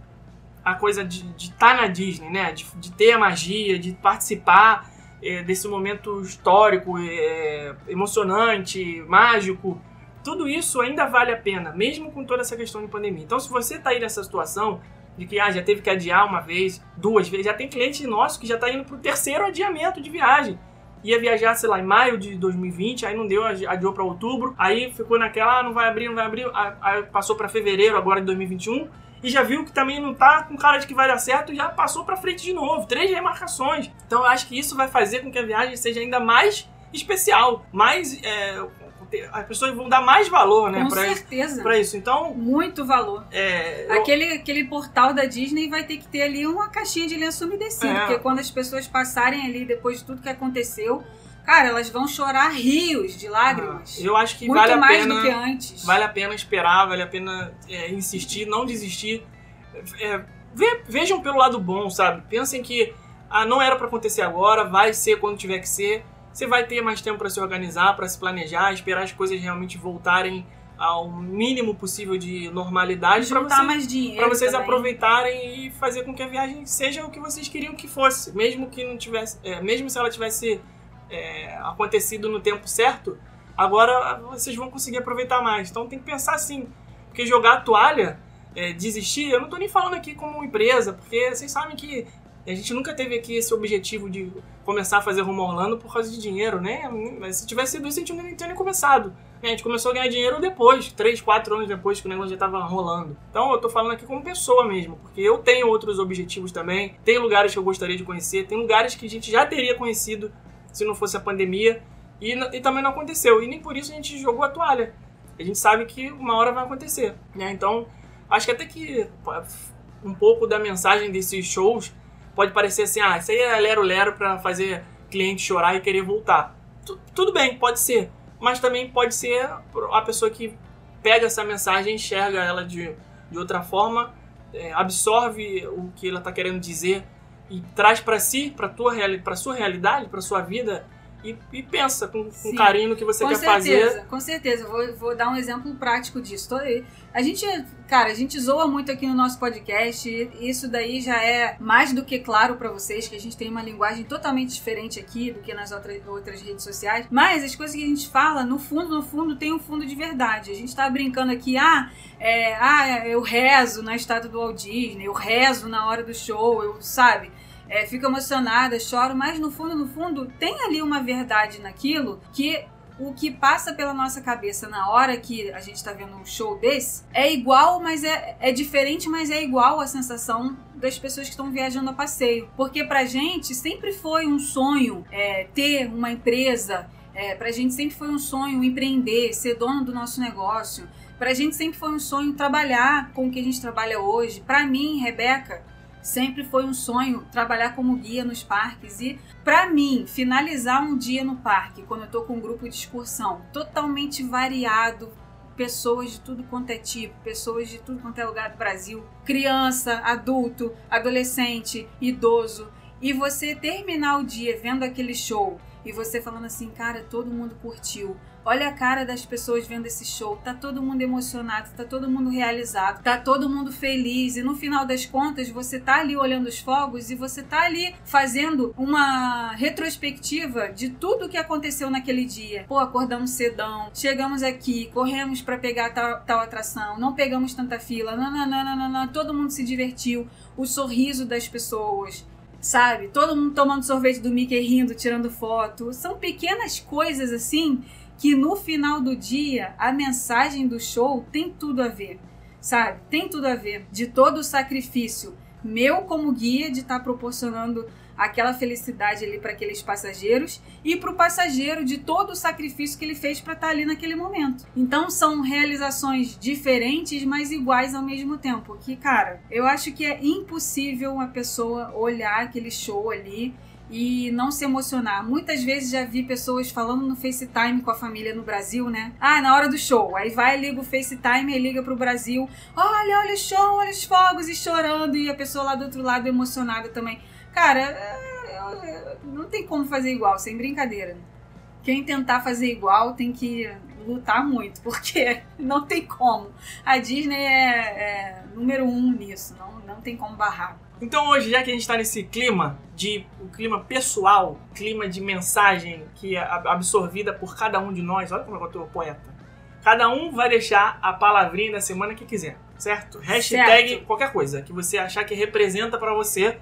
a coisa de estar na Disney, né? De, de ter a magia, de participar é, desse momento histórico, é, emocionante, mágico. Tudo isso ainda vale a pena, mesmo com toda essa questão de pandemia. Então, se você está aí nessa situação de que ah, já teve que adiar uma vez, duas vezes, já tem cliente nosso que já está indo para o terceiro adiamento de viagem. Ia viajar, sei lá, em maio de 2020, aí não deu, adi- adiou para outubro, aí ficou naquela, ah, não vai abrir, não vai abrir, aí passou para fevereiro agora de 2021 e já viu que também não tá com cara de que vai dar certo e já passou para frente de novo, três remarcações. Então eu acho que isso vai fazer com que a viagem seja ainda mais especial, mais é, as pessoas vão dar mais valor, né, Com pra isso- certeza. pra isso. Então, Muito valor. é, eu- Aquele, aquele portal da Disney vai ter que ter ali uma caixinha de lenço umedecido, É. porque quando as pessoas passarem ali depois de tudo que aconteceu, cara, elas vão chorar rios de lágrimas. Eu acho que Muito vale a mais pena. do que antes. Vale a pena esperar, vale a pena é, insistir, não desistir. É, ve- vejam pelo lado bom, sabe? Pensem que ah, não era pra acontecer agora, vai ser quando tiver que ser. Você vai ter mais tempo pra se organizar, pra se planejar, esperar as coisas realmente voltarem ao mínimo possível de normalidade para vocês, pra vocês também. aproveitarem e fazer com que a viagem seja o que vocês queriam que fosse, mesmo que não tivesse, é, mesmo se ela tivesse é, acontecido no tempo certo, agora vocês vão conseguir aproveitar mais. Então tem que pensar assim, porque jogar a toalha, é, desistir, eu não tô nem falando aqui como empresa, porque vocês sabem que a gente nunca teve aqui esse objetivo de começar a fazer rumo Orlando por causa de dinheiro, né? Mas se tivesse sido isso, a gente não teria nem começado. A gente começou a ganhar dinheiro depois, 3, 4 anos depois que o negócio já tava rolando. Então eu tô falando aqui como pessoa mesmo, porque eu tenho outros objetivos também, tem lugares que eu gostaria de conhecer, tem lugares que a gente já teria conhecido se não fosse a pandemia, e, e também não aconteceu. E nem por isso a gente jogou a toalha. A gente sabe que uma hora vai acontecer, né? Então, acho que até que um pouco da mensagem desses shows pode parecer assim, ah, isso aí é lero-lero pra fazer cliente chorar e querer voltar. Tu- tudo bem, pode ser. Mas também pode ser a pessoa que pega essa mensagem, enxerga ela de, de outra forma, é, absorve o que ela tá querendo dizer e traz pra si, pra tua pra sua realidade, pra sua vida e, e pensa com, com carinho no que você com quer certeza, fazer. Com certeza, vou, vou dar um exemplo prático disso. A gente, cara, a gente zoa muito aqui no nosso podcast. e Isso daí já é mais do que claro pra vocês que a gente tem uma linguagem totalmente diferente aqui do que nas outras, outras redes sociais. Mas as coisas que a gente fala, no fundo, no fundo, tem um fundo de verdade. A gente tá brincando aqui, ah, é, ah, eu rezo na estátua do Walt Disney, eu rezo na hora do show, eu, sabe? É, fico emocionada, choro, mas no fundo, no fundo, tem ali uma verdade naquilo que o que passa pela nossa cabeça na hora que a gente tá vendo um show desse é igual, mas é, é diferente, mas é igual a sensação das pessoas que estão viajando a passeio. Porque pra gente sempre foi um sonho é, ter uma empresa, é, pra gente sempre foi um sonho empreender, ser dono do nosso negócio. Pra gente sempre foi um sonho trabalhar com o que a gente trabalha hoje. Pra mim, Rebeca, sempre foi um sonho trabalhar como guia nos parques e para mim finalizar um dia no parque quando eu tô com um grupo de excursão totalmente variado pessoas de tudo quanto é tipo pessoas de tudo quanto é lugar do Brasil criança adulto adolescente idoso e você terminar o dia vendo aquele show e você falando assim, cara, todo mundo curtiu. Olha a cara das pessoas vendo esse show. Tá todo mundo emocionado, tá todo mundo realizado, tá todo mundo feliz. E no final das contas, você tá ali olhando os fogos e você tá ali fazendo uma retrospectiva de tudo que aconteceu naquele dia. Pô, acordamos cedão, chegamos aqui, corremos para pegar tal, tal atração, não pegamos tanta fila, não, todo mundo se divertiu. O sorriso das pessoas sabe? Todo mundo tomando sorvete do Mickey rindo, tirando foto. São pequenas coisas assim que no final do dia a mensagem do show tem tudo a ver, sabe? Tem tudo a ver de todo o sacrifício meu como guia de estar proporcionando aquela felicidade ali para aqueles passageiros e para o passageiro de todo o sacrifício que ele fez para estar ali naquele momento. Então são realizações diferentes, mas iguais ao mesmo tempo. Que cara, eu acho que é impossível uma pessoa olhar aquele show ali e não se emocionar. Muitas vezes já vi pessoas falando no FaceTime com a família no Brasil, né? Ah, na hora do show. Aí vai, liga o FaceTime e liga pro Brasil. Olha, olha o show, olha os fogos e chorando. E a pessoa lá do outro lado emocionada também. Cara, é, é, não tem como fazer igual, sem brincadeira. Quem tentar fazer igual tem que lutar muito, porque não tem como. A Disney é, é número um nisso, não, não tem como barrar. Então hoje, já que a gente tá nesse clima de um clima pessoal, clima de mensagem que é ab- absorvida por cada um de nós, olha como eu tô poeta. Cada um vai deixar a palavrinha da semana que quiser, certo? Hashtag Certo. qualquer coisa que você achar que representa pra você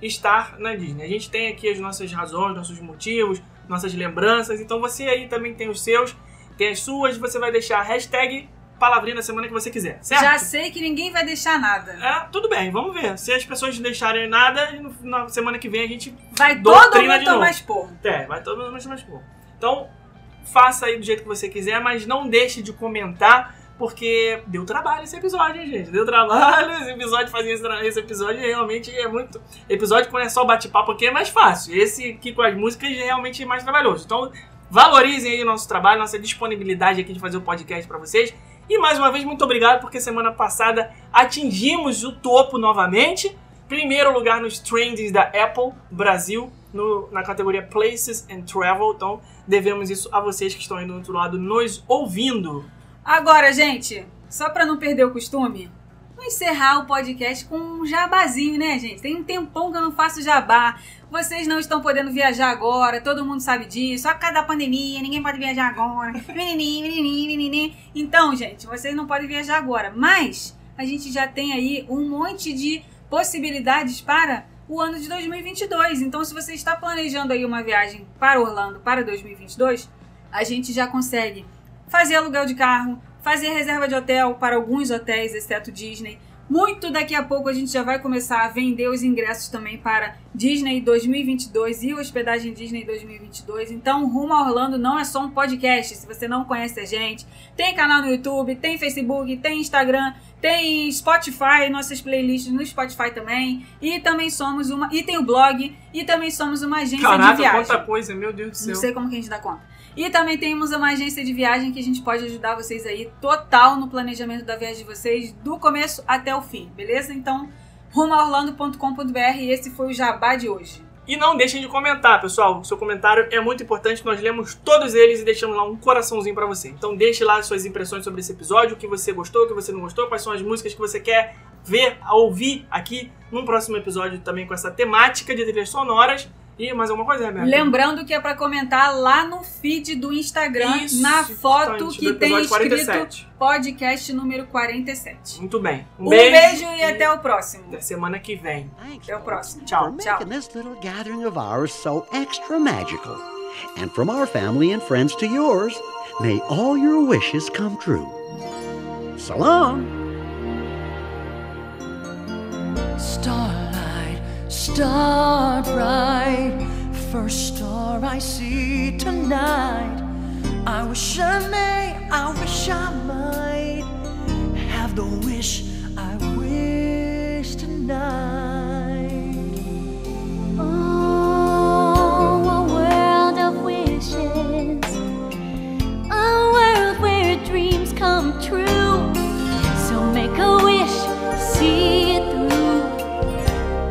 estar na Disney. A gente tem aqui as nossas razões, nossos motivos, nossas lembranças. Então você aí também tem os seus, tem as suas. Você vai deixar a hashtag palavrinha da semana que você quiser, certo? Já sei que ninguém vai deixar nada. É, tudo bem, vamos ver. Se as pessoas não deixarem nada, na semana que vem a gente Vai todo mundo tomar esporro. É, vai todo mundo tomar esporro. Então, faça aí do jeito que você quiser, mas não deixe de comentar, porque deu trabalho esse episódio, hein, gente? Deu trabalho, esse episódio, fazer esse, episódio realmente é muito... Episódio quando é só bate-papo aqui é mais fácil. Esse aqui com as músicas é realmente mais trabalhoso. Então, valorizem aí o nosso trabalho, nossa disponibilidade aqui de fazer o podcast pra vocês. E mais uma vez, muito obrigado, porque semana passada atingimos o topo novamente. Primeiro lugar nos trends da Apple Brasil, no- na categoria Places and Travel. Então, devemos isso a vocês que estão aí do outro lado nos ouvindo. Agora, gente, só pra não perder o costume, vou encerrar o podcast com um jabazinho, né, gente? Tem um tempão que eu não faço jabá. Vocês não estão podendo viajar agora, todo mundo sabe disso. Só por causa da pandemia, ninguém pode viajar agora. Menininho, menininho, menininho. Então, gente, vocês não podem viajar agora. Mas a gente já tem aí um monte de possibilidades para o ano de 2022. Então, se você está planejando aí uma viagem para Orlando para 2022, a gente já consegue fazer aluguel de carro, fazer reserva de hotel para alguns hotéis, exceto Disney. Muito daqui a pouco a gente já vai começar a vender os ingressos também para Disney 2022 e hospedagem Disney 2022. Então, Rumo a Orlando não é só um podcast. Se você não conhece a gente, tem canal no YouTube, tem Facebook, tem Instagram, tem Spotify, nossas playlists no Spotify também. E também somos uma. E tem o blog. E também somos uma agência de Caraca, viagem. quanta coisa, meu Deus do céu. Não sei como que a gente dá conta. E também temos uma agência de viagem que a gente pode ajudar vocês aí total no planejamento da viagem de vocês, do começo até o fim, beleza? Então, rumoorlando.com.br e esse foi o jabá de hoje. E não deixem de comentar, pessoal. O seu comentário é muito importante. Nós lemos todos eles e deixamos lá um coraçãozinho pra você. Então deixe lá as suas impressões sobre esse episódio, o que você gostou, o que você não gostou, quais são as músicas que você quer ver, ouvir aqui num próximo episódio também com essa temática de trilhas sonoras. E mais alguma coisa, né, Lembrando que é pra comentar lá no feed do Instagram, Isso, na foto que tem escrito 47. podcast número 47. Muito bem. Um, beijo, e até o próximo. Até semana que vem. Até o próximo. Tchau. making this little gathering of ours so extra magical. And from our family and friends to yours, may all your wishes come true. So long. Starlight, star bright, first star I see tonight. I wish I may, I wish I might have the wish I wish tonight.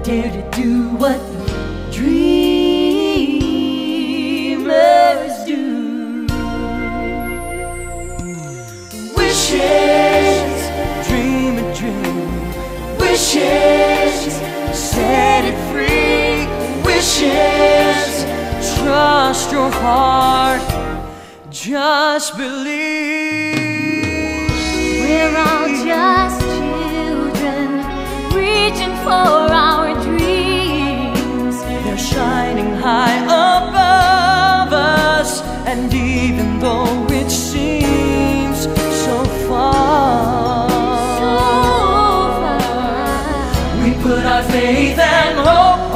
Dare to do what dreamers do. Wishes, dream a dream. Wishes, set it free. Wishes, trust your heart. Just believe. We're all just reaching for our dreams. They're shining high above us, and even though it seems so far, we put our faith and hope on a shooting